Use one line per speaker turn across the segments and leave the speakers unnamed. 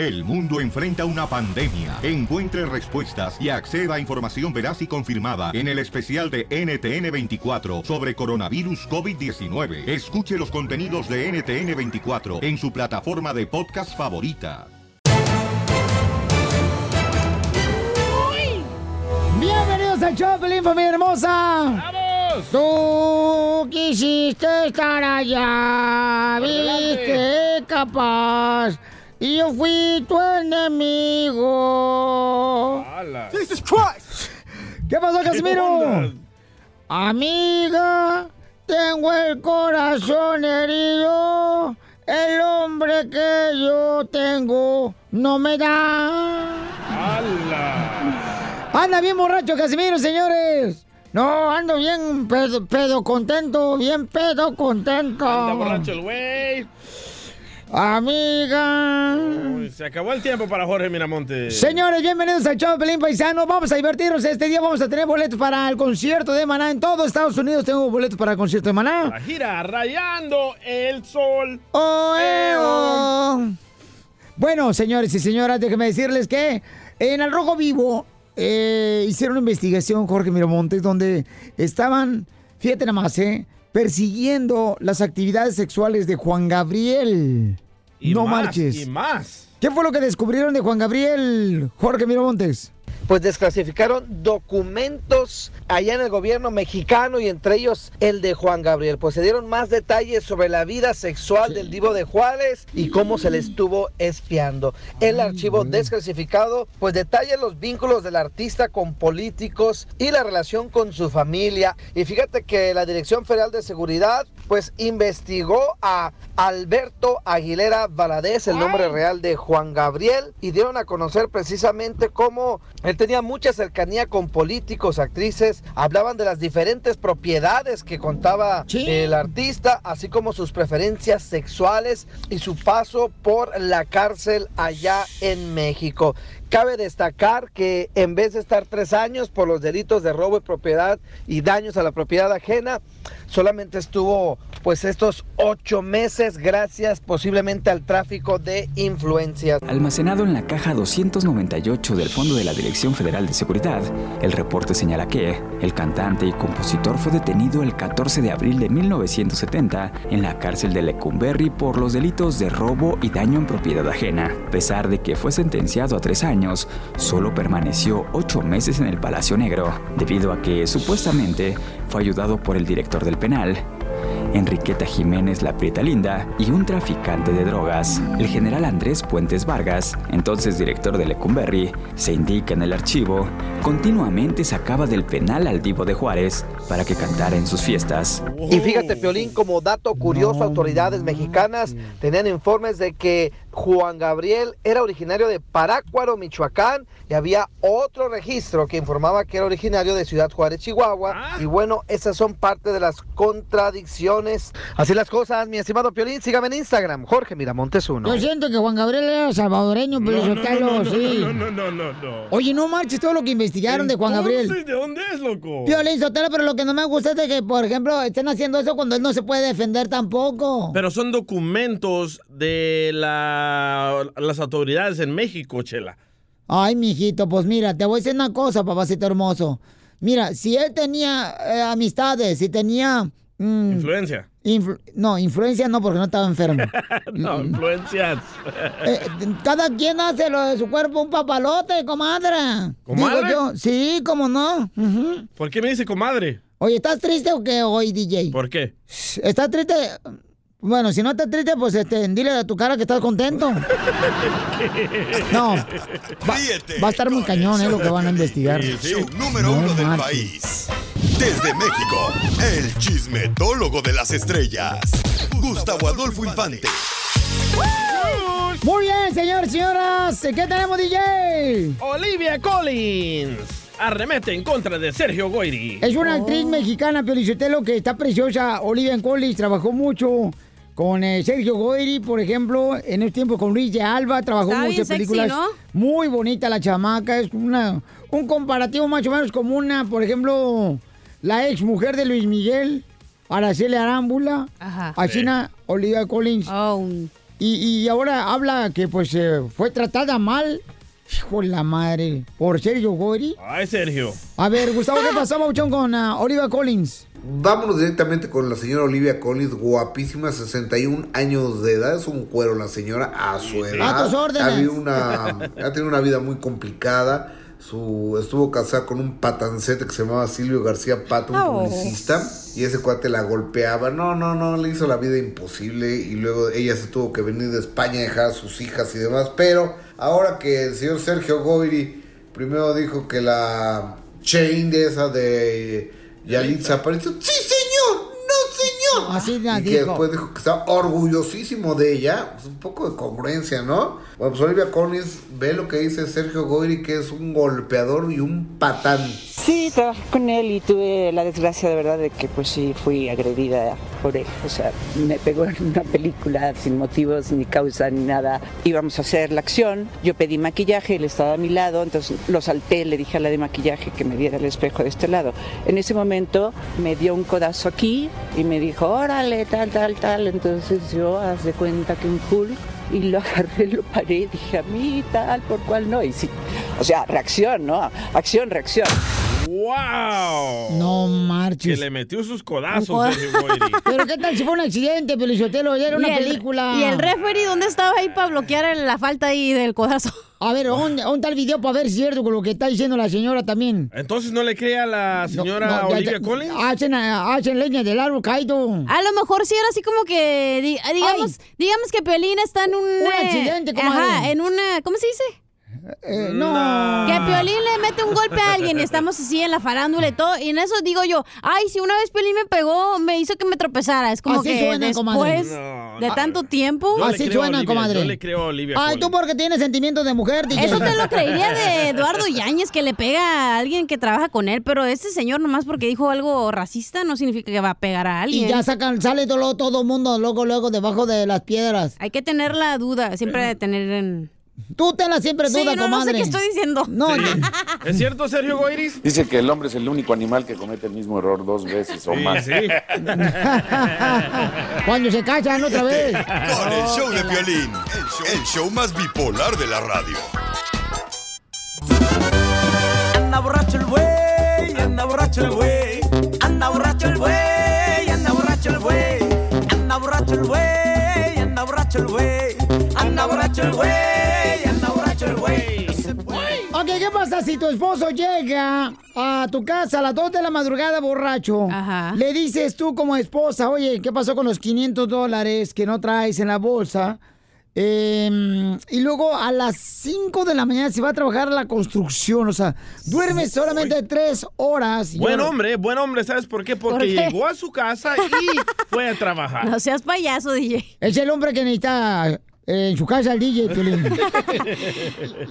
El mundo enfrenta una pandemia. Encuentre respuestas y acceda a información veraz y confirmada en el especial de NTN24 sobre coronavirus COVID-19. Escuche los contenidos de NTN24 en su plataforma de podcast favorita.
Bienvenidos al show, familia hermosa.
¡Vamos!
Tú quisiste estar allá, viste capaz. Y yo fui tu enemigo.
¡Hala!
Jesus Christ. ¿Qué pasó, Casimiro? Amiga, tengo el corazón herido. El hombre que yo tengo no me da.
¡Hala!
Anda bien borracho, Casimiro, señores. No, ando bien pedo, pedo contento, bien pedo contento.
Anda borracho el güey.
Amiga.
Uy, Se acabó el tiempo para Jorge Miramonte.
Señores, bienvenidos al show Pelín Paisano. Vamos a divertirnos. Este día vamos a tener boletos para el concierto de Maná. En todo Estados Unidos tengo boletos para el concierto de Maná.
La gira Rayando el Sol.
Oh, eh, oh. Bueno, señores y señoras, déjenme decirles que en El Rojo Vivo eh, hicieron una investigación, Jorge Miramontes, donde estaban, fíjate nada más, eh, persiguiendo las actividades sexuales de Juan Gabriel.
Y
no
más,
marches.
Y más.
¿Qué fue lo que descubrieron de Juan Gabriel, Jorge Miramontes?
Pues desclasificaron documentos allá en el gobierno mexicano y entre ellos el de Juan Gabriel. Pues se dieron más detalles sobre la vida sexual del divo de Juárez y cómo se le estuvo espiando. El archivo desclasificado pues detalla los vínculos del artista con políticos y la relación con su familia. Y fíjate que la Dirección Federal de Seguridad pues investigó a Alberto Aguilera Valadez, el nombre real de Juan Gabriel, y dieron a conocer precisamente cómo él tenía mucha cercanía con políticos, actrices, hablaban de las diferentes propiedades que contaba el artista, así como sus preferencias sexuales y su paso por la cárcel allá en México. Cabe destacar que en vez de estar tres años por los delitos de robo de propiedad y daños a la propiedad ajena, solamente estuvo pues estos ocho meses gracias posiblemente al tráfico de influencias.
Almacenado en la caja 298 del Fondo de la Dirección Federal de Seguridad, el reporte señala que el cantante y compositor fue detenido el 14 de abril de 1970 en la cárcel de Lecumberri por los delitos de robo y daño en propiedad ajena. A pesar de que fue sentenciado a tres años, solo permaneció ocho meses en el Palacio Negro, debido a que supuestamente fue ayudado por el director del penal, Enriqueta Jiménez La Prieta Linda y un traficante de drogas, el general Andrés Puentes Vargas, entonces director de Lecumberri, se indica en el archivo, continuamente sacaba del penal al divo de Juárez para que cantara en sus fiestas.
Y fíjate, Piolín, como dato curioso, autoridades mexicanas tenían informes de que Juan Gabriel era originario de Parácuaro, Michoacán, y había otro registro que informaba que era originario de Ciudad Juárez, Chihuahua. Y bueno, esas son parte de las contradicciones. Así las cosas, mi estimado Piolín, sígame en Instagram, Jorge Miramontes uno.
Yo siento que Juan Gabriel era salvadoreño, pero
No, no, no,
sí.
no, no, no, no, no.
Oye, no marches todo lo que investigaron de Juan Gabriel.
¿De dónde es, loco?
Piolín Sotelo, pero lo que no me gusta es de que, por ejemplo, estén haciendo eso cuando él no se puede defender tampoco.
Pero son documentos de la, las autoridades en México, Chela.
Ay, mijito, pues mira, te voy a decir una cosa, papacito hermoso. Mira, si él tenía eh, amistades, si tenía... mm,
Influencia.
influ- no, influencia no, porque no estaba enfermo.
No, influencias.
Eh, cada quien hace lo de su cuerpo un papalote, comadre.
¿Comadre?
Digo yo, sí, cómo no.
¿Por qué me dice comadre?
Oye, ¿estás triste o qué hoy, DJ?
¿Por qué?
¿Estás triste? Bueno, si no estás triste, pues este, dile a tu cara que estás contento. No, va, va a estar muy cañón, es lo que van a investigar.
Show número
No
uno del país. Desde México, el chismetólogo de las estrellas, Gustavo Adolfo Infante.
Muy bien, señores y señoras. ¿Qué tenemos, DJ?
Olivia Collins arremete en contra de Sergio Goyri.
Es una actriz mexicana, Piolichotelo, que está preciosa. Olivia Collins trabajó mucho con eh, Sergio Goyri, por ejemplo, en el tiempo con Luis de Alba, trabajó
Estaba
muchas
bien sexy,
películas.
¿no?
Muy bonita la chamaca, es una, un comparativo más o menos como una, por ejemplo, la ex mujer de Luis Miguel, Araceli Arámbula,
Ajá.
a China Olivia Collins.
Oh,
y, y ahora habla que pues eh, fue tratada mal. Hijo de la madre. Por Sergio Goyri.
Ay, Sergio.
A ver, Gustavo, ¿qué pasó, Mauchón, con ah, Olivia Collins?
Vámonos directamente con la señora Olivia Collins, guapísima, 61 años de edad, es un cuero la señora a su edad.
A tus órdenes.
Ha, habido una, ha tenido una vida muy complicada. Su, estuvo casada con un patancete que se llamaba Silvio García Pato, un
Oh.
publicista, y ese cuate la golpeaba. No, no, no, le hizo la vida imposible y luego ella se tuvo que venir de España a dejar a sus hijas y demás. Pero ahora que el señor Sergio Goyri primero dijo que la chain de esa de Yalitza apareció, sí señor, no señor.
Así
y que
dijo.
después dijo que está orgullosísimo de ella. Pues un poco de congruencia, ¿no? Bueno, pues Olivia Collins ve lo que dice Sergio Goyri, que es un golpeador y un patán.
Sí, trabajé con él y tuve la desgracia de verdad de que pues sí fui agredida por él. O sea, me pegó en una película sin motivos ni causa ni nada. Íbamos a hacer la acción, yo pedí maquillaje, él estaba a mi lado, entonces lo salté, le dije a la de maquillaje que me diera el espejo de este lado. En ese momento me dio un codazo aquí y me dijo, órale, tal, tal, tal. Entonces yo, haz de cuenta que un Hulk y lo agarré, lo paré, dije a mí tal, por cual no. Y sí, o sea, reacción, ¿no? Acción, reacción.
¡Wow!
No
Que
marches.
le metió sus codazos.
Pero ¿qué tal si fue un accidente, Pelizotelo? Ya era una
el-
película.
¿Y el referee dónde estaba ahí para bloquear la falta ahí del codazo?
A ver, ¿dónde, está el video para ver si es cierto con lo que está diciendo la señora también?
Entonces no le cree a la señora
No, no, ya-
Olivia
ya-
Collins.
Hacen, hacen leña del árbol caído.
A lo mejor sí era así como que, di- digamos, digamos que Piolín está en un...
Un
eh,
accidente, comadre.
Ajá, en una... ¿Cómo se dice?
Eh, no.
Que Piolín le mete un golpe a alguien y estamos así en la farándula y todo. Y en eso digo yo, ay, si una vez Piolín me pegó, me hizo que me tropezara. Es como
Así
que
suena, comadre.
después
No,
de tanto tiempo...
Yo
Así suena,
Olivia,
comadre.
Yo le creo a Olivia
Ay, tú porque tienes sentimientos de mujer, DJ.
Eso te lo creería de Eduardo Yáñez, que le pega a alguien que trabaja con él, pero este señor nomás porque dijo algo racista no significa que va a pegar a alguien.
Y ya sacan, sale todo, todo mundo luego, luego debajo de las piedras.
Hay que tener la duda, siempre de tener en...
Tú te la siempre
Sí,
duda,
no, no sé
comadre.
qué estoy diciendo.
No,
¿Es cierto, Sergio Goyris?
Dice que el hombre es el único animal que comete el mismo error dos veces o
Sí,
más.
sí.
cuando se casan otra vez.
Con el show de violín, el show más bipolar de la radio.
Anda borracho el güey, anda borracho el güey. Anda borracho el güey, anda borracho el güey. Anda borracho el güey, anda borracho el güey. Anda borracho el güey, anda borracho el güey.
Ok, ¿qué pasa si tu esposo llega a tu casa a las 2 de la madrugada borracho?
Ajá.
Le dices tú como esposa, oye, ¿qué pasó con los 500 dólares que no traes en la bolsa? Eh, y luego a las 5 de la mañana se va a trabajar a la construcción, o sea, duerme solamente 3 horas.
Buen hombre, buen hombre, ¿sabes por qué? Porque
¿Por qué?
llegó a su casa y fue a trabajar.
No seas payaso, DJ.
Es el hombre que necesita en su casa el DJ, Piolín.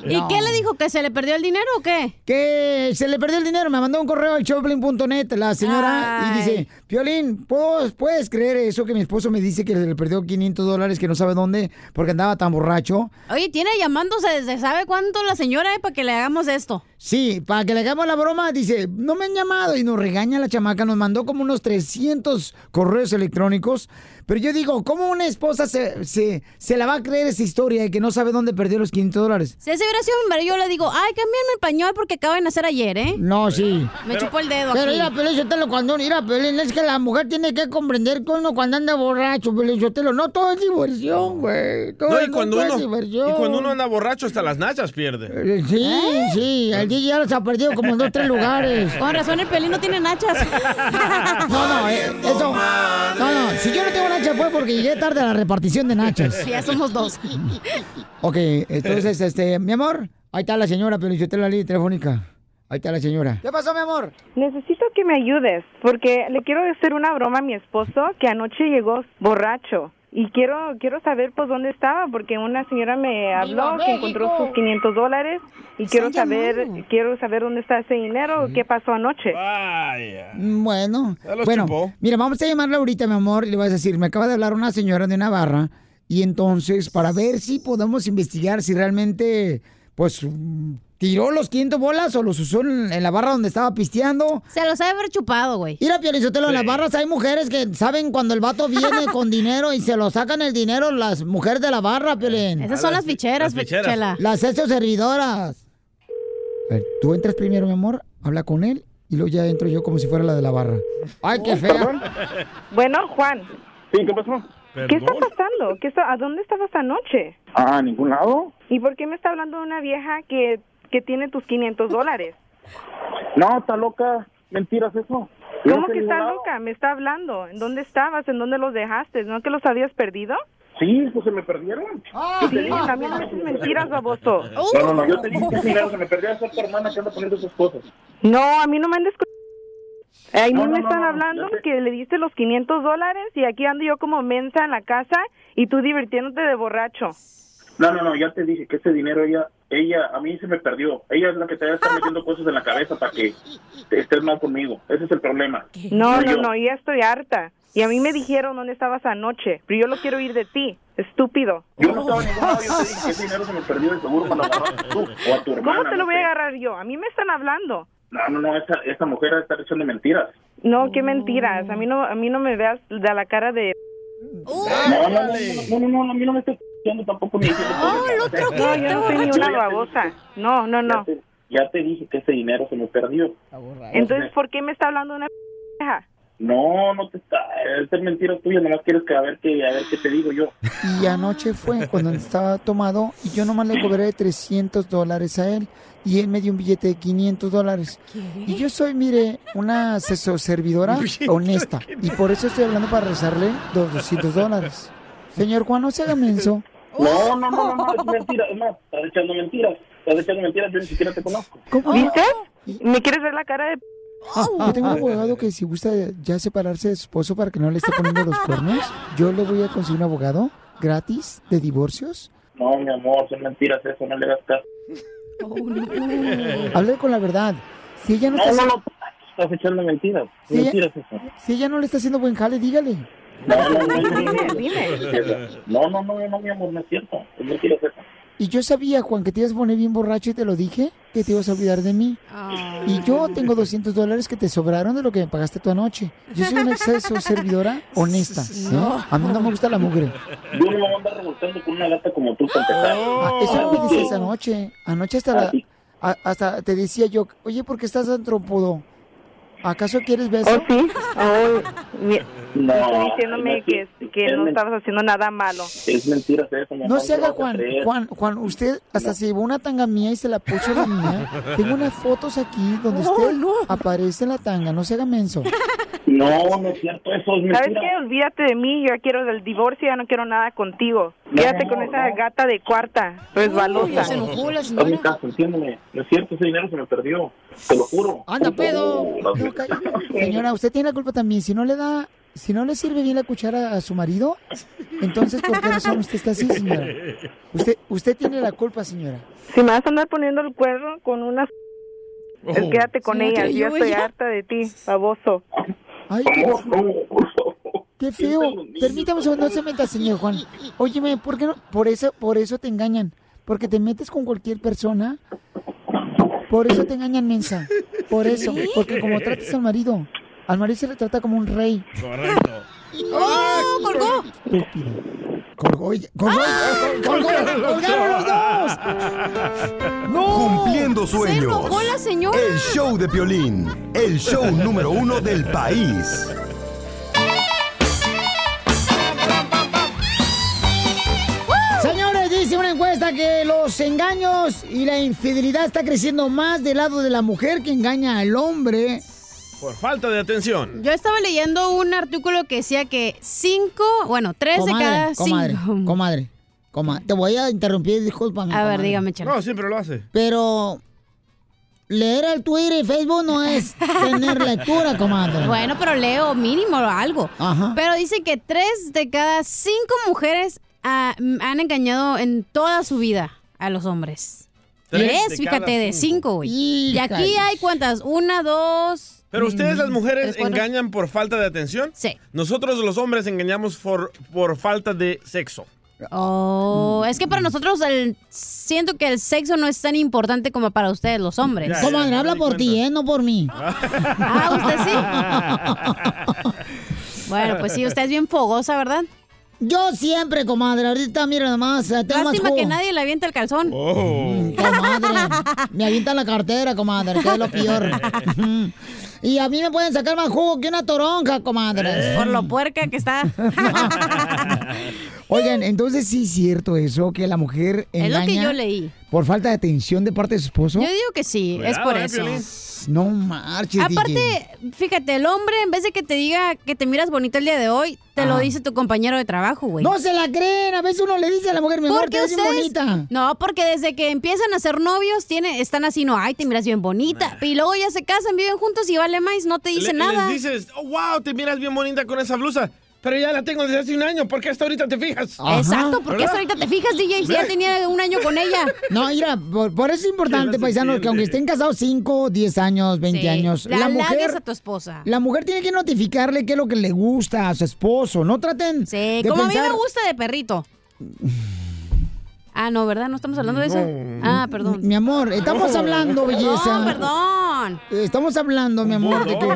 ¿Y
No.
qué le dijo? ¿Que se le perdió el dinero o qué?
que se le perdió el dinero. Me mandó un correo al showplin.net la señora y dice, Piolín, ¿puedo- ¿puedes creer eso que mi esposo me dice que se le perdió 500 dólares que no sabe dónde porque andaba tan borracho?
Oye, tiene llamándose desde sabe cuánto la señora eh, para que le hagamos esto.
Sí, para que le hagamos la broma, dice, no me han llamado y nos regaña la chamaca, nos mandó como unos 300 correos electrónicos. Pero yo digo, ¿cómo una esposa se, se, se la va a creer esa historia de que no sabe dónde perdió los 500 dólares?
Si ese hubiera sido mi marido, yo le digo, ay, cámbiame el pañal porque acaba de nacer ayer, ¿eh?
No, sí.
Me chupó el dedo
Pero
aquí.
mira, Pelín Sotelo, cuando mira, Pelín, es que la mujer tiene que comprender que uno cuando anda borracho, Pelín Sotelo, no todo es diversión, güey. Todo,
No, y cuando,
todo es
uno,
diversión.
y cuando uno anda borracho, hasta las nachas pierde.
Eh, Sí, sí, el DJ ya se ha perdido como en dos, tres lugares.
Con razón el pelín no tiene nachas.
No, no, eh, eso. No, no, si yo no tengo nachas fue porque llegué tarde a la repartición de nachas.
ya somos dos.
Ok, entonces, este, mi amor, ahí está la señora, Pelín Sotelo, la línea telefónica. Ahí está la señora. ¿Qué pasó, mi amor?
Necesito que me ayudes porque le quiero hacer una broma a mi esposo que anoche llegó borracho y quiero quiero saber pues dónde estaba porque una señora me habló que encontró sus 500 dólares y quiero saber quiero saber dónde está ese dinero qué pasó anoche.
Vaya.
Mm, Bueno, bueno,
chupó.
mira, vamos a llamarla ahorita, mi amor, y le vas a decir, me acaba de hablar una señora de Navarra, y entonces, para ver si podemos investigar si realmente, pues tiró los 500 bolas o los usó en, en la barra donde estaba pisteando.
Se los ha haber chupado, güey.
Mira, Piolizotelo, en las
Sí.
barras hay mujeres que saben cuando el vato viene con dinero y se lo sacan el dinero las mujeres de la barra, Piolín.
Esas son las ficheras, las ficheras. Chela.
Las sexo servidoras. A ver, tú entras primero, mi amor, habla con él y luego ya entro yo como si fuera la de la barra. Ay, qué fea.
Bueno, Juan.
Sí, ¿qué pasó?
¿Qué está pasando? ¿Qué está- ¿A dónde estabas anoche?
Ah, ¿a ningún lado?
¿Y por qué me está hablando de una vieja que, que tiene tus 500 dólares?
No, está loca. Mentiras eso. Yo
¿Cómo que está
lado.
loca? Me está hablando. ¿En dónde estabas? ¿En dónde los dejaste? ¿No que los habías perdido?
Sí, pues se me perdieron.
Sí, también no dices mentiras, baboso.
No, no, no, yo te dije que se me perdió. Esa es tu hermana que anda poniendo esas cosas.
No, a mí no me andes... con- Ahí
No,
me
no,
están
no,
hablando que le diste los 500 dólares y aquí ando yo como mensa en la casa y tú divirtiéndote de borracho.
No, no, no, ya te dije que ese dinero ella, ella, a mí se me perdió. Ella es la que te está metiendo cosas en la cabeza para que estés mal conmigo. Ese es el problema.
No, no, no, ya estoy harta. Y a mí me dijeron dónde estabas anoche, pero yo lo quiero ir de ti, estúpido.
Yo no estaba en ningún lado, yo te dije que ese dinero se me perdió de seguro cuando lo agarraste tú o a tu hermana.
¿Cómo te lo
no
voy a agarrar yo? A mí me están hablando.
No, no, no, esa, esa mujer está echando mentiras.
No, qué mentiras. A mí no, a mí no me veas de la cara de.
No, no, no, no, no, no, a mí no me estoy escuchando tampoco ni diciendo cosas.
No, yo no soy ni una babosa. No, no, no.
Ya te, ya te dije que ese dinero se me perdió.
Entonces, ¿por qué me está hablando una vieja?
No, no te está, es mentira tuya, nomás quieres que a ver qué, a ver qué te digo yo.
Y anoche fue cuando estaba tomado y yo nomás le cobré 300 dólares a él y él me dio un billete de 500 dólares. Y yo soy, mire, una asesor servidora honesta y por eso estoy hablando para rezarle los 200 dólares. Señor Juan, no se haga menso.
No, no, no, no, no, es mentira, es más, estás echando mentiras, estás echando mentiras, yo ni siquiera te conozco.
¿Viste? ¿Me quieres ver la cara de.?
Ah, yo tengo un abogado que si gusta ya separarse de su esposo para que no le esté poniendo los cuernos, yo le voy a conseguir un abogado gratis de divorcios.
No, mi amor, son mentiras eso, no le hagas caso.
Hable con la verdad. Si ella no,
No,
está
no, no, estás echando mentiras eso.
si ella no le está haciendo buen jale, dígale.
No, no, no, no, no,
Dime,
no,
dime.
no, no, no, no, mi amor, no es cierto, es mentiras eso.
Y yo sabía, Juan, que te ibas a poner bien borracho y te lo dije, que te ibas a olvidar de mí. Y yo tengo 200 dólares que te sobraron de lo que me pagaste tu anoche. Yo soy una exceso servidora honesta. ¿eh? A mí no me gusta la mugre.
Yo no me voy a andar revoltando con una gata como tú para empezar.
Ah, eso no me dices anoche. Anoche hasta, la- a- hasta te decía yo, oye, ¿por qué estás tan trompudo? ¿Acaso quieres beso?
¿Oh, sí? Oh, mi-
No,
estoy diciéndome que,
mentira.
que
Es
no estabas haciendo nada malo.
Es mentiras eso.
No se haga, Juan. Juan, Juan, usted hasta se llevó una tanga mía y se la puso la mía. Tengo unas fotos aquí donde usted aparece en la tanga. No se haga menso.
No, no es cierto, eso es
¿Sabes
mentira.
qué? Olvídate de mí, yo ya quiero del divorcio, ya no quiero nada contigo.
No,
Quédate con
no,
esa
no.
gata de cuarta, resbalosa.
Haz mi caso, entiéndeme. No es cierto, ese dinero se me perdió. Te lo juro.
Anda, pedo.
favor.
Señora, usted tiene la culpa también. Si no le da, si no le sirve bien la cuchara a su marido, entonces ¿por qué razón usted está así, señora? Usted, usted tiene la culpa, señora.
Si me vas a andar poniendo el cuerno con una...
Oh.
Quédate con
¿Se la
ella, yo estoy harta de ti, baboso.
Ay, qué feo. Permítame no se meta, señor Juan. Óyeme, ¿por qué no? Por eso, por eso te engañan. Porque te metes con cualquier persona. Por eso te engañan, mensa. Por eso. Porque como tratas al marido, al marido se le trata como un rey.
Correcto.
¡Oh, colgó!
Estúpido. Colgó, y- colgó, colgaron los dos.
Cumpliendo sueños.
enojó la señora.
El show de Piolín. El show número uno del país.
Dice una encuesta que los engaños y la infidelidad está creciendo más del lado de la mujer que engaña al hombre.
Por falta de atención.
Yo estaba leyendo un artículo que decía que cinco, bueno, tres de cada
comadre,
cinco.
comadre, comadre. Te voy a interrumpir, discúlpame.
A ver,
comadre.
dígame, Chela.
No, siempre lo hace.
Pero leer el Twitter y Facebook no es tener lectura, comadre.
Bueno, pero leo mínimo algo.
Ajá.
Pero dice que tres de cada cinco mujeres ah, mm, han engañado en toda su vida a los hombres.
Tres
Tres,
de
fíjate,
cada
de
cinco.
güey. Y aquí hay cuántas, una, dos.
Pero ustedes las mujeres engañan por falta de atención.
Sí.
Nosotros los hombres engañamos por, por falta de sexo.
Oh, es que para nosotros el, siento que el sexo no es tan importante como para ustedes los hombres.
Comadre, habla por ti, ¿eh? No por mí.
Ah, usted sí. Bueno, pues sí, usted es bien fogosa, ¿verdad?
Yo siempre, comadre. Ahorita, mira nomás. eh, Tengo más
Lástima que nadie le avienta el calzón.
Mm, comadre. Me avientan la cartera, comadre, que es lo peor. Y a mí me pueden sacar más jugo que una toronja, comadre.
Por lo puerca que está.
Oigan, entonces sí es cierto eso, que la mujer
Es lo
engaña
que yo leí.
por falta de atención de parte de su esposo.
Yo digo que sí, es por
eh,
eso.
No marches, DJ.
Aparte, fíjate, el hombre, en vez de que te diga que te miras bonito el día de hoy, te lo dice tu compañero de trabajo, güey.
No se la creen, a veces uno le dice a la mujer, mi amor, te ves bien
ustedes-
bonita.
No, porque desde que empiezan a ser novios, tiene, están así, no, ay, te miras bien bonita. Y luego ya se casan, viven juntos y vale más, no te dice
Le-
nada.
Les dices, oh, wow, te miras bien bonita con esa blusa. Pero ya la tengo desde hace un año. ¿Por qué hasta ahorita te fijas?
Exacto, porque hasta ahorita te fijas, DJ, si ya tenía un año con ella.
No, mira, por, por eso es importante, paisano, que aunque estén casados 5, 10 años, 20
Sí,
años,
le
la
halagues
mujer...
a tu esposa.
La mujer tiene que notificarle qué es lo que le gusta a su esposo. No traten
Sí,
de
como a mí me gusta de perrito. Ah, no, ¿verdad? ¿No estamos hablando de eso?
No.
Ah, perdón.
Mi amor, estamos hablando, belleza.
No, perdón.
Estamos hablando, mi amor, de que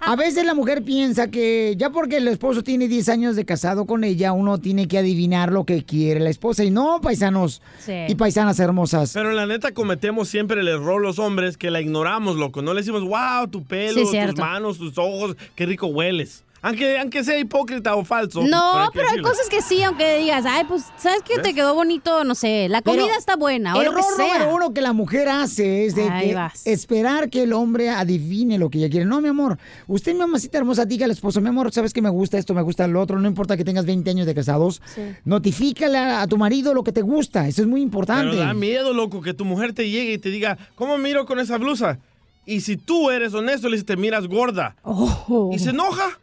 a veces la mujer piensa que ya porque el esposo tiene 10 años de casado con ella, uno tiene que adivinar lo que quiere la esposa. Y no, paisanos
Sí.
y paisanas hermosas.
Pero la neta cometemos siempre el error los hombres que la ignoramos, loco. No le decimos, wow, tu pelo,
Sí,
tus manos, tus ojos, qué rico hueles. Aunque, aunque sea hipócrita o falso.
No, pero hay cosas que sí, aunque digas, ay, pues, ¿sabes qué? Te quedó bonito, no sé, la
Pero
comida está buena, o lo que
Error
sea.
número uno que la mujer hace es de que esperar que el hombre adivine lo que ella quiere. No, mi amor, usted, mi mamacita hermosa, diga al esposo, mi amor, sabes que me gusta esto, me gusta lo otro, no importa que tengas 20 años de casados,
Sí.
notifícale a, a tu marido lo que te gusta, eso es muy importante.
Pero da miedo, loco, que tu mujer te llegue y te diga, ¿cómo miro con esa blusa? Y si tú eres honesto, le dices, te miras gorda. Y se enoja.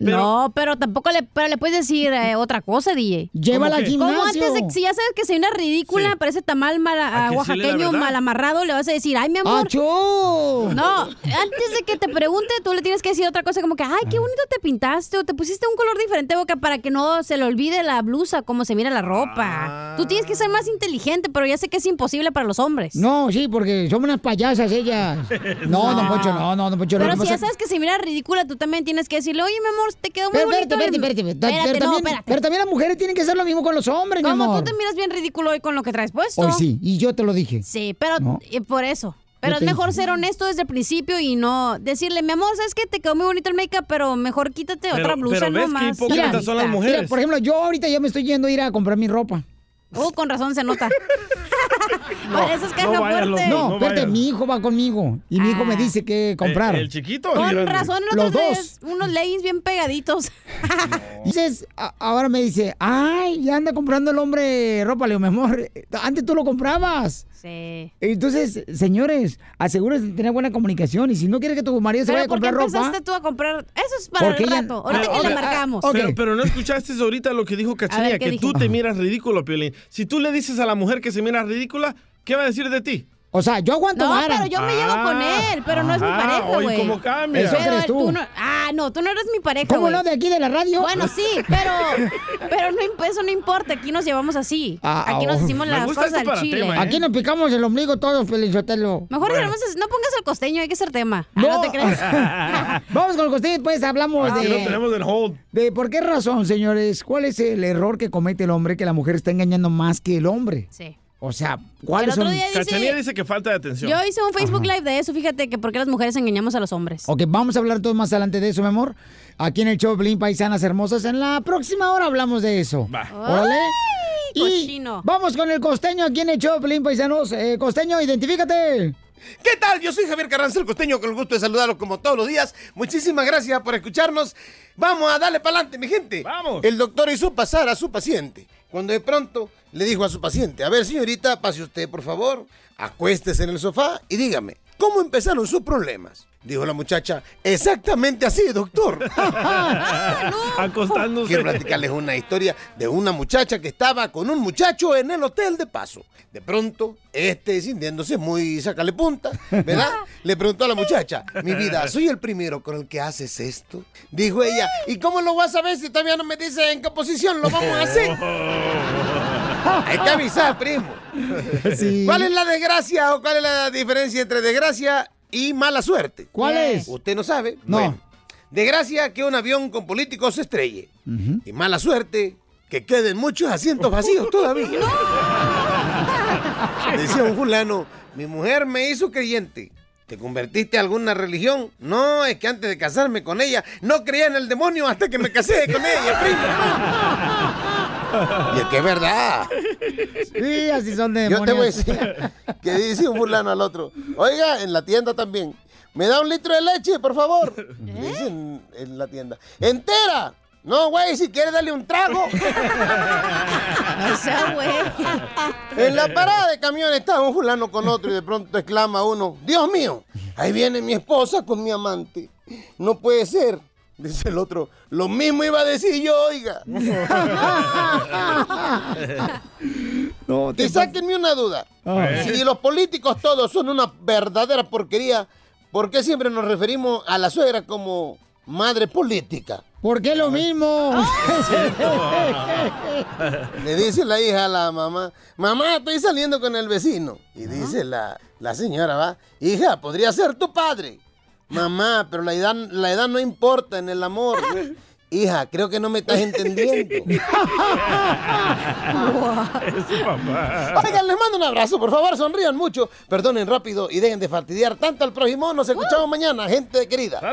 No, pero tampoco le, pero le puedes decir eh, otra cosa, DJ.
Llévala al
¿Cómo que? Como
gimnasio.
antes de si ya sabes que soy una ridícula, parece tamal mal,
¿A
ah, oaxaqueño mal amarrado, le vas a decir, ay, mi amor.
¡Achó!
No, antes de que te pregunte, tú le tienes que decir otra cosa como que, ay, qué bonito te pintaste o te pusiste un color diferente, boca, para que no se le olvide la blusa, cómo se mira la ropa. Tú tienes que ser más inteligente, pero ya sé que es imposible para los hombres.
No, sí, porque somos unas payasas ellas. No, no, Poncho, no, no, no, Poncho.
Pero si ya sabes que se mira ridícula, tú también tienes que decirle, oye, mi amor, te quedó muy
Pero
bonito.
espérate, espérate, espérate.
Espérate,
pero,
no,
también,
espérate.
pero también las mujeres tienen que hacer lo mismo con los hombres, mi
Como
amor.
tú te miras bien ridículo hoy con lo que traes puesto.
Hoy sí, y yo te lo dije.
Sí, pero
No.
eh, por eso. Pero es mejor ser honesto desde el principio y no decirle, mi amor, ¿sabes qué? Te quedó muy bonito el make-up, pero mejor quítate otra blusa nomás.
Mira, mira, por ejemplo, yo ahorita ya me estoy yendo a ir a comprar mi ropa.
Uh, con razón se nota. Por eso es caja fuerte.
No, espérate, mi hijo va conmigo y mi hijo me dice qué comprar.
¿El chiquito?
Con razón, el
Los
otro día
dos.
es unos leggings bien pegaditos.
Dices, a- ahora me dice, ay, ya anda comprando el hombre ropa. Le digo, mi amor, antes tú lo comprabas.
Sí.
Entonces, señores, asegúrense de tener buena comunicación y si no quieres que tu marido se vaya a
¿por qué
comprar ropa...
empezaste tú a comprar? Eso es para el
ella-
rato. Ahorita
Pero,
que le
ok,
marcamos.
Pero, pero no escuchaste ahorita lo que dijo Cachanilla,
¿qué
que
dijo?
tú te miras ridículo, Piolín. Si tú le dices a la mujer que se mira ridícula, ¿qué va a decir de ti?
O sea, yo aguanto
No,
vara.
pero yo me llevo con él, pero no es mi pareja, güey.
¿cómo cambia?
Eso
Pero
crees tú.
no- ah, no, tú no eres mi pareja,
¿Cómo
güey.
no? ¿De aquí de la radio?
Bueno, sí, pero, pero no, imp- eso no importa. Aquí nos llevamos así.
Ah,
aquí nos
oh.
decimos las cosas al chile.
¿eh?
Aquí nos picamos el ombligo todos, Felizotelo.
Mejor tenemos- no pongas el costeño, hay que ser tema. Ah, no. te crees.
Vamos con el costeño, pues hablamos
Ah,
de...
que lo tenemos en hold.
De por qué razón, señores, cuál es el error que comete el hombre que la mujer está engañando más que el hombre.
Sí.
O sea, ¿cuáles
El otro
son?
día dice-
Cachanilla dice que falta de atención.
Yo hice un Facebook Live de eso, fíjate que por qué las mujeres engañamos a los hombres.
Ok, vamos a hablar todo más adelante de eso, mi amor. Aquí en el show Blin Paisanas Hermosas. En la próxima hora hablamos de eso. Órale. Y
cochino.
vamos con el costeño aquí en el show Blin Paisanos. Eh, costeño, identifícate.
¿Qué tal? Yo soy Javier Carranza, el costeño, con el gusto de saludarlos como todos los días. Muchísimas gracias por escucharnos. Vamos a darle para adelante, mi gente. Vamos. El doctor hizo pasar a su paciente. Cuando de pronto le dijo a su paciente, a ver señorita, pase usted por favor, acuéstese en el sofá y dígame, ¿cómo empezaron sus problemas? Dijo la muchacha, exactamente así, doctor.
Acostándose.
Quiero platicarles una historia de una muchacha que estaba con un muchacho en el hotel de paso. De pronto, este, sintiéndose muy sacale punta, ¿verdad? Le preguntó a la muchacha, mi vida, ¿soy el primero con el que haces esto? Dijo ella, ¿y cómo lo vas a saber si todavía no me dice en qué posición lo vamos a hacer? Hay que avisar, primo.
Sí.
¿Cuál es la desgracia o cuál es la diferencia entre desgracia y mala suerte?
¿Cuál es?
¿Usted no sabe?
No.
Bueno, desgracia que un avión con políticos se estrelle. Y mala suerte que queden muchos asientos vacíos todavía. Decía un fulano, mi mujer me hizo creyente. ¿Te convertiste a alguna religión? No, es que antes de casarme con ella, no creía en el demonio hasta que me casé con ella, primo. Y es que es verdad.
Sí, así son de
Yo te voy a
demonios.
decir que dice un fulano al otro, oiga, en la tienda también, ¿me da un litro de leche, por favor? Le Dicen en la tienda, ¿entera? No, güey, si quieres darle un trago.
O sea, güey.
En la parada de camiones estaba un fulano con otro y de pronto exclama uno, Dios mío, ahí viene mi esposa con mi amante. No puede ser. Dice el otro, lo mismo iba a decir yo, oiga.
No,
y sáquenme una duda.
Ah.
Si los políticos todos son una verdadera porquería, ¿por qué siempre nos referimos a la suegra como madre política?
¿Por qué lo mismo?
Le dice la hija a la mamá, mamá, estoy saliendo con el vecino. Y dice la, la señora, va, hija, podría ser tu padre. Mamá, pero la edad, la edad no importa en el amor. Hija, creo que no me estás entendiendo. Oigan, les mando un abrazo, por favor, sonrían mucho, perdonen rápido y dejen de fastidiar tanto al prójimo. Nos escuchamos mañana, gente querida.
¡Te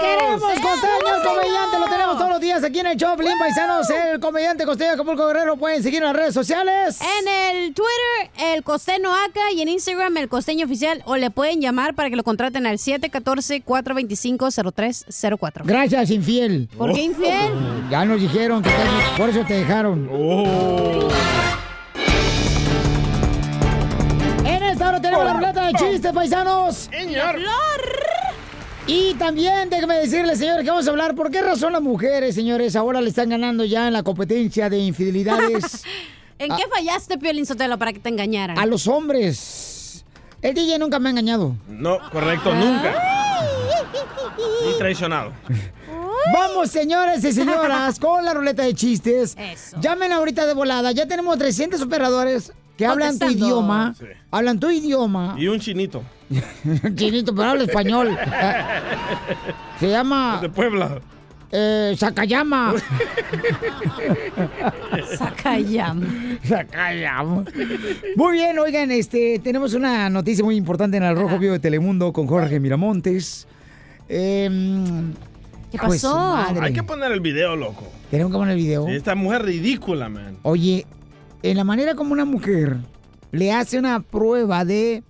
queremos, Costeño, el comediante! Lo tenemos todos los días aquí en el show, Pelín Paisanos, el comediante Costeño Acapulco Guerrero. Pueden seguir en las redes sociales.
En el Twitter, el costeño acá y en Instagram, el costeño oficial. O le pueden llamar para que lo contraten al 714-425-0304.
Gracias, infiel.
¿Por qué infiel?
Ya nos dijeron que te- por eso te dejaron. En esta hora tenemos la ruleta de chistes, paisanos.
Señor.
Y también déjeme decirle, señores, que vamos a hablar por qué razón las mujeres, señores, ahora le están ganando ya en la competencia de infidelidades
¿En qué fallaste, Piolín Sotelo, para que te engañaran?
a los hombres. El DJ nunca me ha engañado.
No, correcto, nunca. Ni traicionado.
Vamos, señores y señoras, con la ruleta de chistes.
Eso.
Llamen ahorita de volada. Ya tenemos 300 operadores que hablan tu idioma.
Sí.
Hablan tu idioma.
Y un chinito.
Chinito, pero habla español. Se llama
De Puebla.
eh, Sakayama.
Sacayam.
Sakayama. Muy bien, oigan, este, tenemos una noticia muy importante en el Rojo Vivo de Telemundo con Jorge Miramontes. Em,
¿Qué pasó?
madre.
Hay que poner el video, loco.
Tenemos que poner el video.
Sí, esta mujer ridícula, man.
Oye, en la manera como una mujer le hace una prueba de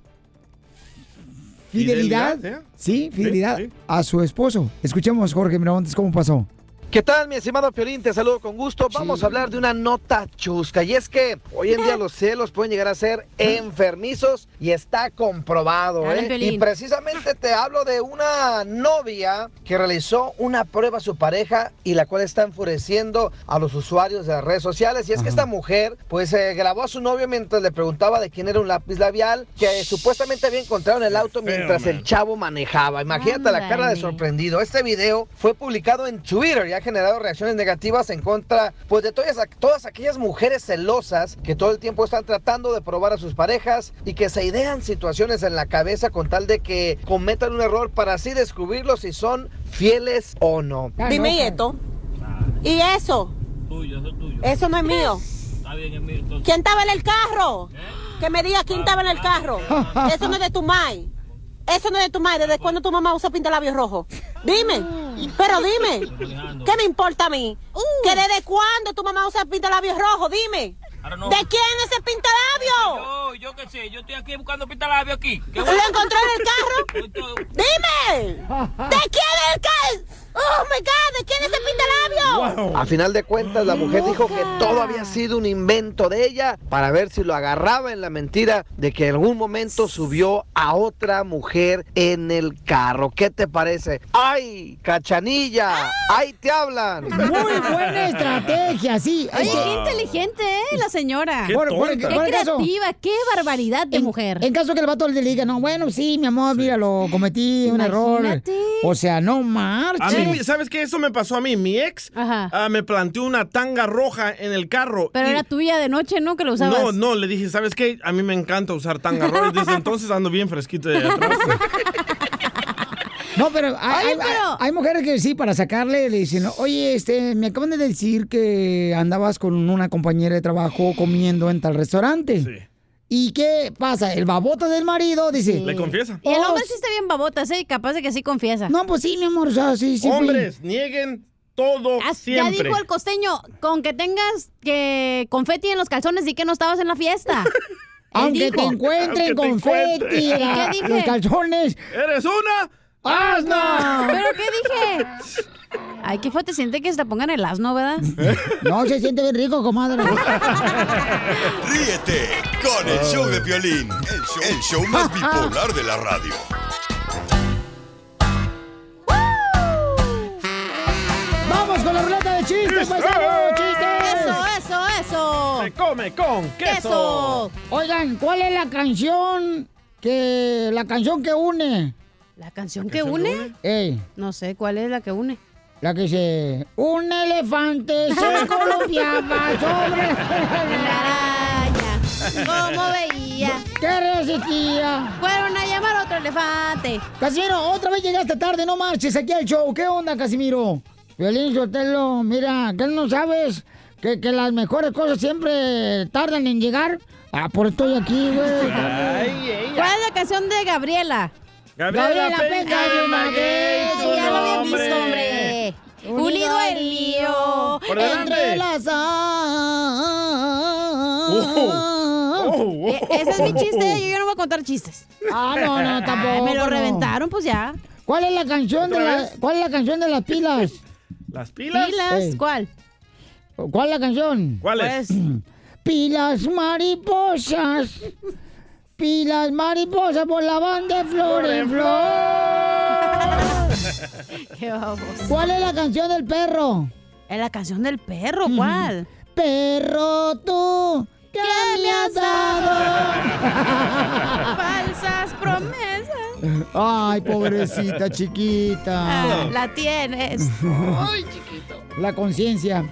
fidelidad,
Fidelidad, ¿eh?
sí, fidelidad
Sí, sí.
a su esposo. Escuchemos, Jorge Miramontes, cómo pasó.
¿Qué tal, mi estimado Piolín? Te saludo con gusto. Vamos a hablar de una nota chusca. Y es que hoy en día los celos pueden llegar a ser enfermizos y está comprobado.
Dale,
¿eh?
Piolín.
Y precisamente te hablo de una novia que realizó una prueba a su pareja y la cual está enfureciendo a los usuarios de las redes sociales. Y es que esta mujer, pues, eh, grabó a su novio mientras le preguntaba de quién era un lápiz labial que supuestamente había encontrado en el auto mientras el chavo manejaba. Imagínate la cara de sorprendido. Este video fue publicado en Twitter y ha generado reacciones negativas en contra pues de todas, todas aquellas mujeres celosas que todo el tiempo están tratando de probar a sus parejas y que se idean situaciones en la cabeza con tal de que cometan un error para así descubrirlo si son fieles o no.
Dime y esto. ¿Y eso? Eso no es mío. ¿Quién estaba en el carro? Que me diga quién estaba en el carro. Eso no es de tu mai. Eso no es de tu mai. ¿Desde cuándo tu mamá usa pintalabios rojo? Dime. Pero dime. ¿Qué me importa a mí? ¿Que desde cuándo tu mamá usa pintalabios rojo? Dime. ¿De quién es ese pintalabio?
Yo, yo qué sé, yo estoy aquí buscando pintalabio aquí. ¿Qué
¿Lo encontró en el carro? Dime. ¿De quién es el carro? Oh my God, ¿de quién es ese pintalabio?
A final de cuentas, la mujer dijo que todo había sido un invento de ella para ver si lo agarraba en la mentira de que en algún momento subió a otra mujer en el carro. ¿Qué te parece? ¡Ay, cachanilla! ¡Ay, te hablan!
Muy buena estrategia, sí. Que-
qué inteligente, ¿eh? La señora.
Qué
Por- por-.
Qué
por el caso-
creativa, qué barbaridad de
en,
mujer.
En caso que el vato le diga, no, bueno, sí, mi amor, mira, lo cometí, un error. O sea, no marches.
Mí, ¿sabes qué? Eso me pasó a mí. Mi ex ah, me planteó una tanga roja en el carro.
Pero
y-
era tuya de noche, ¿no? Que lo usabas.
No, no, le dije, ¿sabes qué? A mí me encanta usar tanga roja. Desde entonces ando bien fresquito de atrás.
No, pero hay,
Oye,
hay-
pero-
hay mujeres que sí, para sacarle, le dicen, oye, este, me acaban de decir que andabas con una compañera de trabajo comiendo en tal restaurante. ¿Y qué pasa? El babota del marido dice...
Le confiesa.
Y el hombre sí está bien babotas, ¿eh? Capaz de que sí confiesa.
No, pues sí, mi amor, o sea, sí, sí. fui.
Hombres, nieguen todo
Ya
siempre.
dijo el costeño, con que tengas que confeti en los calzones y que no estabas en la fiesta.
Aunque te encuentren confeti
¿Y
en
qué
la-
dije?
los calzones.
¡Eres una
asno!
¿Pero qué dije? Ay, qué fue, te siente que se te pongan el asno, ¿verdad?
No, se siente bien rico, comadre.
Ríete con el show de Piolín, el show, el show más bipolar de la radio.
¡Vamos con la ruleta de chistes, paisano! ¡Chistes!
Eso, eso, eso.
Se come con queso.
Queso.
Oigan, ¿cuál es la canción que... la canción que une?
¿La canción que une?
Ey,
No sé, ¿cuál es la que une?
la que dice... Un elefante se columpiaba sobre...
La araña. ¿Cómo veía?
¿Qué resistía?
Fueron a llamar a otro elefante.
Casimiro, otra vez llegaste tarde, no marches aquí al show. ¿Qué onda, Casimiro? Violín Sotelo, mira, ¿qué no sabes? Que, que las mejores cosas siempre tardan en llegar. Ah, por estoy aquí, güey.
¿Cuál es la canción de Gabriela?
Gabriela
Peña de Maguey, tu
ya lo había
nombre.
visto, hombre. Unido el lío.
Por.
Entre las
Oh,
Eh, Ese es mi chiste, yo ya no voy a contar chistes.
Ah, no, no, tampoco.
me lo reventaron, pues ya.
¿Cuál es la canción de
¿Otra
la? ¿Cuál es la canción de las pilas?
¿Las pilas?
¿Pilas? ¿Cuál?
¿Cuál es la canción?
¿Cuál es?
Pues,
Pilas mariposas. Pilas mariposas volaban de flor en flor.
qué vamos.
¿Cuál es la canción del perro?
Es la canción del perro, ¿cuál?
Perro tú, ¿qué me has dado?
Falsas promesas.
Ay, pobrecita chiquita.
Ah, la tienes. Ay, chiquito.
La conciencia.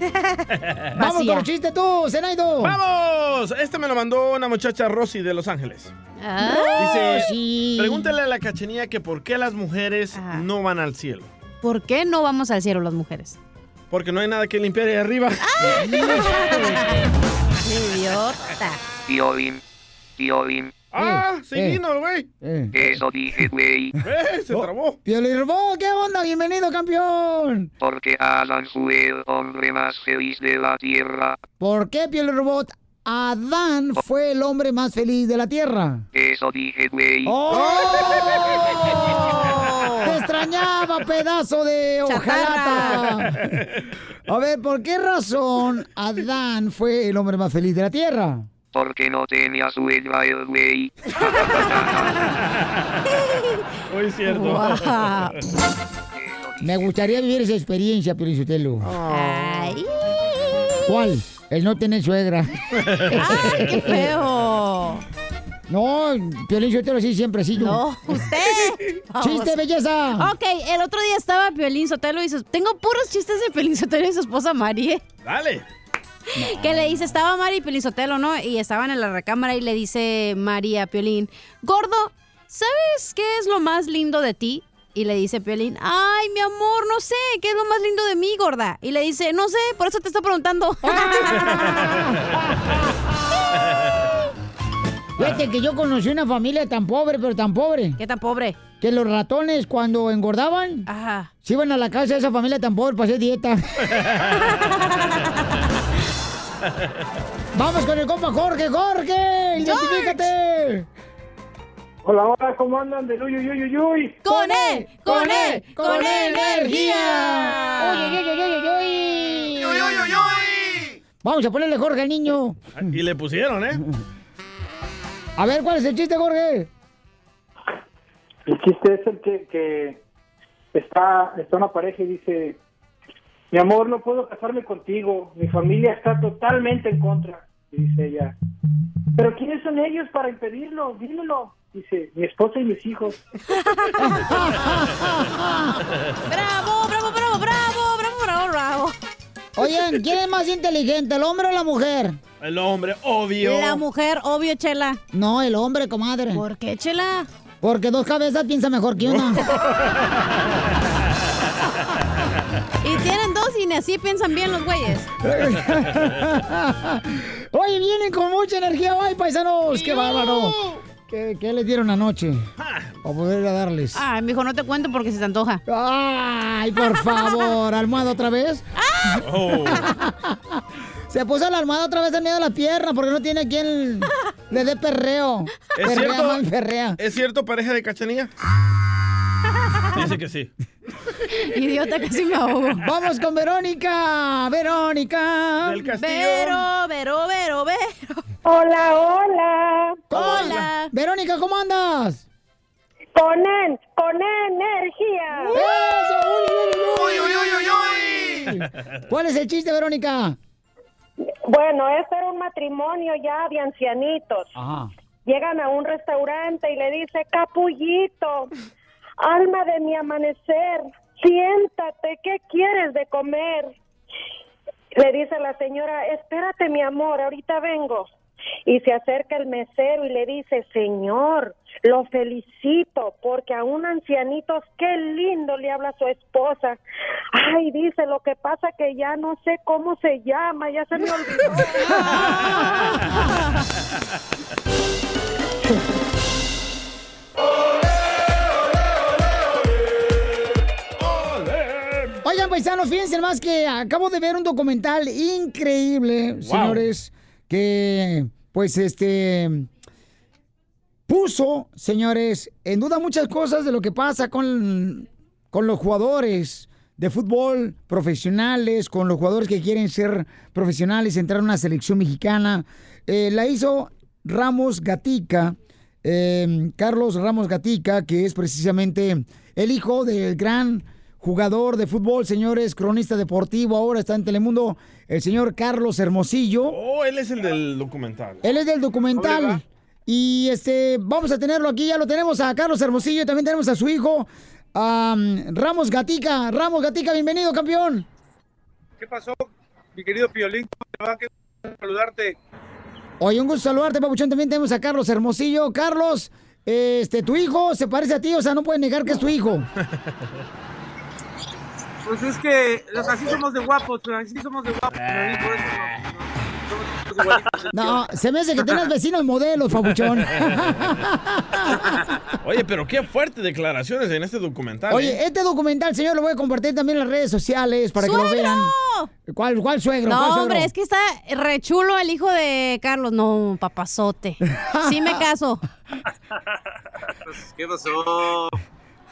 Vamos con el chiste tú, Zenaido.
¡Vamos! Este me lo mandó una muchacha Rosy de Los Ángeles.
Ah,
Dice,
sí.
pregúntale a la cachenía que por qué las mujeres
Ajá.
no van al cielo.
¿Por qué no vamos al cielo las mujeres?
Porque no hay nada que limpiar ahí arriba.
Idiota.
Piolín, Piolín,
¡Ah! Sí
eh.
vino, güey.
Eh.
eso dije, güey.
¡Eh! Se trabó.
Piolín Robot, ¿qué onda? Bienvenido, campeón.
Porque Adán fue el hombre más feliz de la tierra.
¿Por qué, Piolín Robot? Adán fue el hombre más feliz de la tierra.
Eso dije, güey.
¡Oh! Te extrañaba, pedazo de hojalata. A ver, ¿por qué razón Adán fue el hombre más feliz de la tierra?
Porque no tenía suegra el güey.
Muy cierto.
Wow.
Me gustaría vivir esa experiencia, Piolinsotelo.
Ay,
¿Cuál? El no tener suegra.
ay, qué feo.
No, Piolinsotelo sí siempre sí.
No, usted. Vamos.
¡Chiste, belleza!
Ok, el otro día estaba Piolín Sotelo y su... tengo puros chistes de Piolín Sotelo y su esposa Mari, ¿eh?
Dale.
Que le dice, estaba Mari y Piolín Sotelo, ¿no? Y estaban en la recámara y le dice María a Piolín, Gordo, ¿sabes qué es lo más lindo de ti? Y le dice Piolín, ay, mi amor, no sé, ¿qué es lo más lindo de mí, gorda? Y le dice, no sé, por eso te estoy preguntando.
Fíjate que yo conocí una familia tan pobre, pero tan pobre,
¿Qué tan pobre?
que los ratones cuando engordaban,
Ajá.
se iban a la casa de esa familia tan pobre para hacer dieta. Vamos con el compa Jorge, Jorge, identifícate.
Hola, hola, ¿cómo andan? De uy, uy, uy, uy, uy.
¡Con él! ¡Con él! ¡Con
energía! Uy, uy, uy, uy, uy, uy. Vamos a ponerle Jorge al niño.
Y le pusieron, ¿eh?
A ver, ¿cuál es el chiste, Jorge?
El chiste es el que, que está, está una pareja y dice, mi amor, no puedo casarme contigo, mi familia está totalmente en contra. Y dice ella, Pero ¿quiénes son ellos para impedirlo? Dímelo. Dice, mi esposa y mis hijos.
¡Bravo, bravo, bravo, bravo, bravo, bravo, bravo!
Oigan, ¿quién es más inteligente, el hombre o la mujer?
El hombre, obvio.
La mujer, obvio, Chela.
No, el hombre, comadre.
¿Por qué, Chela?
Porque dos cabezas piensa mejor que una.
Y tienen dos y ni así piensan bien los güeyes.
Oye, vienen con mucha energía hoy, paisanos. ¡Qué bárbaro! ¿Qué, qué les dieron anoche? Para poder ir a darles.
Ay, mijo, no te cuento porque se te antoja.
Ay, por favor, almohada otra vez.
Oh.
Se puso la almohada otra vez en medio de la pierna porque no tiene quien le dé perreo.
¿Es
perrea,
cierto?
mal perrea.
¿Es cierto, pareja de cachanilla? Dice que sí.
Idiota, casi me ahogo.
Vamos con Verónica. Verónica.
Del Castillo.
Vero, Vero, Vero, Vero.
Hola, hola.
Hola. Verónica, ¿cómo andas?
Con, en- con energía.
¡Eso! ¡Uy, uy, uy, uy, uy, uy! ¿Cuál es el chiste, Verónica?
Bueno, este era un matrimonio ya de ancianitos.
Ajá.
Llegan a un restaurante y le dice, capullito, alma de mi amanecer, siéntate, ¿qué quieres de comer? Le dice la señora, espérate mi amor, ahorita vengo. Y se acerca el mesero y le dice, señor, lo felicito porque a un ancianito, qué lindo le habla a su esposa. Ay, dice, lo que pasa que ya no sé cómo se llama, ya se me olvidó.
Oigan, paisanos, fíjense más que acabo de ver un documental increíble, señores, que pues este puso, señores, en duda muchas cosas de lo que pasa con, con los jugadores de fútbol profesionales, con los jugadores que quieren ser profesionales, entrar a una selección mexicana. Eh, la hizo Ramos Gatica, eh, Carlos Ramos Gatica, que es precisamente el hijo del gran jugador de fútbol, señores, cronista deportivo, ahora está en Telemundo, el señor Carlos Hermosillo.
Oh, él es el del documental.
Él es del documental. Y este, vamos a tenerlo aquí, ya lo tenemos a Carlos Hermosillo, y también tenemos a su hijo, am, Ramos Gatica. Ramos Gatica, bienvenido, campeón.
¿Qué pasó, mi querido Piolín? Qué gusto saludarte.
Oye, un gusto saludarte, Papuchón. También tenemos a Carlos Hermosillo. Carlos, este, tu hijo se parece a ti, o sea, no puedes negar que es tu hijo.
Pues es que los así somos de guapos, así somos de guapos. Por eso no-. No,
se me hace que tienes vecinos modelos, Papuchón.
Oye, pero qué fuerte declaraciones en este documental. ¿eh?
Oye, este documental, señor, lo voy a compartir también en las redes sociales para que lo
¡Suegro!
vean. ¿Cuál, cuál suegro? ¿Cuál
No,
suegro?
hombre, es que está re chulo el hijo de Carlos. No, papazote. Sí me caso.
¿Qué pasó?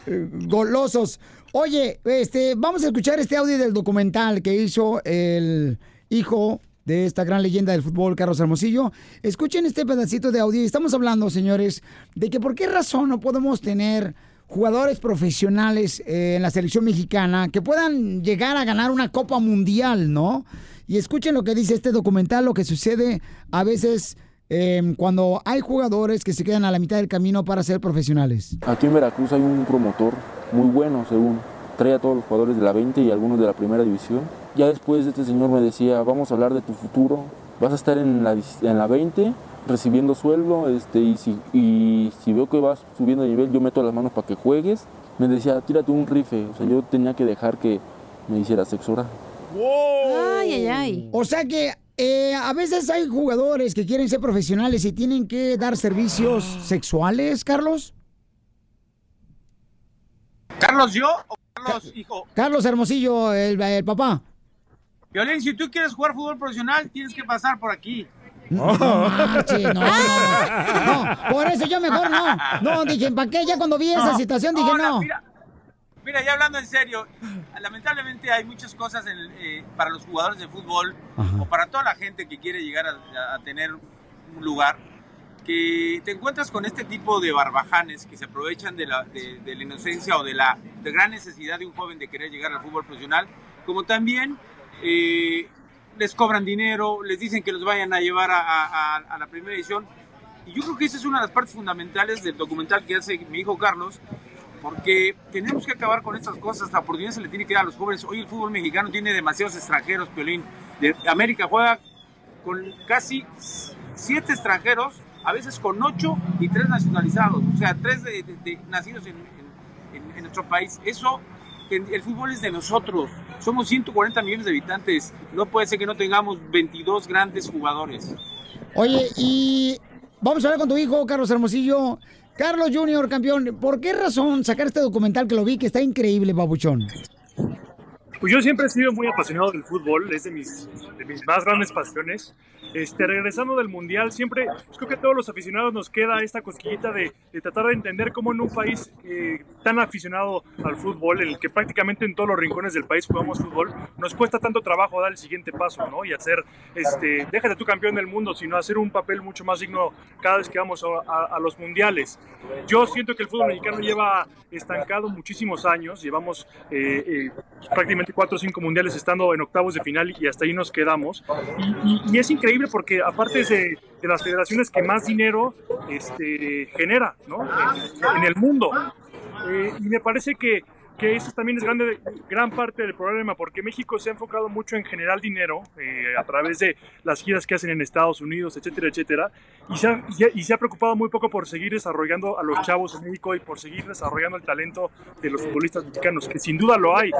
golosos. Oye, este, vamos a escuchar este audio del documental que hizo el hijo de esta gran leyenda del fútbol, Carlos Hermosillo. Escuchen este pedacito de audio. Estamos hablando, señores, de que por qué razón no podemos tener jugadores profesionales eh, en la selección mexicana que puedan llegar a ganar una Copa Mundial, ¿no? Y escuchen lo que dice este documental, lo que sucede a veces eh, cuando hay jugadores que se quedan a la mitad del camino para ser profesionales.
Aquí en Veracruz hay un promotor muy bueno, según. Trae a todos los jugadores de la 20 y algunos de la primera división. Ya después este señor me decía, vamos a hablar de tu futuro. Vas a estar en la, en la 20 recibiendo sueldo este, y, si, y si veo que vas subiendo de nivel, yo meto las manos para que juegues. Me decía, tírate un rife. O sea, yo tenía que dejar que me hiciera sexo oral.
Ay, ay, ay.
O sea que eh, a veces hay jugadores que quieren ser profesionales y tienen que dar servicios sexuales, Carlos.
¿Carlos yo o Carlos hijo?
Carlos Hermosillo, el, el papá.
Violín, si tú quieres jugar fútbol profesional, tienes que pasar por aquí.
No, no, no, no. No, por eso yo mejor no. No, dije, ¿para qué? Ya cuando vi esa
No,
situación dije, no.
Mira, mira, ya hablando en serio, lamentablemente hay muchas cosas en- eh, para los jugadores de fútbol o para toda la gente que quiere llegar a, a tener un lugar que te encuentras con este tipo de barbajanes que se aprovechan de la, de, de la inocencia o de la de gran necesidad de un joven de querer llegar al fútbol profesional, como también eh, les cobran dinero, les dicen que los vayan a llevar a, a- a la primera edición. Y yo creo que esa es una de las partes fundamentales del documental que hace mi hijo Carlos, porque tenemos que acabar con estas cosas. La oportunidad se le tiene que dar a los jóvenes. Hoy el fútbol mexicano tiene demasiados extranjeros, Piolín. De América juega con casi siete extranjeros, a veces con ocho y tres nacionalizados, o sea, tres de, de- de- nacidos en, en- en- nuestro país. Eso, el fútbol es de nosotros. Somos 140 millones de habitantes. No puede ser que no tengamos 22 grandes jugadores.
Oye, y vamos a hablar con tu hijo, Carlos Hermosillo. Carlos Junior, campeón, ¿por qué razón sacar este documental que lo vi, que está increíble, babuchón?
Pues yo siempre he sido muy apasionado del fútbol, es de mis, de mis más grandes pasiones. Este, regresando del Mundial, siempre pues creo que a todos los aficionados nos queda esta cosquillita de, de tratar de entender cómo en un país eh, tan aficionado al fútbol, en el que prácticamente en todos los rincones del país jugamos fútbol, nos cuesta tanto trabajo dar el siguiente paso, ¿no? Y hacer, este, déjate tu campeón del mundo, sino hacer un papel mucho más digno cada vez que vamos a, a- a los mundiales. Yo siento que el fútbol mexicano lleva estancado muchísimos años, llevamos eh, eh, prácticamente cuatro o cinco mundiales estando en octavos de final y hasta ahí nos quedamos. Y, es increíble porque aparte es de, de las federaciones que más dinero este, genera ¿no? en, en el mundo. Eh, y me parece que, que eso también es grande, gran parte del problema, porque México se ha enfocado mucho en generar dinero eh, a través de las giras que hacen en Estados Unidos, etcétera, etcétera, y se, ha, preocupado muy poco por seguir desarrollando a los chavos en México y por seguir desarrollando el talento de los futbolistas mexicanos, que sin duda lo hay.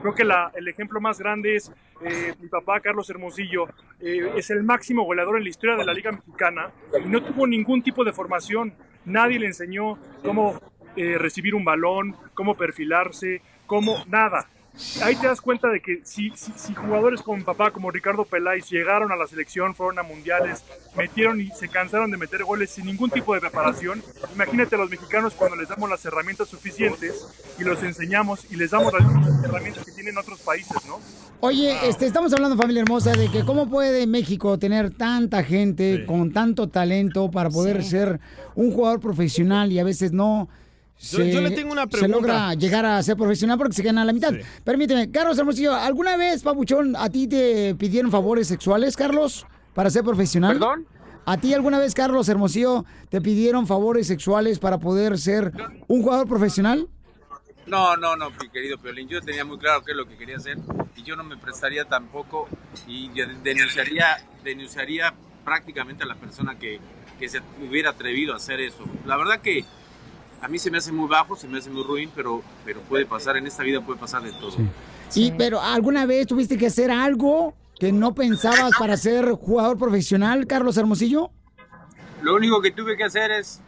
Creo que la- el ejemplo más grande es eh, mi papá, Carlos Hermosillo, eh, es el máximo goleador en la historia de la Liga Mexicana y no tuvo ningún tipo de formación. Nadie le enseñó cómo eh, recibir un balón, cómo perfilarse, cómo nada. Ahí te das cuenta de que si, si, si jugadores como mi papá, como Ricardo Peláez, llegaron a la selección, fueron a mundiales, metieron y se cansaron de meter goles sin ningún tipo de preparación, imagínate a los mexicanos cuando les damos las herramientas suficientes y los enseñamos y les damos las mismas herramientas que tienen otros países, ¿no?
Oye, este, estamos hablando, familia hermosa, de que cómo puede México tener tanta gente con tanto talento para poder
Sí.
ser un jugador profesional y a veces no.
Yo- yo le tengo una
Se
pregunta.
logra llegar a ser profesional porque se gana la mitad. Permíteme, Carlos Hermosillo, ¿alguna vez, Papuchón, a ti te pidieron favores sexuales, Carlos, para ser profesional?
¿Perdón?
¿A ti alguna vez, Carlos Hermosillo, te pidieron favores sexuales para poder ser un jugador profesional?
No, no, no, mi querido Piolín. Yo tenía muy claro qué es lo que quería hacer y yo no me prestaría tampoco y denunciaría, denunciaría prácticamente a la persona que, que se hubiera atrevido a hacer eso. La verdad que a mí se me hace muy bajo, se me hace muy ruin, pero, pero puede pasar, en esta vida puede pasar de todo.
Y, pero ¿alguna vez tuviste que hacer algo que no pensabas para ser jugador profesional, Carlos Hermosillo?
Lo único que tuve que hacer es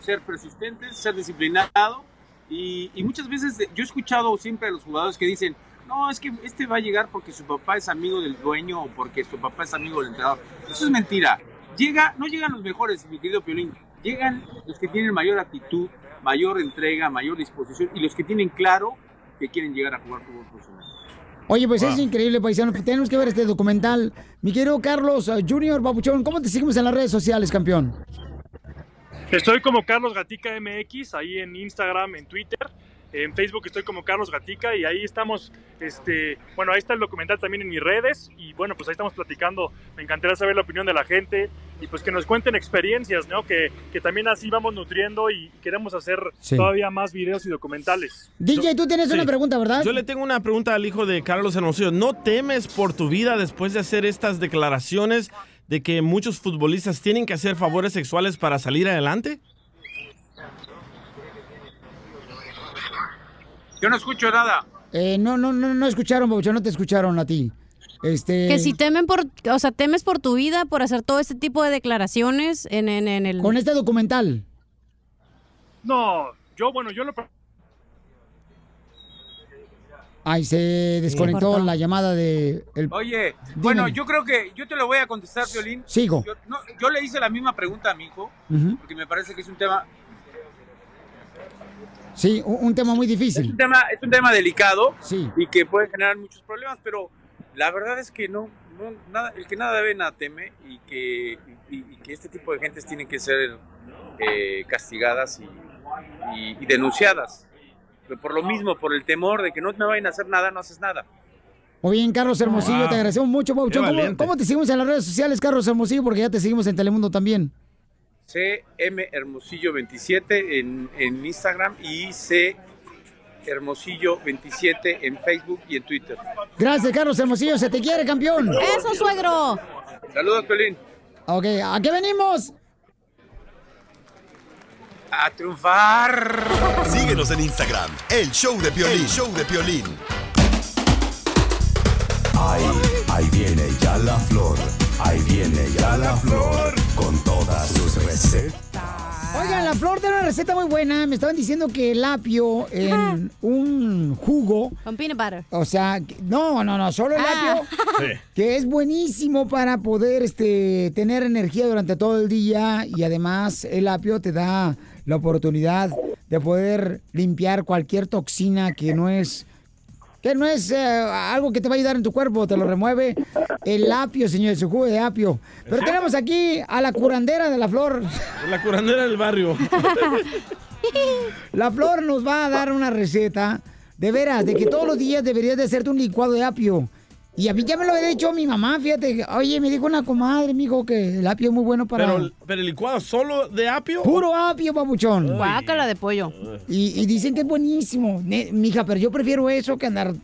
ser persistente, ser disciplinado y, y muchas veces yo he escuchado siempre a los jugadores que dicen, no, es que este va a llegar porque su papá es amigo del dueño o porque su papá es amigo del entrenador. Eso es mentira. Llega, no llegan los mejores, mi querido Piolín. Llegan los que tienen mayor actitud, mayor entrega, mayor disposición y los que tienen claro que quieren llegar a jugar fútbol profesional.
Oye, pues es increíble, paisano. Tenemos que ver este documental. Mi querido Carlos uh, Junior Babuchón, ¿cómo te seguimos en las redes sociales, campeón?
Estoy como Carlos Gatica MX, ahí en Instagram, en Twitter. En Facebook estoy como Carlos Gatica y ahí estamos, este, bueno, ahí está el documental también en mis redes y bueno, pues ahí estamos platicando. Me encantaría saber la opinión de la gente y pues que nos cuenten experiencias, ¿no? Que, que también así vamos nutriendo y queremos hacer
Sí.
todavía más videos y documentales.
DJ, tú tienes una pregunta, ¿verdad?
Yo le tengo una pregunta al hijo de Carlos Hermosillo. ¿No temes por tu vida después de hacer estas declaraciones de que muchos futbolistas tienen que hacer favores sexuales para salir adelante?
Yo no escucho nada.
Eh, no, no, no, no escucharon, Babuchón, no te escucharon a ti. Este...
Que si temen por, o sea, temes por tu vida por hacer todo este tipo de declaraciones en, en, en el...
Con este documental.
No, yo, bueno, yo lo...
Ay, se desconectó la llamada de... El...
Oye,
Dime.
bueno, yo creo que yo te lo voy a contestar, Violín.
Sigo.
Yo, no, yo le hice la misma pregunta a mi hijo, porque me parece que es un tema,
Sí, un, un tema muy
es
difícil.
un tema, es un tema delicado
Sí.
y que puede generar muchos problemas, pero la verdad es que no, no nada, el que nada debe nada teme y que, y, y que este tipo de gentes tienen que ser eh, castigadas y, y- y denunciadas. Pero por lo mismo, por el temor de que no me vayan a hacer nada, no haces nada.
Muy bien, Carlos Hermosillo,
Wow.
te agradecemos mucho, ¿Cómo, cómo te seguimos en las redes sociales, Carlos Hermosillo? Porque ya te seguimos en Telemundo también.
CM Hermosillo 27 en, en Instagram y C Hermosillo 27 en Facebook y en Twitter.
Gracias, Carlos Hermosillo. Se te quiere, campeón.
Eso, suegro.
Saludos, Pelín.
Ok, ¿a qué venimos?
A triunfar.
Síguenos en Instagram, el show de Piolín. El show de Piolín.
Ahí, ahí viene ya la flor. Ahí viene ya la flor. Todas sus recetas.
Oigan, la flor tiene una receta muy buena. Me estaban diciendo que el apio en un jugo.
Con peanut butter.
O sea, que- no, no, no, solo el
Ah.
apio. Que es buenísimo para poder este, tener energía durante todo el día. Y además, el apio te da la oportunidad de poder limpiar cualquier toxina que no es. Que no es eh, algo que te va a ayudar en tu cuerpo, te lo remueve el apio, señores, su jugo de apio. Pero tenemos aquí a la curandera de la flor.
La curandera del barrio.
La flor nos va a dar una receta, de veras, de que todos los días deberías de hacerte un licuado de apio. Y a mí ya me lo había dicho mi mamá, fíjate. Oye, me dijo una comadre, me dijo que el apio es muy bueno para...
Pero, pero el licuado solo de apio.
Puro apio, papuchón.
Guácala de pollo.
Y, y dicen que es buenísimo. Ne- mija, pero yo prefiero eso que andar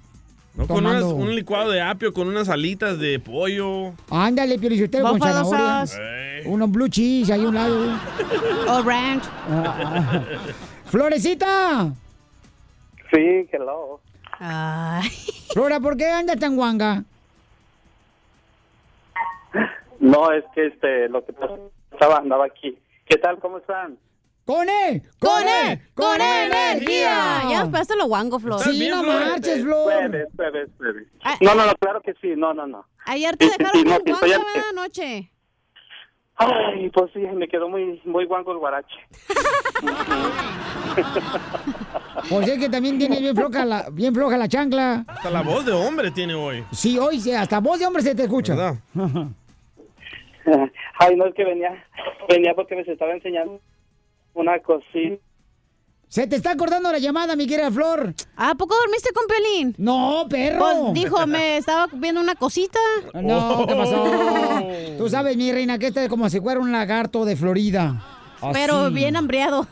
No, con unas- un licuado de apio con unas alitas de pollo.
Ándale, Piolichotero con zanahoria.
sauce.
Unos blue cheese ahí a un lado.
O ranch.
¡Florecita!
Sí, hello.
Flora, ¿por qué andas tan guanga?
No, es que este, lo que pasaba, andaba aquí. ¿Qué tal? ¿Cómo están?
¡Con E!
¡Con E! ¡Con E energía! Ya después lo guango, Flor.
Sí, no marches, Flor.
Jueves, jueves, jueves. No, no, no, claro que sí, no, no, no.
Ayer te
Sí, sí,
dejaron
sí,
guango
estoy
¿verdad,
al-
anoche.
Ay, pues sí, me quedó muy, muy guango el guarache.
Pues es que también tiene bien floja la, bien floja la chancla.
Hasta la voz de hombre tiene hoy.
Sí, hoy sí, hasta voz de hombre se te escucha.
Ay, no, es que venía, venía porque me se estaba enseñando una cosita.
Se te está acordando la llamada, mi querida Flor.
¿A poco dormiste con Pelín?
No, perro.
Pues dijo, me estaba viendo una cosita.
No, ¿qué pasó? Tú sabes, mi reina, que este es como si fuera un lagarto de Florida.
Pero bien hambriado.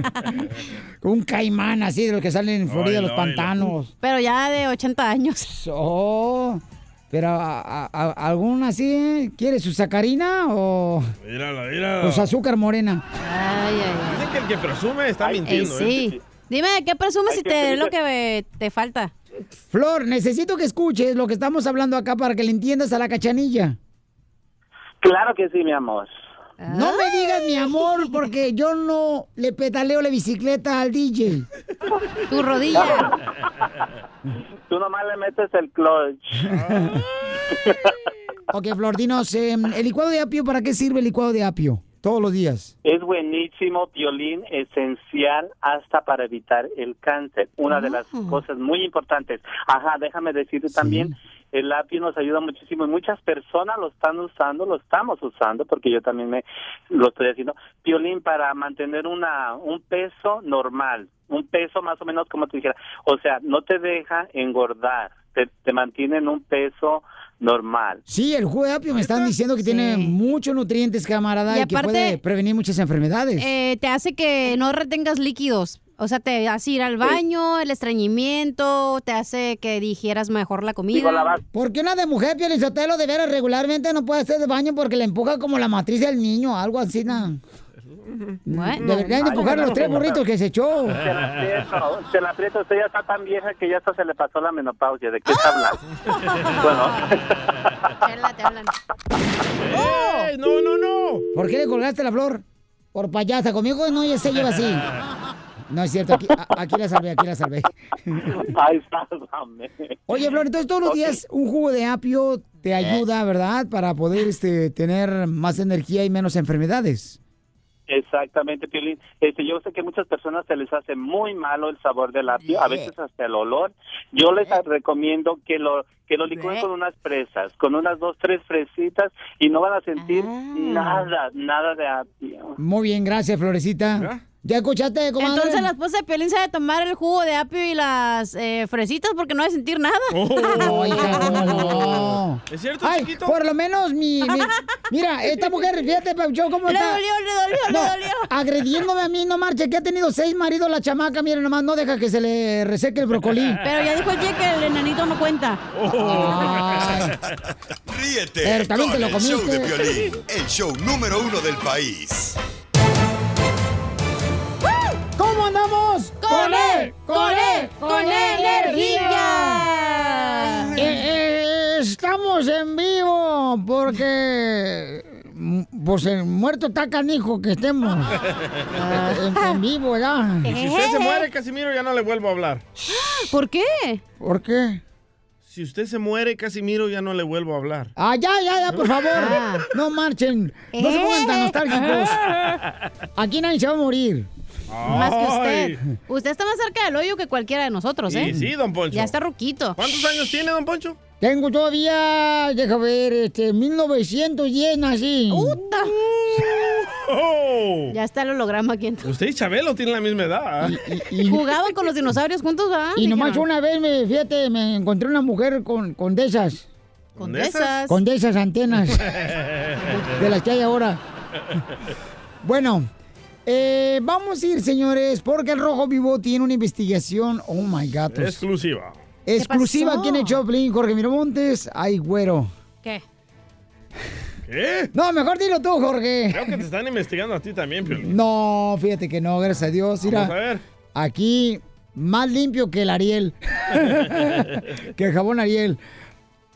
Un caimán así de los que salen en Florida,
Oilo,
los pantanos.
Pero ya de 80 años.
Oh, pero a, a- a- ¿algún así? eh? ¿Quiere su sacarina o,
Mírala, mírala.
o su azúcar morena?
Ay, ay, ay.
Dicen que el que presume está
Ey,
mintiendo.
sí.
¿eh?
Dime, ¿qué presumes si te es lo que te falta?
Flor, necesito que escuches lo que estamos hablando acá para que le entiendas a la cachanilla.
Claro que sí, mi amor.
No me digas mi amor porque yo no le pedaleo la bicicleta al DJ.
Tu rodilla.
Tú nomás le metes el clutch.
Ok, Flor, dinos, eh, ¿el licuado de apio para qué sirve el licuado de apio? Todos los días.
Es buenísimo, violín esencial hasta para evitar el cáncer. Una de las cosas muy importantes. Ajá, déjame decirte también, el apio nos ayuda muchísimo y muchas personas lo están usando, lo estamos usando, porque yo también me lo estoy haciendo. Violín para mantener una un peso normal, un peso más o menos como te dijera. O sea, no te deja engordar, te, te mantiene en un peso normal.
Sí, el jugo de apio me están diciendo que tiene muchos nutrientes, camarada,
Y
y, que
aparte-
puede prevenir muchas enfermedades.
Eh, te hace que no retengas líquidos. O sea, te hace ir al baño, el estreñimiento, te hace que digieras mejor la comida.
Porque una de mujer, Pielizotelo, de veras regularmente no puede hacer de baño porque le empuja como la matriz del niño, algo así, ¿no? Deberían de empujar los tres burritos que se echó.
Se la aprieto, se la aprieto. Usted ya está tan vieja que ya hasta se le pasó la menopausia. ¿De qué está hablando? bueno.
te hablan.
¡Oh!
no, no, no!
¿Por qué le colgaste la flor? Por payasa. Conmigo no, ya se lleva así. No es cierto, aquí, a- aquí la salvé, aquí la salvé.
Ay, sálvame.
Oye, Flor, entonces todos los días un jugo de apio te ayuda, ¿verdad? Para poder este, tener más energía y menos enfermedades.
Exactamente, Piolín. Este, yo sé que muchas personas se les hace muy malo el sabor del apio, a veces hasta el olor. Yo les recomiendo que lo que lo licúen con unas fresas, con unas dos, tres fresitas y no van a sentir nada, nada de apio.
Muy bien, gracias, Florecita. ¿Ya escuchaste, comadre?
Entonces la esposa de Piolín se debe tomar el jugo de apio y las eh, fresitas porque no debe sentir nada.
No, hija, no.
¿Es cierto,
Ay,
chiquito?
por lo menos mi, mi- Mira, esta mujer, fíjate, Pauchón, cómo
Le
está.
dolió, le dolió, le dolió.
Agrediéndome a mí, no marche, que ha tenido seis maridos la chamaca, miren nomás, no deja que se le reseque el brocolí.
Pero ya dijo el que el enanito no cuenta.
Ay.
Ríete
Pero también
con
te lo
el show de. Piolín, el show número uno del país.
¿Cómo andamos?
¡Con él! ¡Con él! ¡Con energía!
Eh, eh, estamos en vivo porque mm, pues el muerto está canijo que estemos eh, en, en vivo ya.
Y si usted se muere, Casimiro, ya no le vuelvo a hablar.
¿Por qué?
¿Por qué?
Si usted se muere, Casimiro, ya no le vuelvo a hablar.
Ah, ya, ya, ya, por favor.
Ah.
No marchen. No se pongan tan nostálgicos. Aquí nadie se va a morir.
Más que usted. Usted está más cerca del hoyo que cualquiera de nosotros, ¿eh?
Sí, sí, don Poncho.
Ya está ruquito.
¿Cuántos años tiene, don Poncho?
Tengo todavía, deja ver, este, 1910 nací.
¡Puta!
Oh.
Ya está el holograma aquí. entonces.
Usted y Chabelo tienen la misma edad.
Jugaban con los dinosaurios juntos, ¿verdad?
Y nomás
Dijeron.
una vez, me, fíjate, me encontré una mujer con, con de esas.
Con de esas.
Con de esas antenas. de las que hay ahora. Bueno, eh, vamos a ir, señores, porque el Rojo Vivo tiene una investigación. Oh my God. pues,
Exclusiva.
Exclusiva aquí en el Choplin, Jorge Miramontes. Ay, güero.
¿Qué?
¿Qué?
No, mejor dilo tú, Jorge.
Creo que te están investigando a ti también, Piolín.
No, fíjate que no, gracias a Dios. Mira,
Vamos a ver.
aquí más limpio que el Ariel. que el jabón Ariel.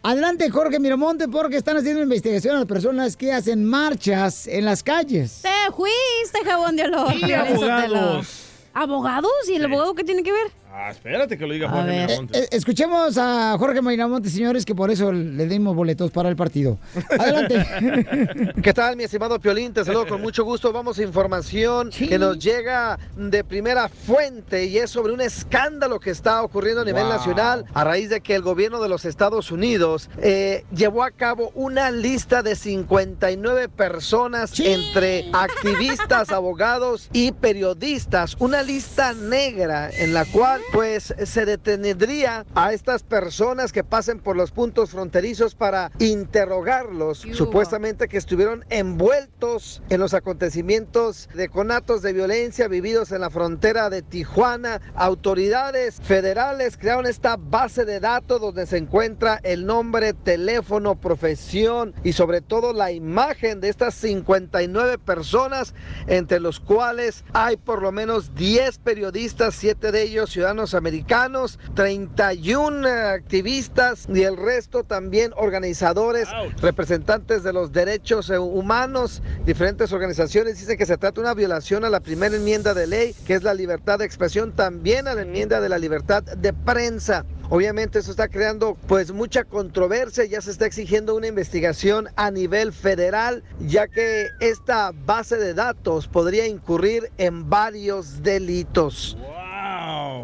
Adelante, Jorge Miramonte, porque están haciendo investigación a las personas que hacen marchas en las calles.
Te fuiste, jabón de olor.
Y abogados.
¿Abogados? ¿Y el abogado qué tiene que ver?
Ah, espérate que lo diga
A
Jorge
ver.
Miramontes.
Eh, escuchemos a Jorge Miramonte, señores, que por eso le dimos boletos para el partido. Adelante.
¿Qué tal, mi estimado Piolín? Te saludo con mucho gusto. Vamos a información que nos llega de primera fuente y es sobre un escándalo que está ocurriendo a nivel
Wow.
nacional a raíz de que el gobierno de los Estados Unidos eh, llevó a cabo una lista de 59 personas entre activistas, abogados y periodistas. Una lista negra en la cual pues se detendría a estas personas que pasen por los puntos fronterizos para interrogarlos, supuestamente que estuvieron envueltos en los acontecimientos de conatos de violencia vividos en la frontera de Tijuana. Autoridades federales crearon esta base de datos donde se encuentra el nombre, teléfono, profesión y sobre todo la imagen de estas 59 personas, entre los cuales hay por lo menos 10 periodistas, 7 de ellos ciudadanos americanos, 31 activistas y el resto también organizadores, representantes de los derechos eh, humanos, diferentes organizaciones dicen que se trata de una violación a la primera enmienda de ley, que es la libertad de expresión, también a la enmienda de la libertad de prensa. Obviamente eso está creando pues mucha controversia, ya se está exigiendo una investigación a nivel federal, ya que esta base de datos podría incurrir en varios delitos.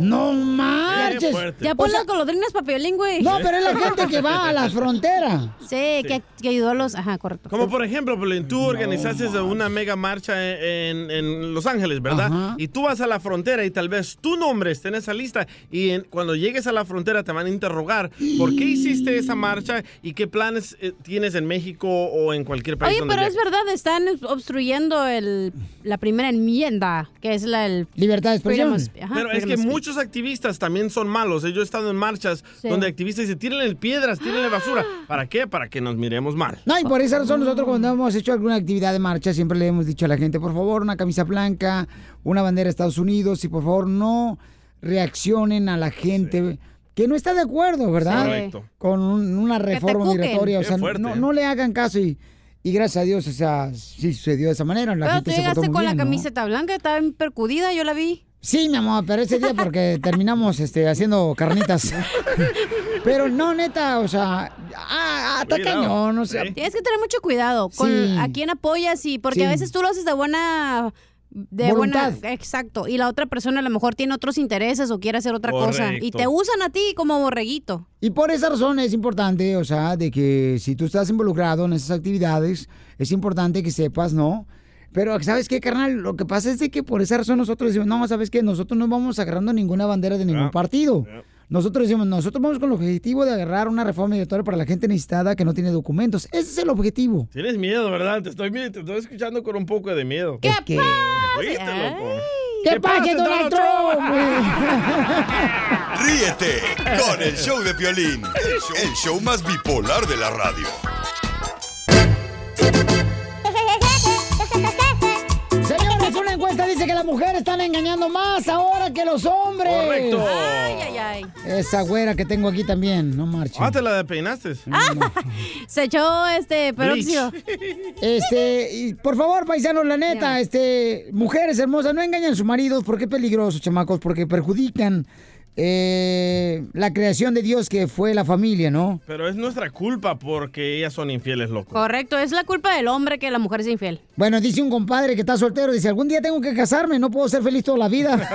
No marches.
Ya
O
pon
sea,
las golondrinas papiolín, güey.
No, pero es la gente que va a la frontera.
Sí, Que, que ayudó a los... Ajá, correcto.
Como por ejemplo, tú organizaste una mega marcha en, en Los Ángeles, ¿verdad?
Ajá.
Y tú vas a la frontera y tal vez tu nombre esté en esa lista y en- cuando llegues a la frontera te van a interrogar por qué hiciste esa marcha y qué planes eh, tienes en México o en cualquier país
Oye,
donde
pero es verdad, están obstruyendo el, la primera enmienda, que es la el
libertad de expresión.
Pero es que muchos activistas también son malos. Yo he estado en marchas
Sí.
donde activistas dicen, tírenle piedras, tírenle basura. ¿Para qué? Para que nos miremos mal.
No, y por esa razón nosotros cuando hemos hecho alguna actividad de marcha siempre le hemos dicho a la gente, por favor, una camisa blanca, una bandera de Estados Unidos y por favor no reaccionen a la gente que no está de acuerdo, ¿verdad?
Correcto.
Con un- una reforma migratoria. O sea, no,
¿eh?
no le hagan caso y, y gracias a Dios, o sea, sí sucedió de esa manera. La
Pero
gente
tú
se portó
llegaste
muy
con la camiseta blanca, estaba percudida, yo la vi.
Sí, mi amor, pero ese día porque terminamos este, haciendo carnitas. pero no, neta, o sea, ah, ah, está cañón, o sea.
Tienes que tener mucho cuidado con
Sí.
a quién apoyas y porque
Sí.
a veces tú lo haces de buena de
Voluntad.
buena exacto y la otra persona a lo mejor tiene otros intereses o quiere hacer otra cosa y te usan a ti como borreguito.
Y por esa razón es importante, o sea, de que si tú estás involucrado en esas actividades, es importante que sepas, ¿no? Pero, ¿sabes qué, carnal? Lo que pasa es de que por esa razón nosotros decimos, no, ¿sabes qué? Nosotros no vamos agarrando ninguna bandera de ningún partido. Nosotros decimos, nosotros vamos con el objetivo de agarrar una reforma migratoria para la gente necesitada que no tiene documentos. Ese es el objetivo.
Tienes miedo, ¿verdad? Te estoy, te estoy escuchando con un poco de miedo.
¿Qué
¿Qué? Loco.
¿Qué pasa, Donald Trump?
Ríete con el show de Piolín, el show más bipolar de la radio.
Dice que las mujeres están engañando más ahora que los hombres.
Correcto.
Ay, ay, ay.
Esa güera que tengo aquí también, no marcha.
Ah, te la peinaste.
Se echó este peróxido.
Este, y por favor, paisanos, la neta, este, mujeres hermosas, no engañan a sus maridos porque es peligroso, chamacos, porque perjudican eh, la creación de Dios que fue la familia, ¿no?
Pero es nuestra culpa porque ellas son infieles, loco.
Correcto, es la culpa del hombre que la mujer es infiel.
Bueno, dice un compadre que está soltero, dice, algún día tengo que casarme, no puedo ser feliz toda la vida.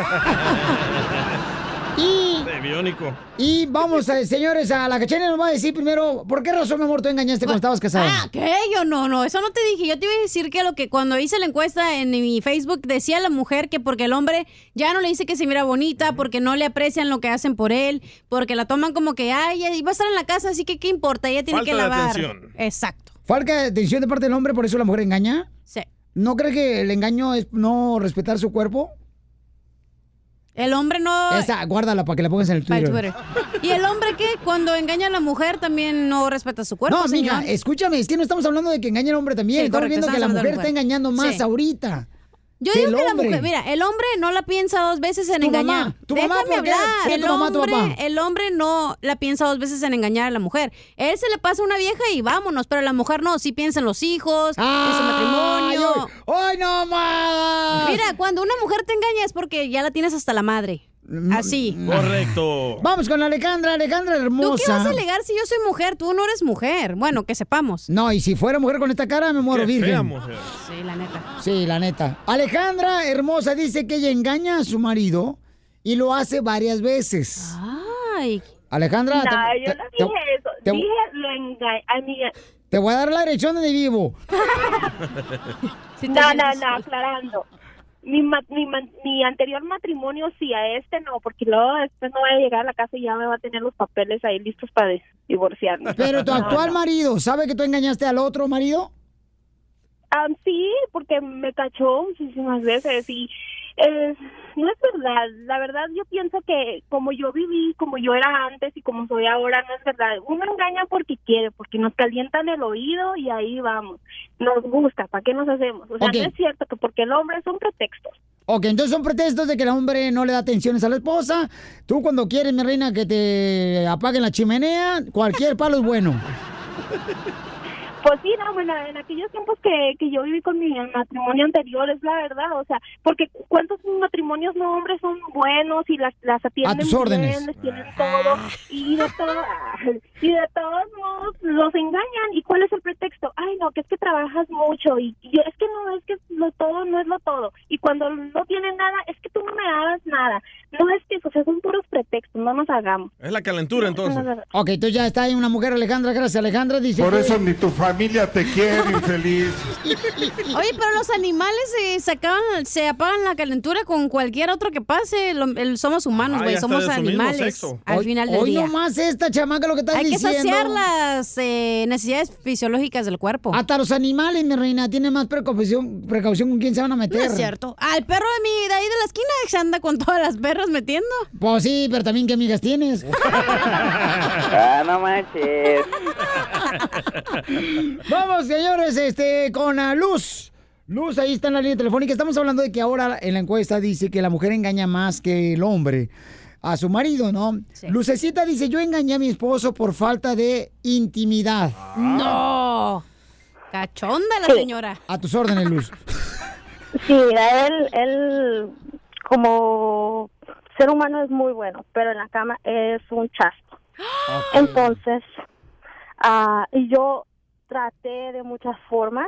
y,
De biónico.
y vamos, eh, señores, a la cachena nos va a decir primero, ¿por qué razón, mi amor, tú engañaste cuando estabas casada?
Ah, ¿qué? Yo no, no, eso no te dije. Yo te iba a decir que lo que cuando hice la encuesta en mi Facebook decía la mujer que porque el hombre ya no le dice que se mira bonita, porque no le aprecian lo que hacen por él, porque la toman como que, ay, ella va a estar en la casa, así que qué importa, ella tiene
Falta
que
de
lavar.
atención.
Exacto.
¿Falta de atención de parte del hombre, por eso la mujer engaña?
Sí.
¿No cree que el engaño es no respetar su cuerpo?
El hombre no...
Esa, guárdala para que la pongas en
el Twitter. ¿Y el hombre que cuando engaña a la mujer también no respeta su cuerpo,
No,
señor?
mija, escuchame, es que no estamos hablando de que engañe al hombre también.
Sí,
estamos
correcto,
viendo que la mujer está engañando más
Sí.
ahorita.
Yo digo que la
hombre.
mujer, mira, el hombre no la piensa dos veces en
Tu
engañar.
mamá, tu
Déjame hablar.
¿Qué
El
tu mamá, tu
hombre,
papá?
el hombre no la piensa dos veces en engañar a la mujer. Él se le pasa una vieja y vámonos, pero la mujer no, sí piensa en los hijos, en su matrimonio.
¡Ay, no más!
Mira, cuando una mujer te engaña es porque ya la tienes hasta la madre. Así.
Correcto.
Vamos con Alejandra, Alejandra hermosa.
¿Tú qué vas a alegar si yo soy mujer? Tú no eres mujer. Bueno, que sepamos.
No, y si fuera mujer con esta cara, me muero
Qué
virgen.
fea mujer. Sí, la neta.
Sí, la neta. Alejandra hermosa dice que ella engaña a su marido y lo hace varias veces.
Ay.
Alejandra,
No,
te-
yo no
te-
dije eso.
te-
dije lo engañé. A mi...
te voy a dar la dirección donde vivo.
no, no, no, aclarando. Mi, mi, mi anterior matrimonio sí, a este no, porque luego después no voy a llegar a la casa y ya me va a tener los papeles ahí listos para divorciarme.
Pero tu actual
no.
marido, ¿sabe que tú engañaste al otro marido?
Ah, sí, porque me cachó muchísimas veces y eh, no es verdad. La verdad yo pienso que como yo viví, como yo era antes y como soy ahora, no es verdad. Uno engaña porque quiere, porque nos calientan el oído y ahí vamos. Nos gusta, ¿para qué nos hacemos? O sea,
Ok.
no es cierto que porque el hombre son pretextos.
Ok, entonces son pretextos de que el hombre no le da atenciones a la esposa. Tú cuando quieres, mi reina, que te apaguen la chimenea, cualquier palo es bueno.
Pues sí, no, bueno, en aquellos tiempos que, que yo viví con mi matrimonio anterior, es la verdad, o sea, porque cuántos matrimonios no hombres son buenos y las, las atienden
tus órdenes.
bien, les tienen todo, y de todo, y de todos modos los engañan, ¿y cuál es el pretexto? Ay, no, que es que trabajas mucho, y, y es que no, es que lo todo no es lo todo, y cuando no tienen nada, es que tú no me das nada, no es que, o sea, son puros pretextos, no nos hagamos.
Es la calentura entonces.
Ok, entonces ya está ahí una mujer, Alejandra. Gracias, Alejandra. Dice
Por
que-
eso ni tu familia te quiere, infeliz.
Oye, pero los animales se, se, acaban- se apagan la calentura con cualquier otro que pase. Lo- el- somos humanos, güey. somos animales. Al
Hoy-
final del
hoy
día.
nomás esta chamaca lo que estás
Hay
diciendo.
que saciar las eh, necesidades fisiológicas del cuerpo.
Hasta los animales, mi reina, tienen más precaución, precaución con quién se van a meter.
No es cierto. Al perro de mi de ahí de la esquina se anda con todas las perras metiendo.
Pues sí, pero también qué amigas tienes.
Ah, no manches.
Vamos, señores, este, con la Luz. Luz, ahí está en la línea telefónica. Estamos hablando de que ahora en la encuesta dice que la mujer engaña más que el hombre a su marido, ¿no? Lucecita dice, yo engañé a mi esposo por falta de intimidad.
No. Cachonda la
Sí.
señora.
A tus órdenes, Luz.
Sí, mira, él, él como ser humano es muy bueno, pero en la cama es un chasto. Entonces, ah, y yo traté de muchas formas,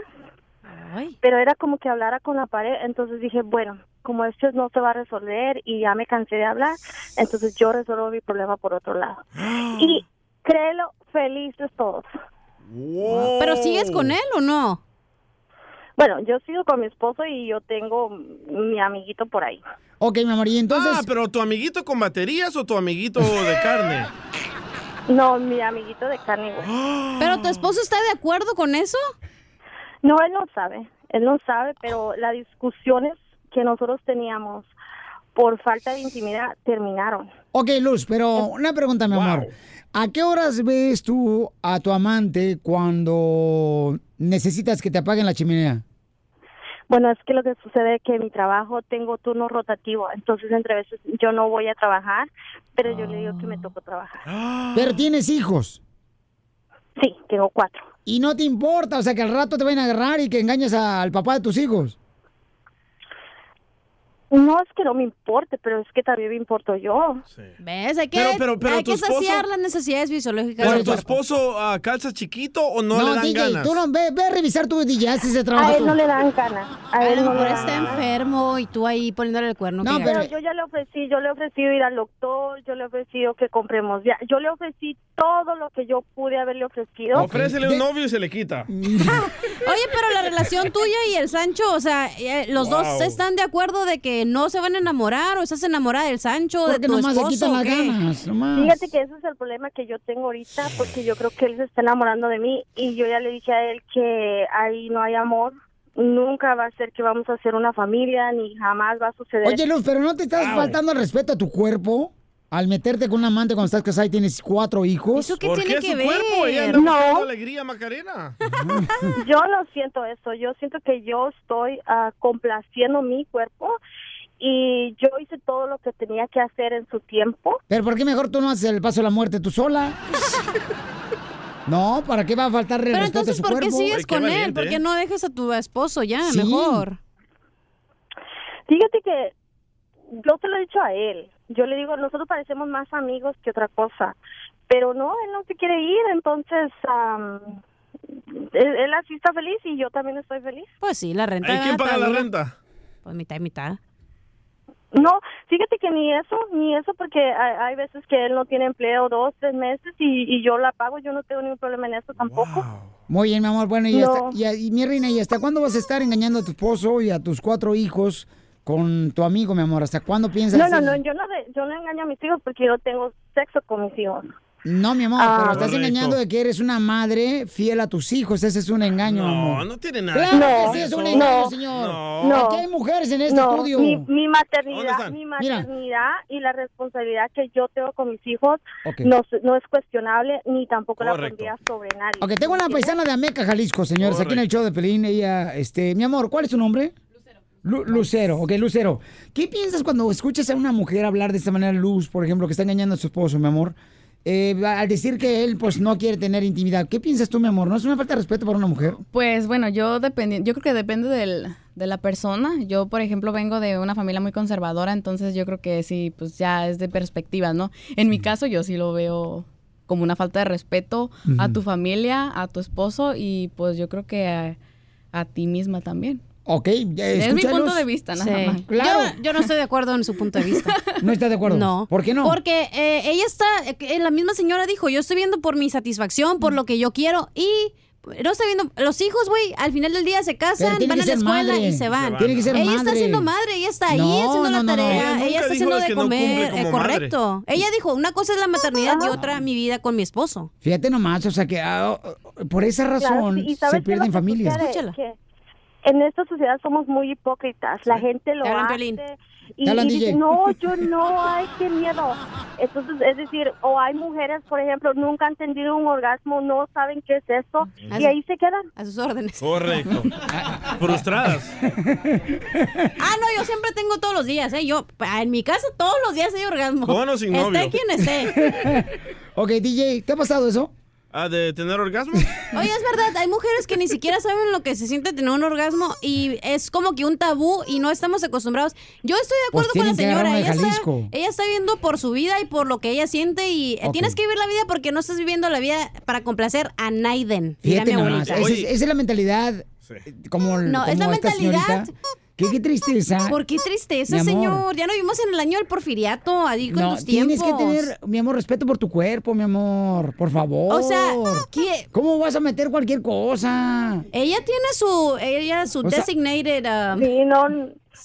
pero era como que hablara con la pared, entonces dije, bueno, como esto no se va a resolver y ya me cansé de hablar, entonces yo resuelvo mi problema por otro lado. Y créelo, felices todos.
¿Pero sigues con él o no?
Bueno, yo sigo con mi esposo y yo tengo mi amiguito por ahí.
Ok, mi amor, y entonces...
Ah, pero tu amiguito con baterías o tu amiguito de carne.
No, mi amiguito de carne. güey.
¿Pero tu esposo está de acuerdo con eso?
No, él no sabe. Él no sabe, pero las discusiones que nosotros teníamos por falta de intimidad terminaron.
Ok, Luz, pero una pregunta, mi amor. ¿A qué horas ves tú a tu amante cuando necesitas que te apaguen la chimenea?
Bueno, es que lo que sucede es que en mi trabajo tengo turno rotativo, entonces entre veces yo no voy a trabajar, pero yo le digo que me tocó trabajar.
Pero tienes hijos.
Sí, tengo cuatro.
Y no te importa, o sea, que al rato te vayan a agarrar y que engañes al papá de tus hijos.
No es que no me importe, pero es que también me importo yo.
¿Ves? Hay que,
Pero- pero- pero
hay que
esposo-
saciar las necesidades fisiológicas
¿Pero tu
cuerpo.
esposo ah, calza chiquito o no, le dan
DJ,
ganas?
tú no, ve, ve a revisar tu DJ, haz ese trabajo.
A él
tú.
no le dan ganas. A
A
él
lo
no le
está enfermo y tú ahí poniéndole el cuerno.
No,
Pero yo ya le ofrecí, yo le he ofrecido ir al doctor, yo le he ofrecido que compremos ya, yo le ofrecí todo lo que yo pude haberle ofrecido.
Ofrécele un novio y se le quita.
Oye, pero la relación tuya y el Sancho, o sea, eh, los
Wow.
dos están de acuerdo de que no se van a enamorar o estás enamorada del Sancho, de tu
nomás se
esposo.
quitan
¿o
las ganas, nomás.
Fíjate que ese es el problema que yo tengo ahorita, porque yo creo que él se está enamorando de mí y yo ya le dije a él que ahí no hay amor, nunca va a ser que vamos a hacer una familia, ni jamás va a suceder.
Oye, Luz, pero ¿no te estás faltando el respeto a tu cuerpo al meterte con un amante cuando estás casada y tienes cuatro hijos?
¿Eso qué
¿Por
tiene
qué
que
su
ver?
cuerpo? Ella anda
No.
alegría, Macarena.
Yo no siento eso, yo siento que yo estoy ah, complaciendo mi cuerpo y yo hice todo lo que tenía que hacer en su tiempo.
Pero ¿por qué mejor tú no haces el paso de la muerte tú sola? No, ¿para qué va a faltar el
Pero
respeto a
entonces,
su
¿por qué
cuerpo?
sigues
Ay, qué
con él?
valiente,
¿Por qué
¿eh?
no dejas a tu esposo ya?
Sí.
Mejor.
Fíjate que yo te lo he dicho a él. Yo le digo, nosotros parecemos más amigos que otra cosa. Pero no, él no se quiere ir, entonces am, él, él así está feliz y yo también estoy feliz.
Pues sí, la renta.
¿Y quién paga la renta?
Pues mitad y mitad.
No, fíjate que ni eso, ni eso, porque hay, hay veces que él no tiene empleo dos, tres meses y, y yo la pago, yo no tengo ningún problema en eso tampoco.
Muy bien, mi amor. Bueno, y,
No.
hasta- y, y mi reina, ¿y hasta cuándo vas a estar engañando a tu esposo y a tus cuatro hijos con tu amigo, mi amor? ¿Hasta cuándo piensas?
No, no, no, yo no, yo no engaño a mis hijos porque yo tengo sexo con mis hijos.
No, mi amor,
Ah.
pero estás
Correcto.
engañando de que eres una madre fiel a tus hijos. Ese es un engaño,
No,
amor.
no tiene nada
Claro
que ver
sí es un engaño,
No.
señor.
No.
No.
Aquí hay mujeres en este
no,
estudio.
mi, mi
¿Dónde
maternidad, mi
Mira.
maternidad y la responsabilidad que yo tengo con mis hijos no, no es cuestionable ni tampoco la pondría sobre nadie.
Ok, tengo una paisana de Ameca, Jalisco, señores, aquí en el show de Pelín. Ella, este, mi amor, ¿cuál es tu nombre? Lucero. Lucero, ok, Lucero. ¿Qué piensas cuando escuchas a una mujer hablar de esta manera, Luz, por ejemplo, que está engañando a su esposo, mi amor? Eh, al decir que él, pues, no quiere tener intimidad. ¿Qué piensas tú, mi amor? ¿No es una falta de respeto para una mujer?
Pues bueno, yo dependi yo creo que depende del, de la persona. Yo, por ejemplo, vengo de una familia muy conservadora, entonces yo creo que sí, pues ya es de perspectiva, ¿no? En mi caso, yo sí lo veo como una falta de respeto a tu familia, a tu esposo y pues yo creo que a, a ti misma también.
Ok, ya
Es mi punto de vista, nada
Sí.
más.
Claro.
Yo, yo no estoy de acuerdo en su punto de vista.
¿No estás de acuerdo?
No.
¿Por qué no?
Porque eh, ella está, eh, la misma señora dijo, yo estoy viendo por mi satisfacción, por lo que yo quiero y no estoy viendo, los hijos, güey, al final del día se casan, van a la escuela
madre.
y se van.
Tiene
que ser
ella está
madre.
siendo madre, ella está ahí
No,
haciendo
no,
la tarea,
Ella
está haciendo
de
comer, eh,
madre.
correcto. Ella dijo, una cosa es la maternidad y otra mi vida con mi esposo.
Fíjate nomás, o sea que ah, por esa
Claro,
razón
sí, ¿y sabes
se pierden familias.
Escúchala.
Que en esta sociedad somos muy hipócritas. La gente lo hace y, y dice,
DJ.
no, yo no, ay, qué miedo. Entonces, es decir, o hay mujeres, por ejemplo, nunca han tenido un orgasmo, no saben qué es eso, y ahí se quedan.
A sus órdenes.
Correcto. Frustradas.
Ah, no, yo siempre tengo todos los días, ¿eh? Yo, pa- en mi casa todos los días hay orgasmo.
Con o sin
Esté
novio.
quien esté.
ok, DJ, ¿te ha pasado eso?
Ah, de tener orgasmo.
Oye, es verdad, hay mujeres que ni siquiera saben lo que se siente tener un orgasmo y es como que un tabú y no estamos acostumbrados. Yo estoy de
Pues
acuerdo con la señora. Ella está, ella está viviendo por su vida y por lo que ella siente y eh, tienes que vivir la vida porque no estás viviendo la vida para complacer a Naiden.
Fíjate
mi
nomás, esa es, esa es la mentalidad, eh, como,
No, es la
esta
mentalidad
señorita, ¿Qué, qué tristeza?
¿Por qué tristeza, señor? Ya no vivimos en el año del porfiriato, ahí con
No,
tus tiempos.
tienes que tener, mi amor, respeto por tu cuerpo, mi amor. Por favor.
O sea, ¿qué?
¿Cómo vas a meter cualquier cosa?
Ella tiene su, ella, su
O sea-
designated. um,
Sí, no.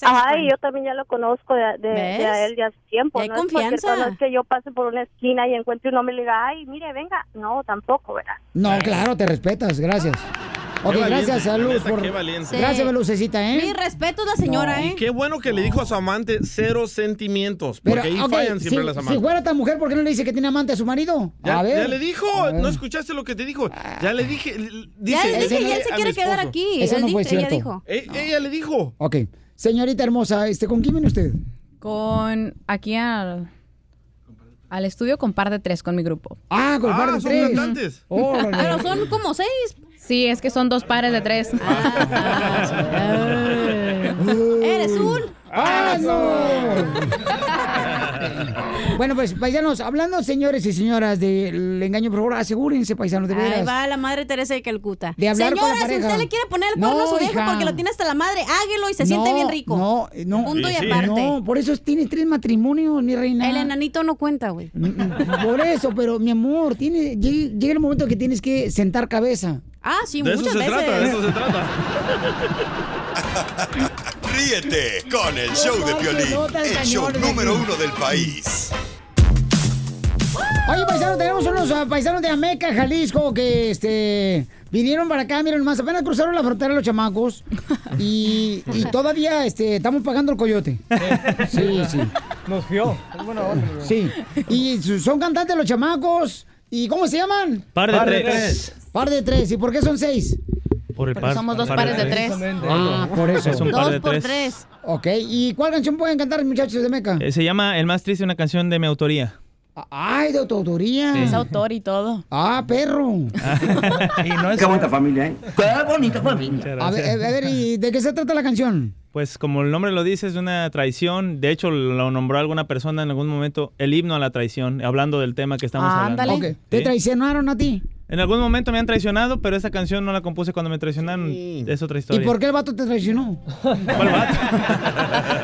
Ay, yo también ya lo conozco de, de, de a él ya hace tiempo.
Y hay
no
confianza.
es que yo pase por una esquina y encuentre un hombre y le diga, ay, mire, venga. No, tampoco, ¿verdad?
No, claro, te respetas, gracias. Ok,
valiente,
gracias a Luz
neta,
por...
qué valiente.
Gracias, Belucecita, ¿eh?
Mi respeto a la señora, ¿eh?
qué bueno que le dijo a su amante cero sentimientos, porque
Pero,
ahí fallan siempre
si,
las
si
amantes.
fuera tan mujer, ¿por qué no le dice que tiene amante a su marido?
Ya,
a ver.
ya le dijo, no escuchaste lo que te dijo. Ya le dije, l-
Ya
dice,
le dije,
"Ese
y él se quiere quedar
esposo".
aquí.
Eso
Él
no fue
ella
cierto.
dijo.
E- ella le dijo.
Ok. Señorita hermosa, este, ¿con quién viene usted?
Con aquí al, al estudio con par de tres con mi grupo.
Ah, con par de
son
tres.
cantantes.
Órale.
Pero son como seis.
Sí, es que son dos pares de tres.
Eres un.
¡Ah, no! bueno, pues, paisanos, hablando, señores y señoras, del engaño, por favor, asegúrense, paisanos, de
Ahí va la madre Teresa de Calcuta.
De hablar con la
Señora, si
pareja.
usted le quiere poner el
No,
cuerno a su viejo
hija.
porque lo tiene hasta la madre, hágelo y se siente
No,
bien rico.
No, no.
Punto y
Sí, sí.
aparte.
No, por eso tienes tres matrimonios, mi reina.
El enanito no cuenta, güey.
Por eso, pero mi amor, tiene, llega, llega el momento que tienes que sentar cabeza.
Ah, sí,
De eso
muchas
se
veces.
trata, de eso se trata.
Ríete con el show de Piolín, el show número uno del país.
Oye, paisanos, tenemos unos ah, paisanos de Ameca, Jalisco, que este vinieron para acá, miren más, apenas cruzaron la frontera los chamacos y, y todavía este, estamos pagando el coyote. Sí, sí.
Nos fió. Es buena onda.
Sí. Y son cantantes los chamacos. ¿Y cómo se llaman?
Par de Par de tres. tres.
Par de tres. ¿Y por qué son seis?
Por el
Porque
par-
somos dos
par
pares de tres.
Ah, por eso.
Es un par
Dos
de
por
tres.
tres.
Ok, ¿y cuál canción pueden cantar, muchachos de Meca?
Eh, se llama El más triste, una canción de mi autoría.
Ay, de autoría.
Es autor y todo.
Ah, perro.
y no es
Qué bonita familia, ¿eh? Qué bonita familia.
A ver, a ver, ¿y de qué se trata la canción?
Pues como el nombre lo dice, es una traición. De hecho, lo nombró alguna persona en algún momento, el himno a la traición, hablando del tema que estamos hablando.
¿Te traicionaron a ti?
En algún momento me han traicionado, pero esa canción no la compuse cuando me traicionaron. Es otra
¿Y
historia.
por qué el vato te traicionó?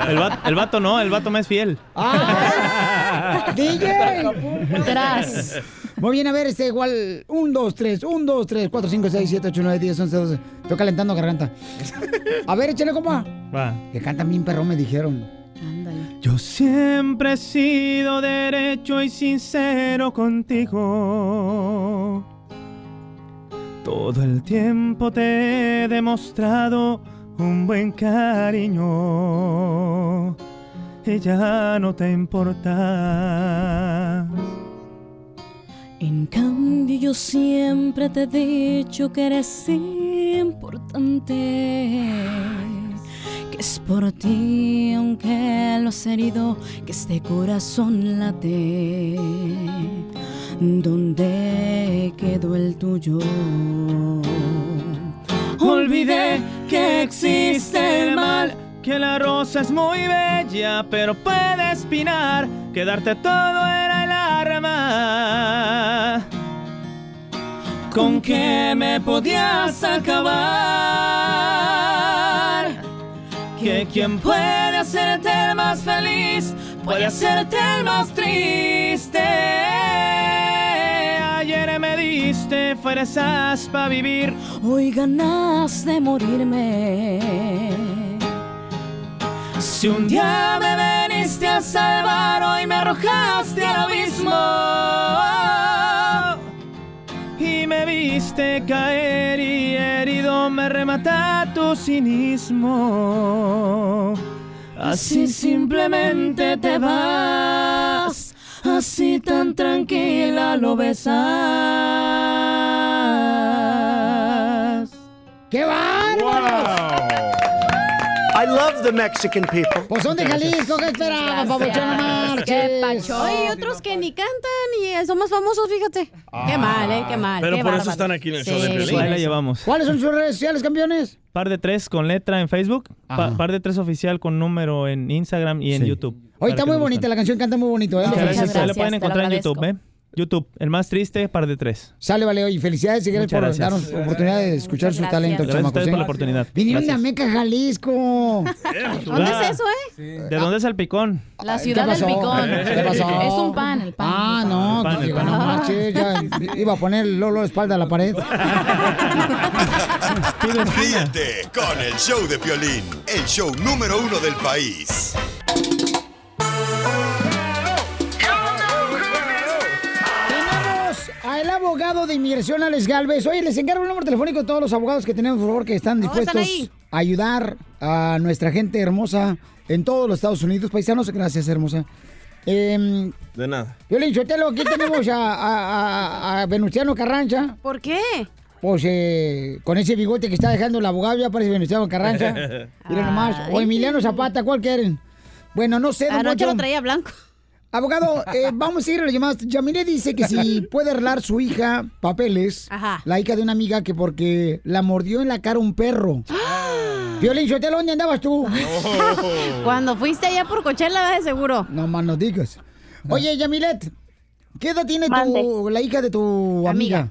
El vato, el vato no, el vato me es fiel.
¡Ah! ¡DJ!
Tras.
Muy bien, a ver, este igual. 1, 2, 3, 1, 2, 3, 4, 5, 6, 7, 8, 9, 10, 11, 12. Estoy calentando garganta. A ver, échale, compa.
Va.
Que cantan bien perro, me dijeron.
Yo siempre he sido derecho y sincero contigo. Todo el tiempo te he demostrado un buen cariño. Y ya no te importa.
En cambio yo siempre te he dicho que eres importante, es por ti aunque lo has herido, que este corazón late. ¿Dónde quedó el tuyo?
Olvidé que existe el mal, que la rosa es muy bella, pero puede espinar, que darte todo era el arma. Con que me podías acabar. Que quien puede hacerte el más feliz, puede hacerte el más triste. Ayer me diste fuerzas para vivir.
Hoy ganas de morirme.
Si un día me viniste a salvar, hoy me arrojaste al abismo. Viste caer y herido me remata tu cinismo. Así simplemente te vas, así tan tranquila lo besas.
¡Qué bárbaro!
I love the Mexican people.
Pues son de Jalisco, ¿qué esperaba, papuchón? No marches.
Oye, y otros que ni cantan y son más famosos, fíjate. Qué mal, ¿eh? Qué mal.
Pero
qué
por eso
bárbaro.
están aquí en el
Sí,
show de Piolín.
Ahí la llevamos.
¿Cuáles son sus redes sociales, campeones?
Par de tres con letra en Facebook, pa- par de tres oficial con número en Instagram y en
Sí.
YouTube. Para
está muy bonita, la canción canta muy bonito, ¿eh? felicito.
gracias, ahí la pueden encontrar en YouTube, ¿eh? YouTube, el más triste, par de tres.
Sale, vale, oye, felicidades y gracias
Muchas
por
gracias.
darnos oportunidad de escuchar sus talentos,
Gracias
chamacos. ¿eh?
por la oportunidad.
Vinieron de
Gracias.
Ameca, Jalisco.
¿Dónde es eso, eh?
¿De dónde es el picón?
La ciudad del picón.
¿Qué pasó?
Es un pan, el pan.
Ah, no,
El pan, el pan.
no manches, ya iba a poner Lolo espalda a la pared.
Ríete con el show de Piolín, el show número uno del país.
Al abogado de inmigración, Alex Galvez. Oye, les encargo el número telefónico de todos los abogados que tenemos, por favor, que están
¿Dónde están
dispuestos a ayudar a nuestra gente hermosa en todos los Estados Unidos. Paisanos, gracias, hermosa. Eh,
De nada.
Violín Sotelo, aquí tenemos a, a- a- a Venustiano Carranza.
¿Por qué?
Pues eh, con ese bigote que está dejando el abogado, ya parece Venustiano Carranza. Miren nomás. O Emiliano Zapata, ¿cuál quieren? Bueno, no sé.
Anoche
Poncho.
lo traía blanco.
Abogado, eh, vamos a ir a las llamadas. Yamile dice que si puede arreglar su hija papeles,
Ajá.
la hija de una amiga que porque la mordió en la cara un perro. Violín Sotelo, ¿dónde andabas tú?
Cuando fuiste allá por Coachella, de seguro.
No más no digas. Oye, Yamilet, ¿qué edad tiene tu, la hija de tu amiga?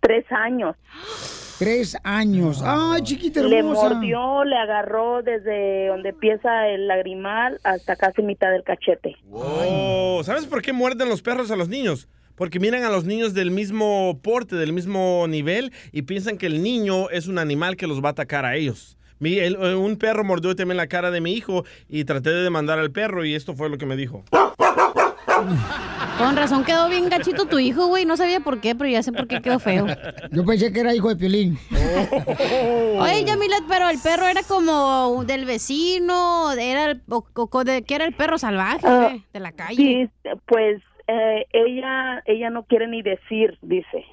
Tres años.
Tres años. Ay, chiquita
Le
hermosa.
mordió, le agarró desde donde empieza el lagrimal hasta casi mitad del cachete.
Oh, ¿sabes por qué muerden los perros a los niños? Porque miran a los niños del mismo porte, del mismo nivel y piensan que el niño es un animal que los va a atacar a ellos. Mi- el- eh, un perro mordió también la cara de mi hijo y traté de demandar al perro y esto fue lo que me dijo.
Con razón quedó bien gachito tu hijo, güey. No sabía por qué, pero ya sé por qué quedó feo.
Yo pensé que era hijo de Piolín.
Oye, Yamilet, pero el perro era como del vecino, era el, o- o- de, ¿qué era el perro salvaje
Ah,
de la calle?
Sí, pues eh, ella ella no quiere ni decir, dice,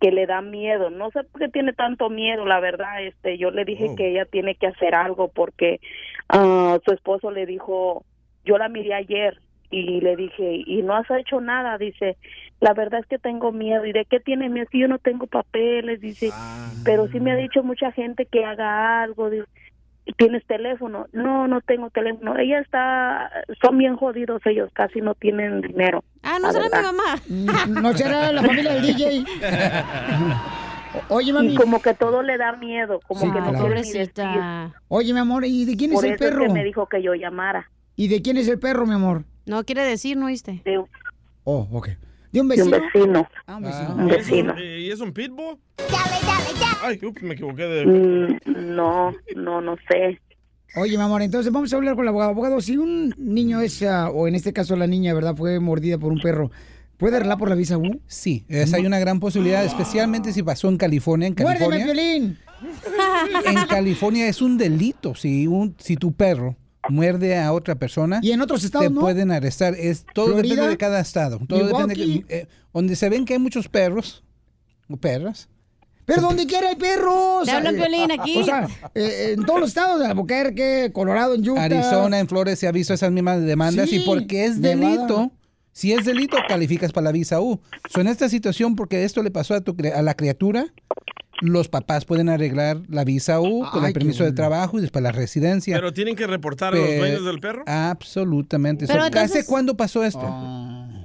que le da miedo. No sé por qué tiene tanto miedo, la verdad. Este, yo le dije que ella tiene que hacer algo porque ah, su esposo le dijo, yo la miré ayer y le dije, y no has hecho nada, dice, la verdad es que tengo miedo. ¿Y de qué tiene miedo? Si yo no tengo papeles, dice, pero sí me ha dicho mucha gente que haga algo. dice, ¿Tienes teléfono? No, no tengo teléfono. Ella está, son bien jodidos ellos, casi no tienen dinero.
Ah,
no
será mi mamá.
No será la familia del DJ. Oye, mami.
Y como que todo le da miedo, como
Sí,
que no
claro.
quiere ni decir.
Oye, mi amor, ¿y de quién
Por
es el
eso es
perro?
que me dijo que yo llamara.
¿Y de quién es el perro, mi amor?
No quiere decir, ¿no oíste?
Oh, ok. ¿De un
De un
vecino?
vecino.
Ah, un vecino.
Un vecino.
¿Y es un pitbull? Ay, ups, me equivoqué de...
Mm, no, no, no sé.
Oye, mi amor, entonces vamos a hablar con el abogado. Abogado, si un niño es, ah, o en este caso la niña, ¿verdad? Fue mordida por un perro, ¿puede arreglar por la visa U?
Sí, esa hay una gran posibilidad, especialmente si pasó en California. En
¡Muérdeme,
California,
Piolín!
en California es un delito si un si tu perro muerde a otra persona.
Y en otros estados
te
no?
pueden arrestar. Es todo
Florida,
depende de cada estado. Todo depende
Milwaukee.
de- eh, donde se ven que hay muchos perros o perras.
Pero donde quiera hay perros.
Te habla
Eh,
Piolín aquí.
O sea, eh, en todos los estados, de Albuquerque, Colorado, en Utah.
Arizona, en Flores se ha visto esas mismas demandas
Sí,
y porque es
Nevada.
delito, si es delito calificas para la visa U. So, en esta situación, porque esto le pasó a, tu, a la criatura, los papás pueden arreglar la visa U con
Ay,
el permiso de trabajo y después la residencia.
¿Pero tienen que reportar a los dueños del perro?
Absolutamente.
Pero
So,
entonces-
¿Hace cuándo pasó esto?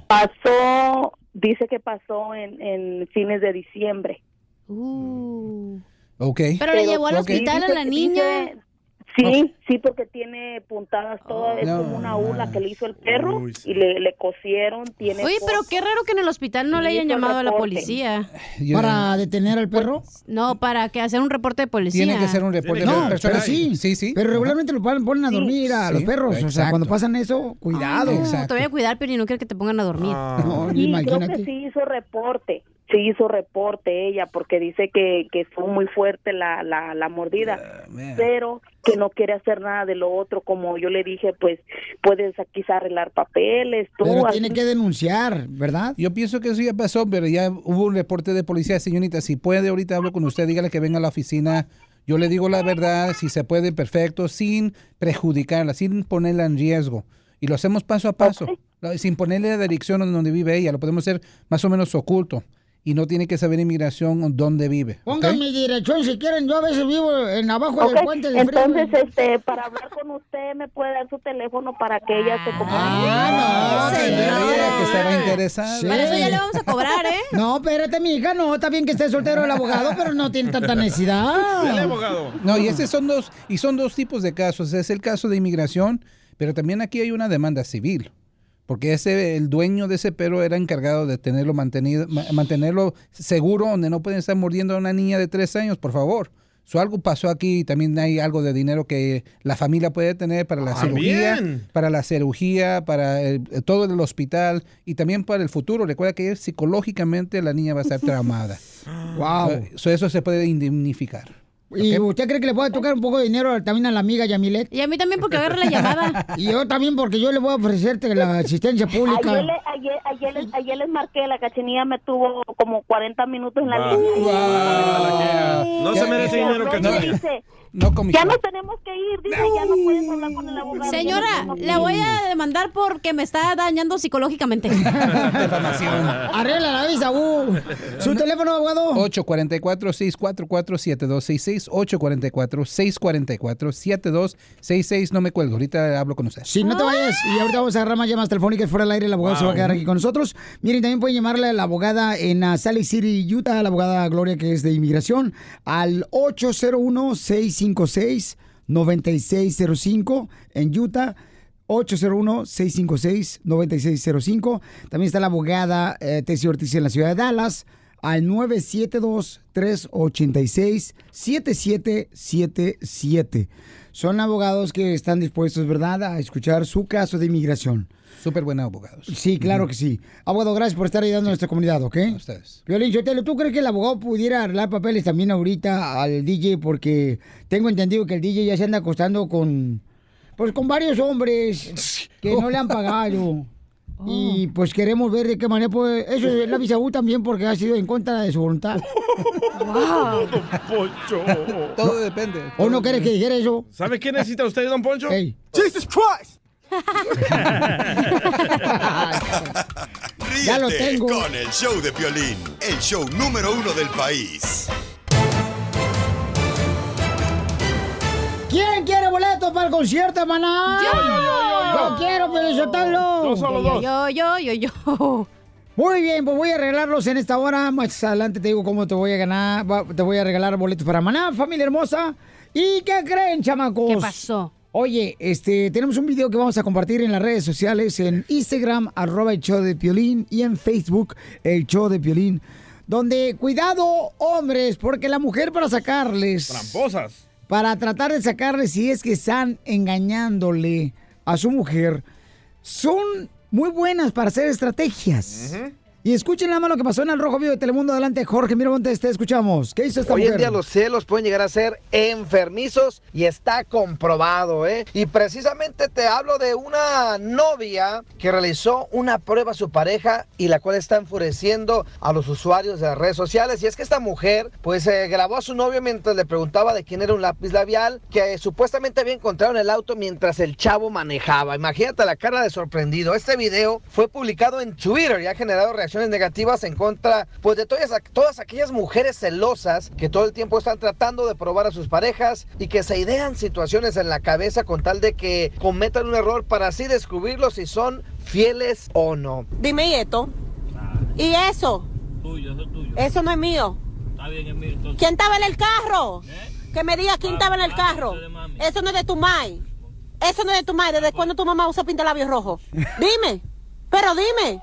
Pasó, dice que pasó en, en fines de diciembre.
Ok.
Pero le llevó al hospital a la niña.
dice- sí, sí, porque tiene puntadas todas, es como una ula que le hizo el perro y le, le cosieron, tiene
Oye, pero qué raro que en el hospital no le hayan llamado a la policía.
¿Para detener al perro?
No, para que hacer un reporte de policía.
Tiene que hacer un reporte
No,
de persona.
pero sí.
Sí, sí.
Pero regularmente lo ponen a dormir a los perros. O sea, cuando pasan eso, cuidado.
No, te voy a cuidar, pero no quiero que te pongan a dormir.
No,
Sí, creo que sí hizo reporte, sí hizo reporte ella, porque dice que, que fue muy fuerte la, la, la mordida, pero que no quiere hacer nada de lo otro, como yo le dije, pues puedes quizá arreglar papeles, tú.
Pero
así-
tiene que denunciar, ¿verdad?
Yo pienso que eso ya pasó, pero ya hubo un reporte de policía, señorita. Si puede, ahorita hablo con usted, dígale que venga a la oficina. Yo le digo la verdad, si se puede, perfecto, sin perjudicarla, sin ponerla en riesgo. Y lo hacemos paso a paso, sin ponerle la dirección donde vive ella, lo podemos hacer más o menos oculto. Y no tiene que saber inmigración dónde vive.
Pongan mi dirección si quieren. Yo a veces vivo en abajo del puente del
Entonces,
freeway.
este, para hablar con usted, ¿me puede dar su teléfono para que ella se comunique?
Ah, no,
Mira que estaba interesada.
Sí.
Para eso ya le vamos a cobrar, ¿eh?
No, espérate, mi hija, no, está bien que esté soltero el abogado, pero no tiene tanta necesidad.
No, y ese son dos, y son dos tipos de casos. Es el caso de inmigración, pero también aquí hay una demanda civil. Porque ese, el dueño de ese perro era encargado de tenerlo mantenido, ma- mantenerlo seguro, donde no pueden estar mordiendo a una niña de tres años, por favor. So, algo pasó aquí y también hay algo de dinero que la familia puede tener para la
Ah,
cirugía,
bien.
para la cirugía, para el- todo el hospital y también para el futuro. Recuerda que psicológicamente la niña va a estar traumada.
Wow.
So eso se puede indemnificar.
¿Y usted cree que le puede tocar un poco de dinero también a la amiga Yamilet?
Y a mí también porque agarra la llamada.
Y yo también porque yo le voy a ofrecerte la asistencia pública.
Ayer, ayer, ayer, les- ayer les marqué, la cachinilla me tuvo como 40 minutos en la
Va.
línea.
No se merece dinero,
No,
No
ya nos tenemos que ir, dice, ya no puedes hablar con el abogado.
Señora, la
tenemos
voy a demandar porque me está dañando psicológicamente.
Arregla la visa, uh. ¿Su teléfono, abogado?
844-644-7266, 844-644-7266. No me cuelgo, ahorita hablo con usted.
Si no te vayas, y ahorita vamos a agarrar más llamadas telefónicas fuera del aire, el abogado se va a quedar aquí con nosotros. Miren, también pueden llamarle a la abogada en uh, Salt Lake City, Utah, la abogada Gloria, que es de inmigración, al 801-656-9605 en Utah. 801-656-9605. También está la abogada eh, Tessie Ortiz en la ciudad de Dallas al 972-386-7777. Son abogados que están dispuestos, ¿verdad?, a escuchar su caso de inmigración.
Súper buenos abogados.
Sí, claro que sí. Abogado, gracias por estar ayudando a nuestra comunidad, ¿ok?
ustedes.
Violín Sotelo, ¿tú crees que el abogado pudiera arreglar papeles también ahorita al DJ? Porque tengo entendido que el DJ ya se anda acostando con, pues, con varios hombres que no le han pagado. Y pues queremos ver de qué manera puede... Eso es la visa U también porque ha sido en contra de su voluntad.
Poncho.
Todo depende.
¿O no quieres que dijera eso?
¿Sabe qué necesita usted, don Poncho?
Jesus Christ. Ya lo tengo.
con el show de Piolín, el show número uno del país.
¿Quién quiere boletos para el concierto, maná?
Yo. Yo, yo, yo, yo.
Quiero, Pelizotelo.
Yo solo dos. Yo, yo, yo, yo.
Muy bien, pues voy a arreglarlos en esta hora. Más adelante te digo cómo te voy a ganar. Te voy a regalar boletos para Maná, familia hermosa. ¿Y qué creen, chamacos?
¿Qué pasó?
Oye, este, tenemos un video que vamos a compartir en las redes sociales, en Instagram, arroba el show de Piolín, y en Facebook, el show de Piolín, donde, cuidado, hombres, porque la mujer para sacarles...
Tramposas.
Para tratar de sacarles si es que están engañándole a su mujer, son muy buenas para hacer estrategias. Y escuchen nada más lo que pasó en el Rojo Vivo de Telemundo. Adelante, Jorge Miramontes, te escuchamos. ¿Qué hizo esta
Hoy
mujer?
en día los celos pueden llegar a ser enfermizos y está comprobado, ¿eh? Y precisamente te hablo de una novia que realizó una prueba a su pareja y la cual está enfureciendo a los usuarios de las redes sociales. Y es que esta mujer, pues, eh, grabó a su novio mientras le preguntaba de quién era un lápiz labial que eh, supuestamente había encontrado en el auto mientras el chavo manejaba. Imagínate la cara de sorprendido. Este video fue publicado en Twitter y ha generado reacciones negativas en contra, pues, de todas, todas aquellas mujeres celosas que todo el tiempo están tratando de probar a sus parejas y que se idean situaciones en la cabeza con tal de que cometan un error para así descubrirlo si son fieles o no.
Dime y esto. ¿Y eso? Eso no es mío. ¿Quién estaba en el carro? Que me diga quién estaba en el carro. Eso no es de tu mai. Eso no es de tu mai. ¿Desde cuándo tu mamá usa pintalabios rojos? Dime. Pero dime.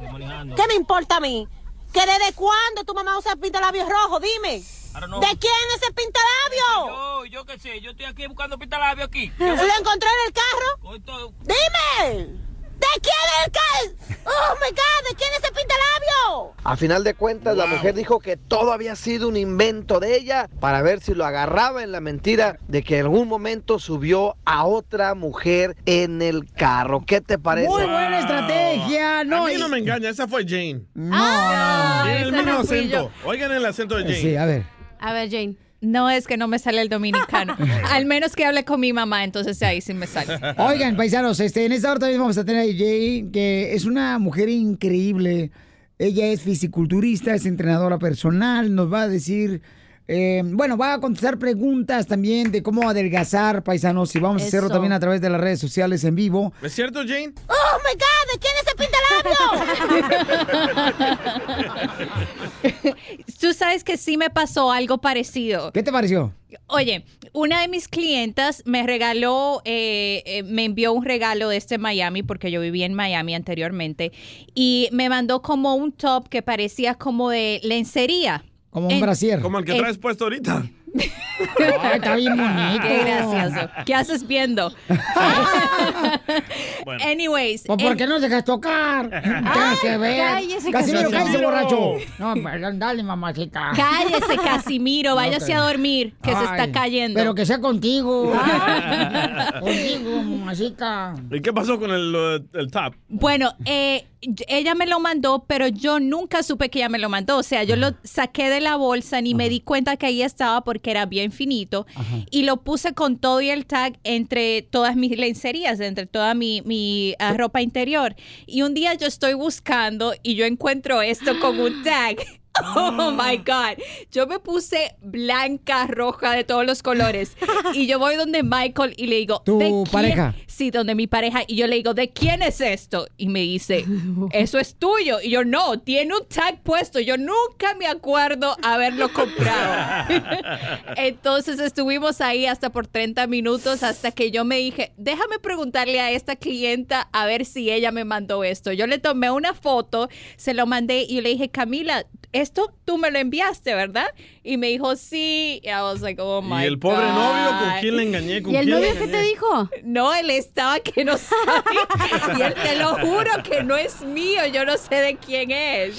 ¿Qué me importa a mí? ¿Que desde cuándo tu mamá usa pintalabios rojos? Dime. ¿De quién es ese pintalabio?
Yo, yo qué sé, yo estoy aquí buscando pintalabio aquí.
¿Lo encontré en el carro? Dime. ¿De quién es el carro? Oh my God, ¿de quién es ese pintalabio?
A final de cuentas, la mujer dijo que todo había sido un invento de ella para ver si lo agarraba en la mentira de que en algún momento subió a otra mujer en el carro. ¿Qué te parece?
Muy buena estrategia. No,
a mí
y-
no me engaña, esa fue Jane.
No,
Tiene el mismo acento. Oigan el acento de Jane.
Sí, a ver.
A ver, Jane.
No es que no me sale el dominicano. Al menos que hable con mi mamá, entonces ahí sí me sale.
Oigan, paisanos, este, en esta hora también vamos a tener a Jay, que es una mujer increíble. Ella es fisiculturista, es entrenadora personal, nos va a decir, eh, bueno, va a contestar preguntas también de cómo adelgazar, paisanos, y vamos a hacerlo también a través de las redes sociales en vivo.
¿Es cierto, Jane?
¡Oh, my God! ¿De quién es ese pintalabio?
Tú sabes que sí me pasó algo parecido.
¿Qué te pareció?
Oye, una de mis clientas me regaló, eh, eh, me envió un regalo desde Miami, porque yo vivía en Miami anteriormente, y me mandó como un top que parecía como de lencería.
Como un brasier.
Como el que traes puesto ahorita.
Ay, está bien bonito.
Qué gracioso. ¿Qué haces viendo? Anyways.
¿Pues ¿Por
en-
qué no dejas tocar? Tienes que ver.
cállese,
Casimiro, cállese, borracho. No, perdón, dale, mamacita.
Cállese, Casimiro, váyase a dormir, que se
Ay,
está cayendo.
Pero que sea contigo. contigo, mamacita.
¿Y qué pasó con el, el top?
Bueno, eh, ella me lo mandó, pero yo nunca supe que ella me lo mandó. O sea, yo lo saqué de la bolsa, ni me di cuenta que ahí estaba porque era bien finito. Y lo puse con todo y el tag entre todas mis lencerías, entre toda mi, mi, ah, ropa interior. Y un día yo estoy buscando y yo encuentro esto con un tag. Oh my God. Yo me puse blanca, roja, de todos los colores. Y yo voy donde Michael y le digo,
¿Tu
¿de quién?
pareja?
Sí, donde mi pareja. Y yo le digo, ¿de quién es esto? Y me dice, eso es tuyo. Y yo, no, tiene un tag puesto. Yo nunca me acuerdo haberlo comprado. Entonces estuvimos ahí hasta por 30 minutos hasta que yo me dije, déjame preguntarle a esta clienta a ver si ella me mandó esto. Yo le tomé una foto, se lo mandé y yo le dije, Camila, esto tú me lo enviaste, ¿verdad? Y me dijo, sí. Y I was like, oh my
¿Y el pobre
God.
novio con quién le engañé? ¿Con
¿Y el
quién
novio qué te dijo? No, él estaba que no sabe. y él te lo juro que no es mío. Yo no sé de quién es.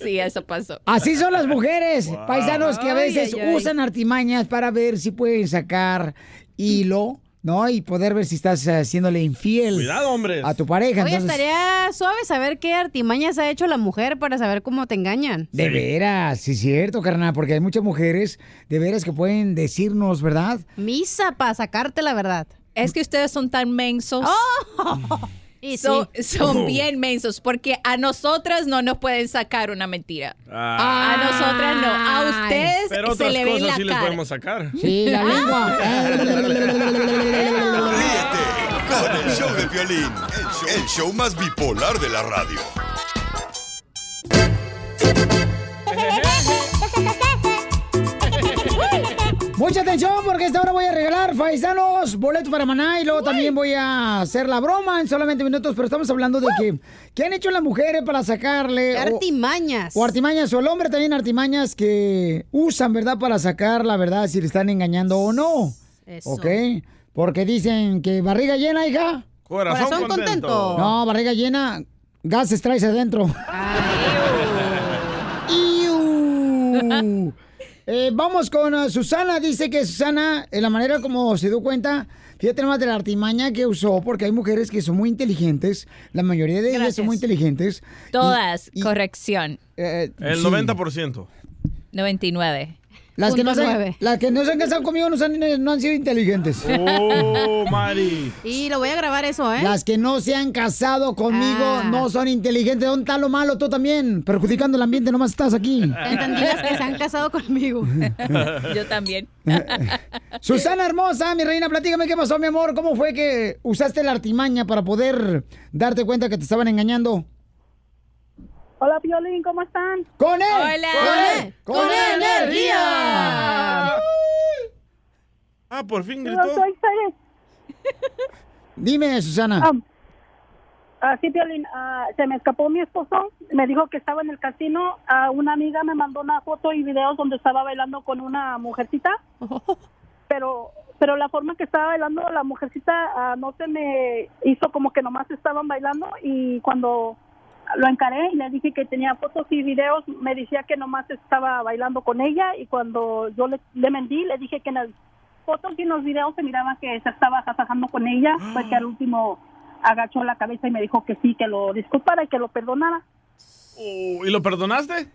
Sí, eso pasó.
Así son las mujeres, paisanos, que a
Ay,
veces
ay, ay.
usan artimañas para ver si pueden sacar hilo, ¿no? Y poder ver si estás eh, haciéndole infiel
Cuidado, hombres.
a tu pareja.
Oye,
Entonces,
estaría suave saber qué artimañas ha hecho la mujer para saber cómo te engañan.
de veras, sí es cierto, carnal, porque hay muchas mujeres de veras que pueden decirnos, ¿verdad?
Misa para sacarte la verdad.
Es que ustedes son tan mensos.
Y
son,
sí.
son
Oh.
bien mensos porque a nosotras no nos pueden sacar una mentira.
Ah.
A nosotras no. A ustedes
Pero
se le ve
cosas
la
sí les
cara.
podemos sacar.
Sí, la lengua.
Ríete con el show de violín, el show más bipolar de la radio.
Mucha atención porque esta hora voy a regalar, paisanos, boletos para Maná y luego también voy a hacer la broma en solamente minutos, pero estamos hablando de que, ¿qué han hecho las mujeres para sacarle?
Artimañas.
O, artimañas, o el hombre también artimañas que usan, ¿verdad? Para sacar la verdad si le están engañando o no.
Eso.
¿Ok? Porque dicen que barriga llena, hija.
Corazón,
Corazón contento. contento.
No, barriga llena, gases traes adentro. ¡Iu! Eh, vamos con uh, Susana. Dice que Susana, en la manera como se dio cuenta, fíjate nomás de la artimaña que usó, porque hay mujeres que son muy inteligentes. La mayoría de ellas
Gracias.
son muy inteligentes.
Todas,
Y- y-
corrección.
eh,
El
sí.
90%.
99.
Las que, no se, las que no se han casado conmigo no, se han, no han sido inteligentes.
Oh, Mari.
Y lo voy a grabar eso, ¿eh?
Las que no se han casado conmigo
Ah.
no son inteligentes. ¿Dónde está lo malo? Tú también. Perjudicando el ambiente, nomás estás aquí.
Entendí las que se han casado conmigo.
Yo también.
Susana hermosa, mi reina, platícame qué pasó, mi amor. ¿Cómo fue que usaste la artimaña para poder darte cuenta que te estaban engañando?
Hola, Piolín, ¿cómo están?
¡Con él!
Hola.
¡Con él! ¡Con, energía!
Ah, por fin
Yo
gritó.
soy.
Dime, Susana.
Ah, ah, sí, Piolín, ah, se me escapó mi esposo. Me dijo que estaba en el casino. Ah, una amiga me mandó una foto y videos donde estaba bailando con una mujercita. Pero pero la forma que estaba bailando la mujercita no se me hizo como que nomás estaban bailando y cuando lo encaré y le dije que tenía fotos y videos, me decía que nomás estaba bailando con ella y cuando yo le, le mentí, le dije que en las fotos y en los videos se miraba que se estaba casajando con ella, fue que al último agachó la cabeza y me dijo que sí, que lo disculpara y que lo perdonara.
Oh, ¿Y lo perdonaste?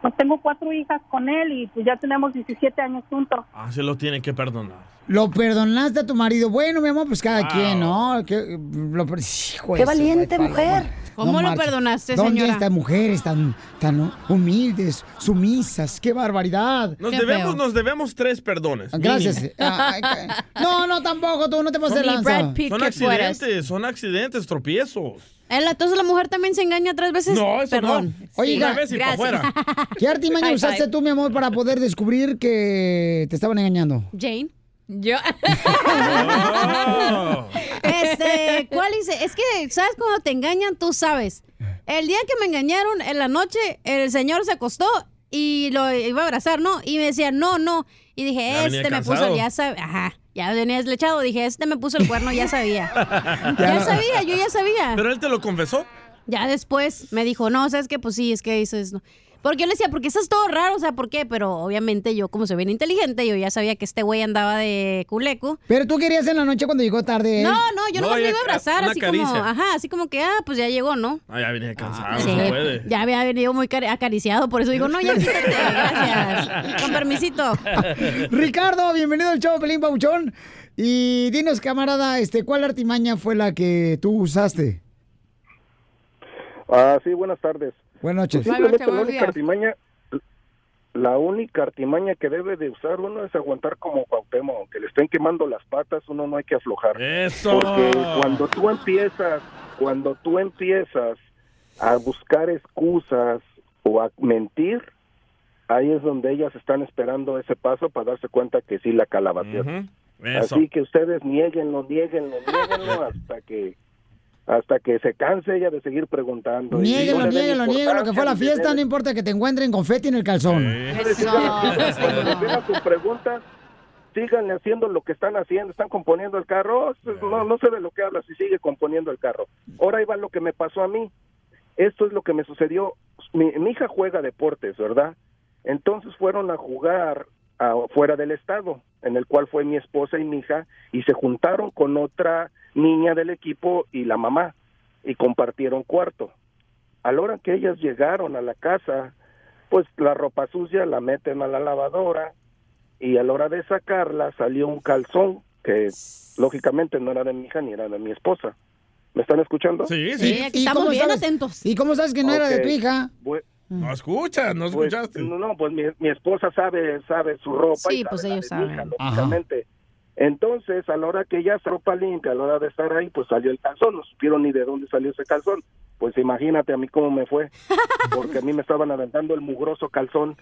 Pues tengo cuatro hijas con él y pues ya tenemos 17 años juntos.
Ah, se lo tiene que perdonar.
Lo perdonaste a tu marido. Bueno, mi amor, pues cada
Wow.
quien, ¿no? Que, lo per- Hijo de
Qué valiente mujer.
¿Cómo lo perdonaste,
¿Dónde
señora?
estas mujeres tan, tan humildes, sumisas? ¡Qué barbaridad!
Nos debemos, nos debemos tres perdones.
Gracias.
mínimo.
Ay, ay, no, no, tampoco, tú no te pases de lanza.
Son accidentes, son accidentes, tropiezos.
Entonces la mujer también se engaña tres veces.
No, eso
Perdón.
no.
Oye,
Una
Ga-
vez y pa' afuera.
¿Qué artimaña usaste tú, mi amor, para poder descubrir que te estaban engañando?
Jane.
Yo.
Este, ¿cuál hice? Es que, ¿sabes cuando te engañan? Tú sabes. El día que me engañaron, en la noche, el señor se acostó y lo iba a abrazar, ¿no? Y me decía, no, no. Y dije,
Ya
este me puso, ya sabía, ajá, ya venía deslechado. Dije, este me puso el cuerno, ya sabía. ya sabía, yo ya sabía.
Pero él te lo confesó.
Ya después me dijo, no, ¿sabes qué? Pues sí, es que eso es... no". Porque yo le decía, porque eso es todo raro, o sea, ¿por qué? Pero obviamente yo, como soy bien inteligente, yo ya sabía que este güey andaba de culeco.
Pero tú querías en la noche cuando llegó tarde. ¿eh?
No, no, yo
No,
nomás me iba a abrazar, así como, ajá, así como que, ah, pues ya llegó, ¿no?
Ah, ya venía cansado,
Sí,
no se puede.
ya había venido muy cari- acariciado, por eso digo, no, ya quítate, gracias. Con permisito.
Ricardo, bienvenido al show, Pelín Pauchón. Y dinos, camarada, este, ¿cuál artimaña fue la que tú usaste?
Ah, sí, buenas tardes.
Buenas noches.
Pues simplemente la única artimaña, la única artimaña que debe de usar uno es aguantar como Cuauhtémoc, aunque le estén quemando las patas, uno no hay que aflojar.
Eso.
Porque cuando tú empiezas, cuando tú empiezas a buscar excusas o a mentir, ahí es donde ellas están esperando ese paso para darse cuenta que sí la calabacearon.
Eso.
Así que ustedes nieguenlo, nieguenlo, nieguenlo hasta que hasta que se canse ella de seguir preguntando. Y
Niéguelo,
no
niéguelo, niéguelo, que fue la fiesta, no importa que te encuentren confeti en el calzón.
Cuando vengan sus preguntas, síganle haciendo lo que están haciendo, están componiendo el carro, Oh, no, no sé de lo que hablas y sigue componiendo el carro. Ahora ahí va lo que me pasó a mí. Esto es lo que me sucedió. Mi, mi hija juega deportes, ¿verdad? Entonces fueron a jugar a- fuera del estado, en el cual fue mi esposa y mi hija, y se juntaron con otra niña del equipo y la mamá, y compartieron cuarto. A la hora que ellas llegaron a la casa, pues la ropa sucia la meten a la lavadora y a la hora de sacarla salió un calzón que lógicamente no era de mi hija ni era de mi esposa. ¿Me están escuchando?
Sí,
sí. ¿Y cómo sabes-
atentos.
¿Y cómo sabes que no era de tu hija?
Bu-
No escuchas, no
pues,
escuchaste.
no, no, pues mi, mi esposa sabe sabe su ropa
Sí,
y sabe
pues ellos
hija,
saben.
lógicamente. Entonces, a la hora que ella es ropa limpia, a la hora de estar ahí, pues salió el calzón. No supieron ni de dónde salió ese calzón. Pues imagínate a mí cómo me fue. Porque a mí me estaban aventando el mugroso calzón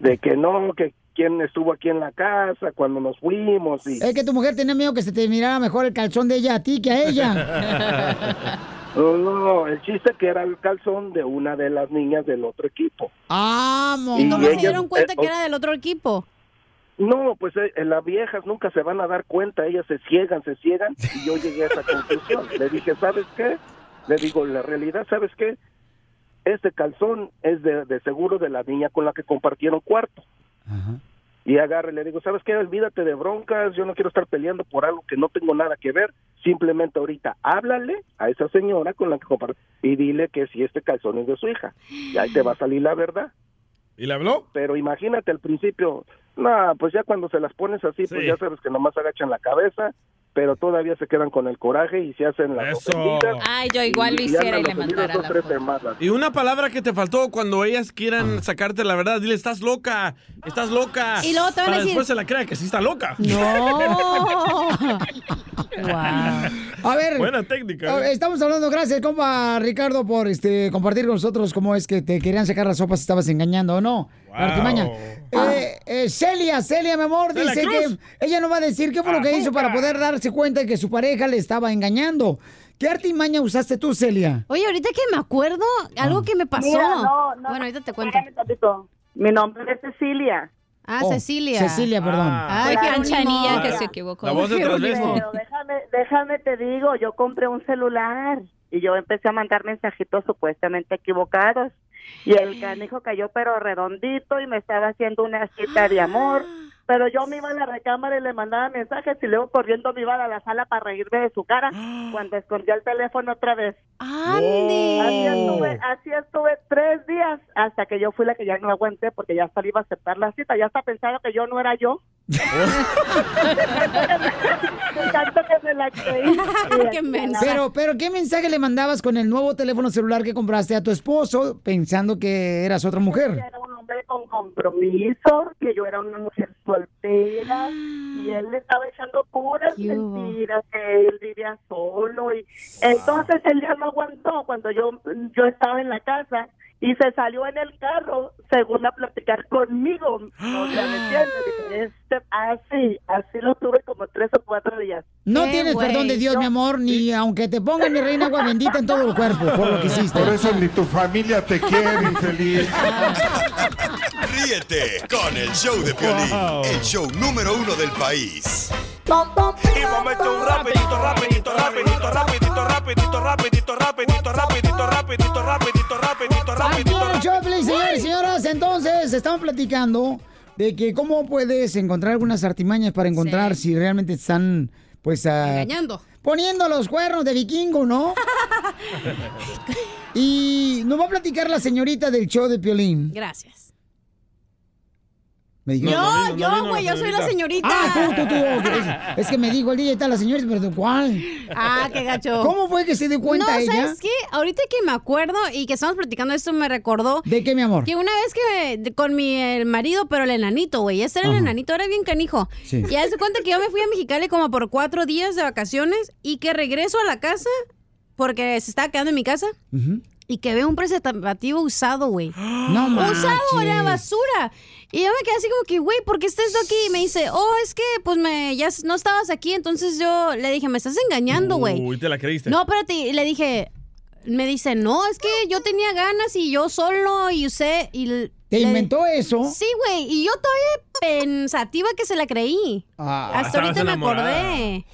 de que no, que quién estuvo aquí en la casa cuando nos fuimos. Y...
Es que tu mujer tenía miedo que se te mirara mejor el calzón de ella a ti que a ella.
No, no, el chiste que era el calzón de una de las niñas del otro equipo.
¡Vamos!
Y
¿Cómo se
ellas-
dieron cuenta
eh,
que era del otro equipo?
No, pues eh, las viejas nunca se van a dar cuenta, ellas se ciegan, se ciegan, y yo llegué a esa conclusión. Le dije, ¿sabes qué? Le digo, la realidad, ¿sabes qué? Este calzón es de, de seguro de la niña con la que compartieron cuarto. Y agarre, le digo, ¿sabes qué? Olvídate de broncas, yo no quiero estar peleando por algo que no tengo nada que ver. Simplemente ahorita háblale a esa señora con la que comparte y dile que si este calzón es de su hija. Y ahí te va a salir la verdad.
¿Y le habló?
Pero imagínate al principio, no, pues ya cuando se las pones así, pues ya sabes que nomás agachan la cabeza, pero todavía se quedan con el coraje y se hacen las
Eso.
ofendidas.
Ay, yo igual lo
y
hiciera y le mandara
dos,
la foto.
Y una palabra que te faltó cuando ellas quieran sacarte la verdad, dile, estás loca, estás loca.
Y luego te van a decir-
después se la crea que sí está loca.
No.
A ver.
Buena técnica.
eh,
¿eh?
Estamos hablando, gracias, compa Ricardo, por este compartir con nosotros cómo es que te querían sacar las sopas si estabas engañando o no. Artimaña. Eh, eh, Celia, Celia, mi amor,
Celia
dice
Cruz.
que ella no va a decir qué fue lo que hizo para poder darse cuenta de que su pareja le estaba engañando. ¿Qué artimaña usaste tú, Celia?
Oye, ahorita que me acuerdo, algo que me pasó.
Mira, no, no,
bueno, ahorita te cuento.
Mi nombre es Cecilia.
Ah,
Oh,
Cecilia.
Cecilia, perdón.
Ay,
Ay,
Jerónimo.
Canchanilla que se equivocó.
La voz de.
Pero déjame, déjame te digo, yo compré un celular y yo empecé a mandar mensajitos supuestamente equivocados y el canijo cayó pero redondito y me estaba haciendo una cita de amor Pero yo me iba a la recámara y le mandaba mensajes y luego corriendo me iba a la sala para reírme de su cara cuando escondía el teléfono otra vez.
¡Ande!
Así estuve, así estuve tres días hasta que yo fui la que ya no aguanté porque ya hasta iba a aceptar la cita. Ya hasta pensaba que yo no era yo. Tanto que me la creí.
Pero, pero, ¿qué mensaje le mandabas con el nuevo teléfono celular que compraste a tu esposo pensando que eras otra mujer?
Era un hombre con compromiso, que yo era una mujer soltera y él le estaba echando puras mentiras, que él vivía solo y entonces él ya no aguantó cuando yo yo estaba en la casa y se salió en el carro según a platicar conmigo. O sea, ¿me entiendes? Este, así, así lo tuve como tres o cuatro días.
No tienes perdón de Dios, mi amor, ni aunque te pongan mi reina agua bendita en todo el cuerpo por lo que hiciste.
Por eso ni tu familia te quiere, infeliz.
Ríete con el show de Piolín, el show número uno del país.
Y momento un rapidito, rapidito, rapidito, rapidito, rapidito, rapidito, rapidito, rapidito, rapidito, rapidito, rapidito,
Aquí
rapidito.
En el señores y señoras, entonces estamos platicando de que cómo puedes encontrar algunas artimañas para encontrar si realmente están, pues, ah,
Engañando.
poniendo los cuernos de vikingo, ¿no? y nos va a platicar la señorita del show de Piolín.
Gracias.
Me dijo-
yo, yo, güey, yo soy la señorita.
Ah, tú, tú, tú. Es, es que me dijo el DJ está la señorita, pero ¿de cuál?
Ah, qué gacho.
¿Cómo fue que se dio cuenta
no,
ella?
¿sabes qué? Ahorita que me acuerdo y que estamos platicando esto me recordó.
¿De qué, mi amor?
Que una vez que con mi el marido, pero el enanito, güey. Este era el enanito, era bien canijo.
Sí.
Y hace cuenta que yo me fui a Mexicali como por cuatro días de vacaciones y que regreso a la casa porque se estaba quedando en mi casa. Y que veo un preservativo usado, güey.
No
Usado en la basura. Y yo me quedé así como que, güey, ¿por qué estás aquí? Y me dice, oh, es que pues me ya no estabas aquí. Entonces yo le dije, me estás engañando, güey.
Uy, te la creíste.
No, espérate, y le dije, me dice, no, es que yo tenía ganas y yo solo y usé y...
¿Te
le-
inventó eso?
Sí, güey, y yo todavía pensativa que se la creí.
Ah.
Hasta ahorita me acordé.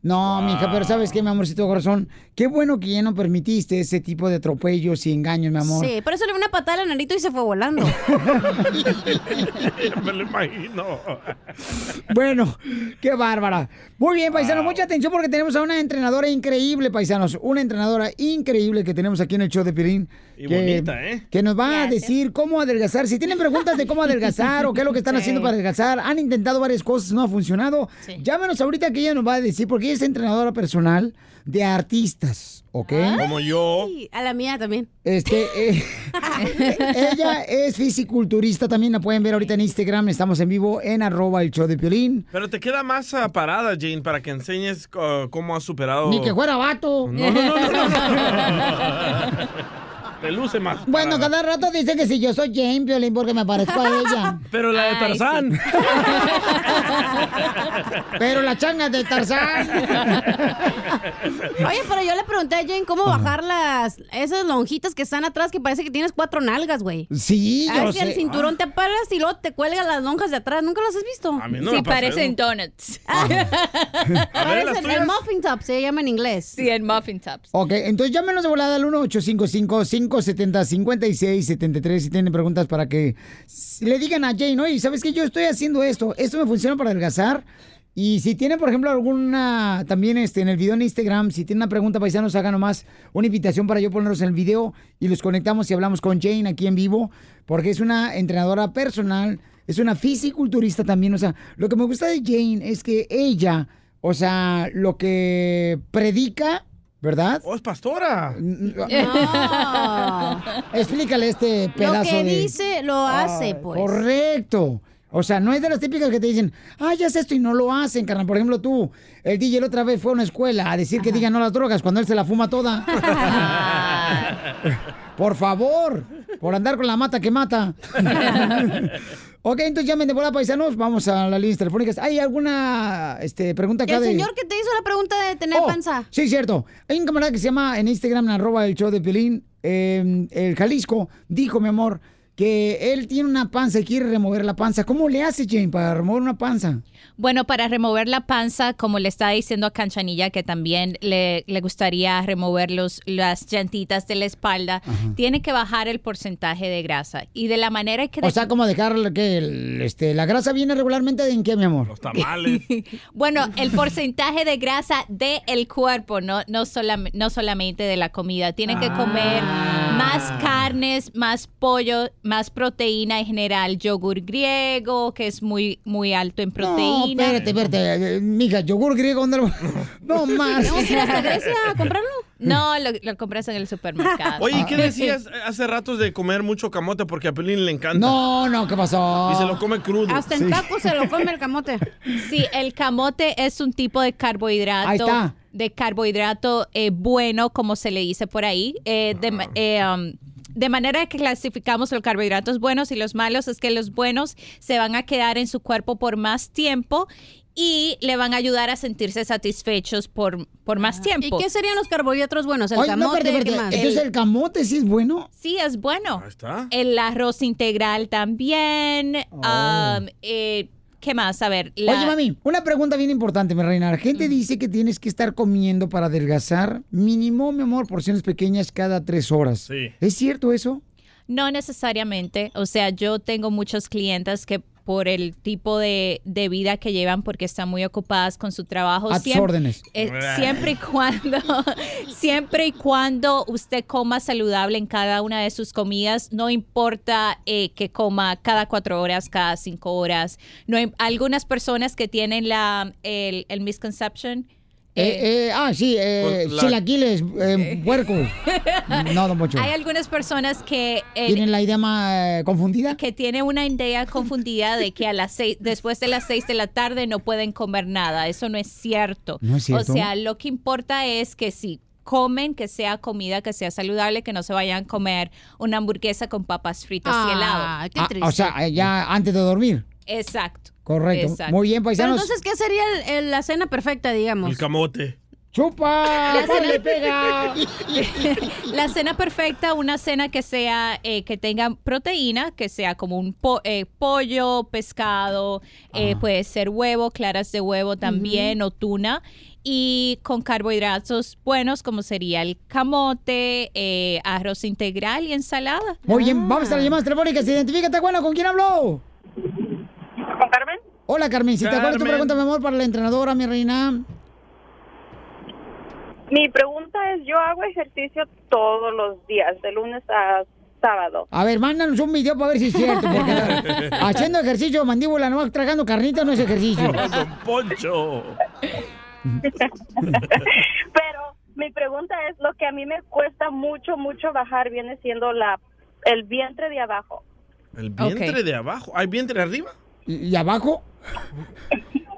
No, mija, pero ¿sabes qué, mi amorcito corazón? Qué bueno que ya no permitiste ese tipo de atropellos y engaños, mi amor.
Sí, por eso le di una patada al nanito y se fue volando.
Me lo imagino.
Bueno, qué bárbara. Muy bien, paisanos, mucha atención porque tenemos a una entrenadora increíble, paisanos. Una entrenadora increíble que tenemos aquí en el show de Pirín.
Y bonita, ¿eh?
Que nos va a decir cómo adelgazar. Si tienen preguntas de cómo adelgazar o qué es lo que están
Sí.
haciendo para adelgazar, han intentado varias cosas, no ha funcionado. Llámenos ahorita que ella nos va a decir, porque ella es entrenadora personal de artistas, ¿ok?
Como yo.
Sí, a la mía también.
Este, eh, ella es fisiculturista, también la pueden ver ahorita en Instagram, estamos en vivo en arroba el show de Piolín.
Pero te queda más ah, parada, Jane, para que enseñes uh, cómo has superado.
Ni que fuera vato.
No, no, no, no, no. Te luce más.
Bueno, cada rato dice que si yo soy Jane Piolín porque me parezco a ella.
Pero la de
Ay,
Tarzán.
sí. Pero la changa de Tarzán.
Oye, pero yo le pregunté a Jane cómo bajar las esas lonjitas que están atrás que parece que tienes cuatro nalgas, güey.
Sí,
A
yo
ver si el cinturón te apalas y luego te cuelgan las lonjas de atrás. ¿Nunca las has visto?
A mí no
sí,
me
parecen
eso.
donuts.
Parecen el muffin top, se llama en inglés.
Sí, el muffin tops.
Ok, entonces llámenos de volada al 1-855-570-5673 si tienen preguntas para que le digan a Jane, oye, ¿sabes qué? Yo estoy haciendo esto, esto me funciona para adelgazar. Y si tienen, por ejemplo, alguna, también este, en el video en Instagram, si tienen una pregunta, paisanos, hagan nomás una invitación para yo ponerlos en el video y los conectamos y hablamos con Jane aquí en vivo, porque es una entrenadora personal, es una fisiculturista también, o sea, lo que me gusta de Jane es que ella, o sea, lo que predica, ¿verdad?
¡Oh, es pastora!
Explícale este
Lo
pedazo
que
de...
dice, lo hace,
Ay,
pues.
Correcto. O sea, no es de las típicas que te dicen, ah, ya es esto y no lo hacen, carnal. Por ejemplo, tú, el DJ la otra vez fue a una escuela a decir que digan no las drogas cuando él se la fuma toda. por favor, por andar con la mata que mata. ok, entonces llamen de bola paisanos, vamos a las líneas telefónicas. ¿Hay alguna este, pregunta acá
El
de...?
señor que te hizo la pregunta de tener
Oh,
panza.
Sí, cierto. Hay un camarada que se llama en Instagram, arroba el show de Piolín, eh, el Jalisco, dijo, mi amor, que él tiene una panza y quiere remover la panza. ¿Cómo le hace, Jane, para remover una panza?
Bueno, para remover la panza, como le estaba diciendo a Canchanilla, que también le, le gustaría remover los, las llantitas de la espalda, tiene que bajar el porcentaje de grasa. Y de la manera que...
O sea, como dejar que el- este, la grasa viene regularmente de en qué, mi amor? Los
tamales.
Bueno, el porcentaje de grasa del cuerpo, no, no, solam- no solamente de la comida. Tienen que comer más carnes, más pollo, más proteína en general. Yogur griego, que es muy, muy alto en
No,
proteína.
espérate, espérate. Mija, yogur griego, ¿dónde lo... No más.
¿Tenemos que ir hasta Grecia a comprarlo? No, lo, lo compras en el supermercado.
Oye, ¿y ¿qué decías hace ratos de comer mucho camote? Porque a Pelín le encanta.
No, no, ¿qué pasó?
Y se lo come crudo.
Hasta en tacos se lo come el camote.
Sí, el camote es un tipo de carbohidrato.
Ahí está.
De carbohidrato eh, bueno, como se le dice por ahí. eh, de, ma- eh, um, de manera que clasificamos los carbohidratos buenos y los malos es que los buenos se van a quedar en su cuerpo por más tiempo y le van a ayudar a sentirse satisfechos por, por más tiempo.
¿Y qué serían los carbohidratos buenos? El
no,
camote,
espérate,
¿qué
espérate.
más?
Entonces, ¿el camote sí es bueno?
Sí, es bueno.
está.
El arroz integral también. um, eh, ¿Qué más? A ver. la-
Oye, mami, una pregunta bien importante, mi reina. La gente dice que tienes que estar comiendo para adelgazar mínimo, mi amor, porciones pequeñas cada tres horas.
Sí.
¿Es cierto eso?
No necesariamente. O sea, yo tengo muchos clientes que por el tipo de, de vida que llevan, porque están muy ocupadas con su trabajo.
A tus
siempre-
órdenes.
eh, siempre y cuando, siempre y cuando usted coma saludable en cada una de sus comidas, no importa eh, que coma cada cuatro horas, cada cinco horas. No hay, algunas personas que tienen la el, el misconception.
Eh, eh, ah, sí, eh,
la-
chilaquiles, eh, puerco. No, don Pocho.
Hay algunas personas que eh,
¿Tienen la idea más eh, confundida?
que tiene una idea confundida de que a las seis, después de las seis de la tarde no pueden comer nada. Eso no es cierto.
¿No es cierto?
O sea, lo que importa es que si comen, que sea comida, que sea saludable, que no se vayan a comer una hamburguesa con papas fritas y helado.
Ah, o sea, eh, ya antes de dormir.
Exacto.
Correcto.
Exacto.
Muy bien,
Pero
paisanos.
entonces, ¿qué sería el- el- la cena perfecta, digamos?
El camote.
¡Chupa!
La
¡Pale,
cena-
pega!
La cena perfecta, una cena que sea, eh, que tenga proteína, que sea como un po- eh, pollo, pescado, eh, puede ser huevo, claras de huevo también, o tuna, y con carbohidratos buenos, como sería el camote, eh, arroz integral y ensalada.
Muy bien, vamos a las llamadas telefónicas. Identifícate, bueno, ¿con quién habló?
¿Con Carmen?
Hola, Carmencita. ¿Cuál es tu
Carmen.
pregunta, mi amor, para la entrenadora, mi reina?
Mi pregunta es, yo hago ejercicio todos los días, de lunes a sábado.
A ver, mándanos un video para ver si es cierto. Porque haciendo ejercicio, mandíbula, no tragando carnita, no es ejercicio.
Don Poncho.
Pero mi pregunta es, lo que a mí me cuesta mucho, mucho bajar viene siendo la el vientre de abajo.
El vientre de abajo. ¿Hay vientre arriba?
¿Y, abajo?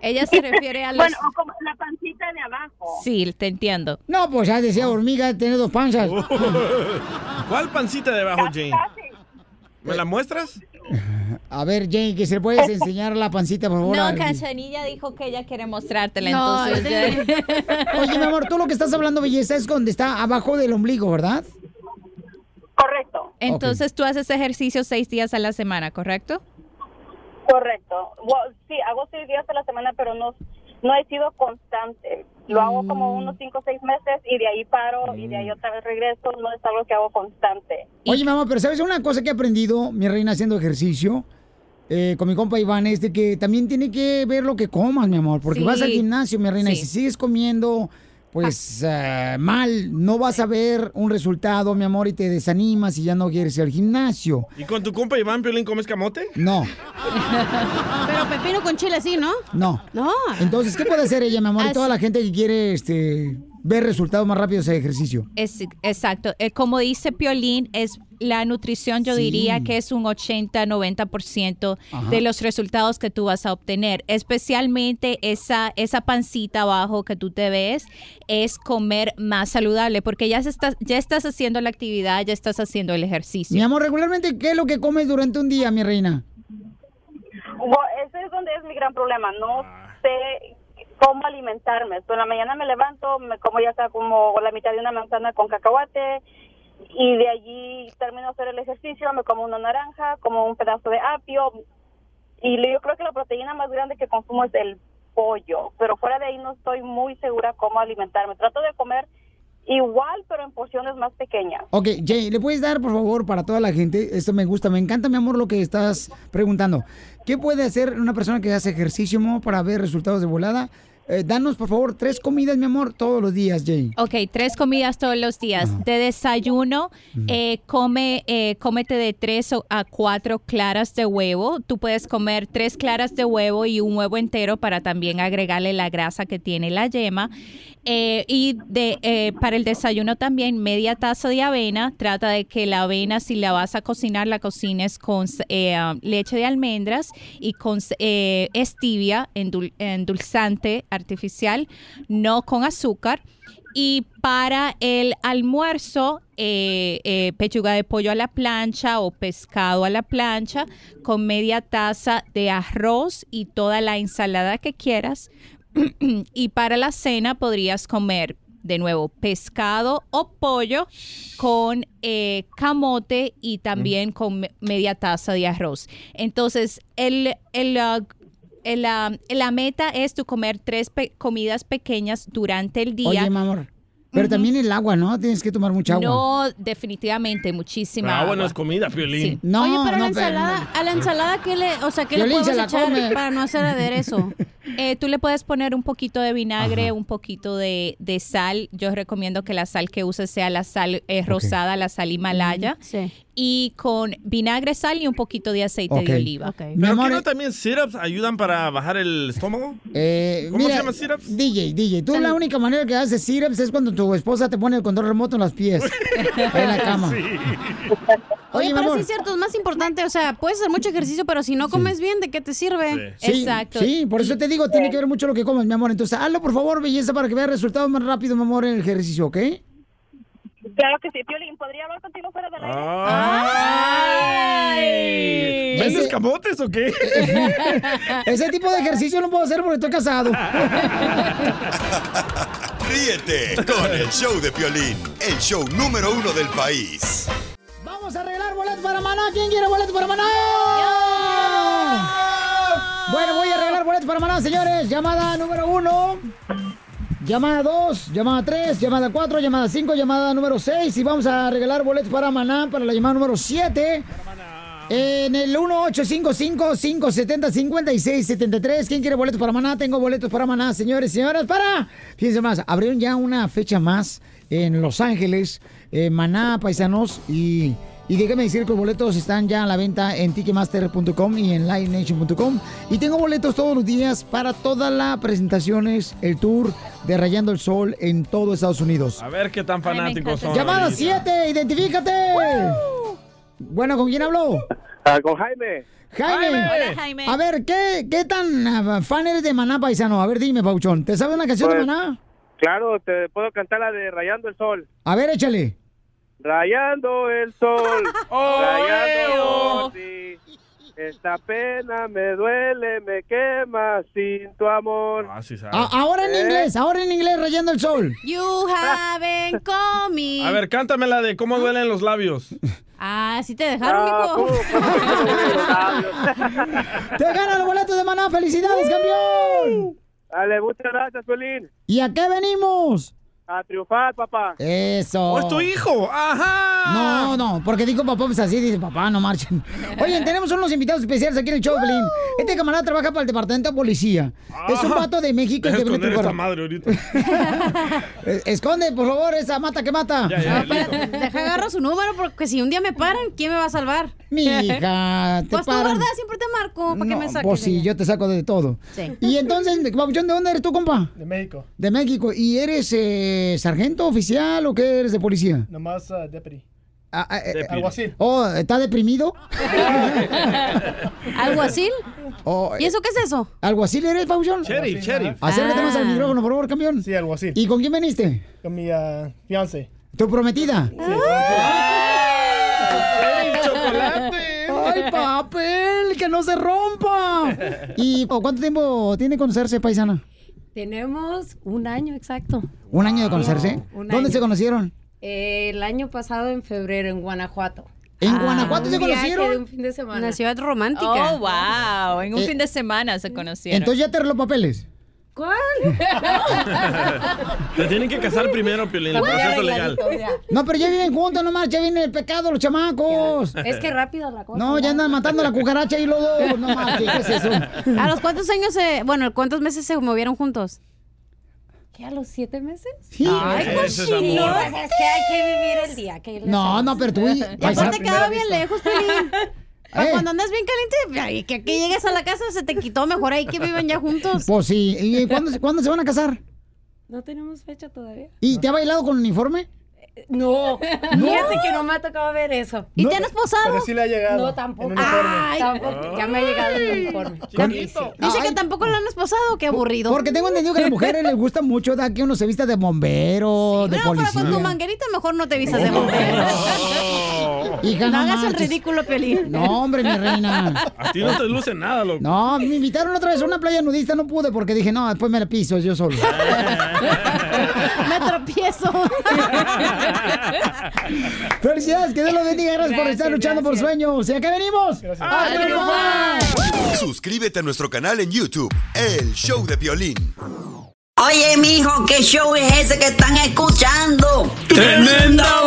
Ella se refiere a los...
Bueno, o como la pancita de abajo.
Sí, te entiendo.
No, pues ya decía hormiga, tiene dos panzas.
¿Cuál pancita de abajo, Jane? ¿Me la muestras?
A ver, Jane, que se le puedes enseñar la pancita, por favor.
No, Cachanilla dijo que ella quiere mostrártela,
No,
entonces...
Oye, mi amor, tú lo que estás hablando, belleza, es donde está abajo del ombligo, ¿verdad?
Correcto.
Entonces tú haces ejercicio seis días a la semana, ¿correcto?
Correcto. Well, sí, hago seis días a la semana, pero no, no he sido constante. Lo hago como unos cinco o seis meses y de ahí paro y de ahí otra vez regreso. No es algo que hago constante.
Oye, mamá, pero ¿sabes una cosa que he aprendido, mi reina, haciendo ejercicio? eh, con mi compa Iván, es de que también tiene que ver lo que comas, mi amor, porque
Sí.
vas al gimnasio, mi reina, y si sigues comiendo, pues, eh, mal, no vas a ver un resultado, mi amor, y te desanimas y ya no quieres ir al gimnasio.
¿Y con tu compa Iván Piolín comes camote?
No,
Pero pepino con chile sí, ¿no?
no.
No.
Entonces, ¿qué puede hacer ella, mi amor? Y toda la gente que quiere este, ver resultados más rápidos de ejercicio.
Es, exacto. Eh, como dice Piolín, es la nutrición, yo
Sí.
diría que es un 80-90%
Ajá.
de los resultados que tú vas a obtener. Especialmente esa, esa pancita abajo que tú te ves, es comer más saludable, porque ya, se está, ya estás haciendo la actividad, ya estás haciendo el ejercicio.
Mi amor, regularmente, ¿qué es lo que comes durante un día, mi reina?
Bueno, ese es donde es mi gran problema. No sé cómo alimentarme. So, en la mañana me levanto, me como ya sea como la mitad de una manzana con cacahuate y de allí termino de hacer el ejercicio, me como una naranja, como un pedazo de apio y yo creo que la proteína más grande que consumo es el pollo, pero fuera de ahí no estoy muy segura cómo alimentarme. Trato de comer igual, pero en porciones más pequeñas.
Ok, Jay, ¿le puedes dar, por favor, para toda la gente? Esto me gusta, me encanta, mi amor, lo que estás preguntando. ¿Qué puede hacer una persona que hace ejercicio para ver resultados de volada? Eh, danos, por favor, tres comidas, mi amor, todos los días, Jay.
Ok, tres comidas todos los días. De desayuno, eh, come, eh, cómete de tres a cuatro claras de huevo. Tú puedes comer tres claras de huevo y un huevo entero para también agregarle la grasa que tiene la yema. Eh, y de, eh, para el desayuno también media taza de avena. Trata de que la avena, si la vas a cocinar, la cocines con eh, leche de almendras y con stevia, endul- endulzante artificial, no con azúcar. Y para el almuerzo, eh, eh, pechuga de pollo a la plancha o pescado a la plancha con media taza de arroz y toda la ensalada que quieras. y para la cena podrías comer de nuevo pescado o pollo con eh, camote y también con me- media taza de arroz. Entonces, el, el, ah, el, ah, la meta es tu comer tres pe- comidas pequeñas durante el día.
Pero también el agua, ¿no? Tienes que tomar mucha agua.
No, definitivamente, muchísima
Pero agua
agua.
no es comida, Piolín.
No,
Oye, pero a la
no, pero-
ensalada, a la ensalada ¿qué le, o sea, qué le
Piolín
podemos
la
echar
come.
para no hacer aderezo?
Eh, tú le puedes poner un poquito de vinagre, un poquito de, de sal. Yo recomiendo que la sal que uses sea la sal eh, rosada, la sal Himalaya. Y con vinagre, sal y un poquito de aceite
Ok.
de oliva.
¿Pero qué no también syrups ayudan para bajar el estómago?
Eh,
¿Cómo
mira,
se llama syrups?
DJ, DJ, tú la única manera que haces syrups es cuando tu esposa te pone el control remoto en los pies. en la cama.
Oye,
mi
pero
amor.
sí es cierto, es más importante, o sea, puedes hacer mucho ejercicio, pero si no comes bien, ¿de qué te sirve?
Sí, Sí, por eso te digo, tiene que ver mucho lo que comes, mi amor. Entonces, hazlo, por favor, belleza, para que veas resultados más rápido, mi amor, en el ejercicio, ¿ok?
Claro que sí, Piolín, ¿podría hablar contigo fuera del aire?
¡Ay! ¿Vendes camotes o qué?
Ese tipo de ejercicio no puedo hacer porque estoy casado.
Ríete con el show de Piolín, el show número uno del país.
Vamos a arreglar boletos para Maná. ¿Quién quiere boletos para Maná? Bueno, voy a arreglar boletos para Maná, señores. Llamada número uno. Llamada dos, llamada tres, llamada cuatro, llamada cinco, llamada número seis. Y vamos a regalar boletos para Maná para la llamada número siete. En el 1-855-570-5673. ¿Quién quiere boletos para Maná? Tengo boletos para Maná, señores y señoras. Para. Fíjense más, abrieron ya una fecha más en Los Ángeles, eh, Maná, paisanos. Y, y déjame decir que los boletos están ya a la venta en ticketmaster.com y en livenation.com. Y tengo boletos todos los días para todas las presentaciones, el tour de Rayando el Sol en todo Estados Unidos.
A ver qué tan fanáticos son.
Llamada
ahorita.
7, identifícate. Bueno, ¿con quién habló?
con Jaime.
Jaime.
Hola, Jaime.
A ver, ¿qué, qué tan ah, fan eres de Maná, paisano? A ver, dime, Pauchón. ¿Te sabes una canción
Pues,
de Maná?
Claro, te puedo cantar la de Rayando el Sol.
A ver, échale.
Rayando el sol,
Oh,
rayando por ti. Esta pena me duele, me quema sin tu amor.
Ah, sí
A- ahora en
¿Eh?
inglés, ahora en inglés, Rayando el Sol.
You haven't called me.
A ver, cántame la de cómo duelen los labios.
Ah, sí te dejaron,
Ah.
Te ganan los boletos de Maná. ¡Felicidades, campeón!
Dale, muchas gracias, Pelín.
¿Y a qué venimos?
A triunfar, papá.
Eso.
¡Oh, es tu hijo! ¡Ajá!
No, no, porque dijo papá, pues así dice papá, no marchen. Oye, tenemos unos invitados especiales aquí en el show, Pelín. Este camarada trabaja para el departamento de policía. Es un vato de México
Deja
que viene triunfar.
madre ahorita.
Esconde, por favor, esa mata que mata.
Ya, ya,
No, deja agarro su número porque si un día me paran, ¿quién me va a salvar?
Mija, te
Pues tú,
paran.
¿verdad? Siempre te marco para que me saques.
Pues sí, yo te saco de todo.
Sí.
Y entonces, ¿de dónde eres tú, compa?
De México.
De México. ¿Y eres eh, sargento oficial o qué eres de policía?
Nomás uh, deputy.
Ah, ah, eh,
Alguacil.
Oh, ¿está deprimido?
¿Alguacil?
Oh,
¿Y eso qué es eso?
¿Alguacil eres, Papuchón?
Sheriff, sheriff.
Acércate más al
Ah.
micrófono, por favor, campeón.
Sí, algo así.
¿Y con quién viniste?
Con mi uh, fiance.
¿Tu prometida? ¡Ay, papel! ¡Que no se rompa! ¿Y oh, cuánto tiempo tiene conocerse, paisana?
Tenemos un año exacto.
¿Un año de conocerse?
Un
¿Dónde
año.
se conocieron?
Eh, el año pasado en febrero en Guanajuato.
¿En
Ah,
Guanajuato se conocieron?
de un fin de semana.
Una ciudad romántica.
Oh, wow. En un
Eh,
fin de semana se conocieron.
Entonces ya te arregló papeles.
¿Cuál?
Te tienen que casar primero, Piolín, el proceso legal.
No, pero ya viven juntos nomás, ya viene el pecado, los chamacos.
Es que rápido la cosa.
No, ya andan matando a la cucaracha y los dos. No más, ¿qué es eso?
¿A los cuántos años se, bueno, cuántos meses se movieron juntos?
¿Qué, a los siete meses?
Sí.
Ay,
es
cochino. es que hay que vivir el día. que
No, no, pero tú.
Y aparte quedaba bien lejos,
Eh.
Cuando andas bien caliente, ay, que aquí llegues a la casa se te quitó mejor ahí que viven ya juntos.
Pues sí. ¿Y cuándo, se- cuándo se van a casar?
No tenemos fecha todavía.
¿Y te ha bailado con uniforme?
No. Fíjate que no me ha tocado ver eso.
¿Y te han esposado?
Pero sí le ha llegado.
No, tampoco.
En uniforme.
Ay, tampoco. Ya me ha llegado el uniforme.
Chiquito.
Dice que tampoco lo han esposado, qué aburrido.
Porque tengo entendido que a las mujeres les gusta mucho da que uno se vista de bombero, de
pero
policía.
con tu manguerita mejor no te vistas de bombero.
Hija,
no
no
hagas el ridículo, Pelín.
No, hombre, mi reina.
A ti no te luce nada, loco.
No, me invitaron otra vez a una playa nudista, no pude porque dije, no, después me la piso yo solo.
Me tropiezo.
Felicidades, que Dios los bendiga, gracias, por estar luchando por sueños. ¿Y a qué venimos? ¡A triunfar!
Suscríbete a nuestro canal en YouTube, El Show de Violín.
Oye, mijo, ¿qué show es ese que están escuchando?
¡Tremenda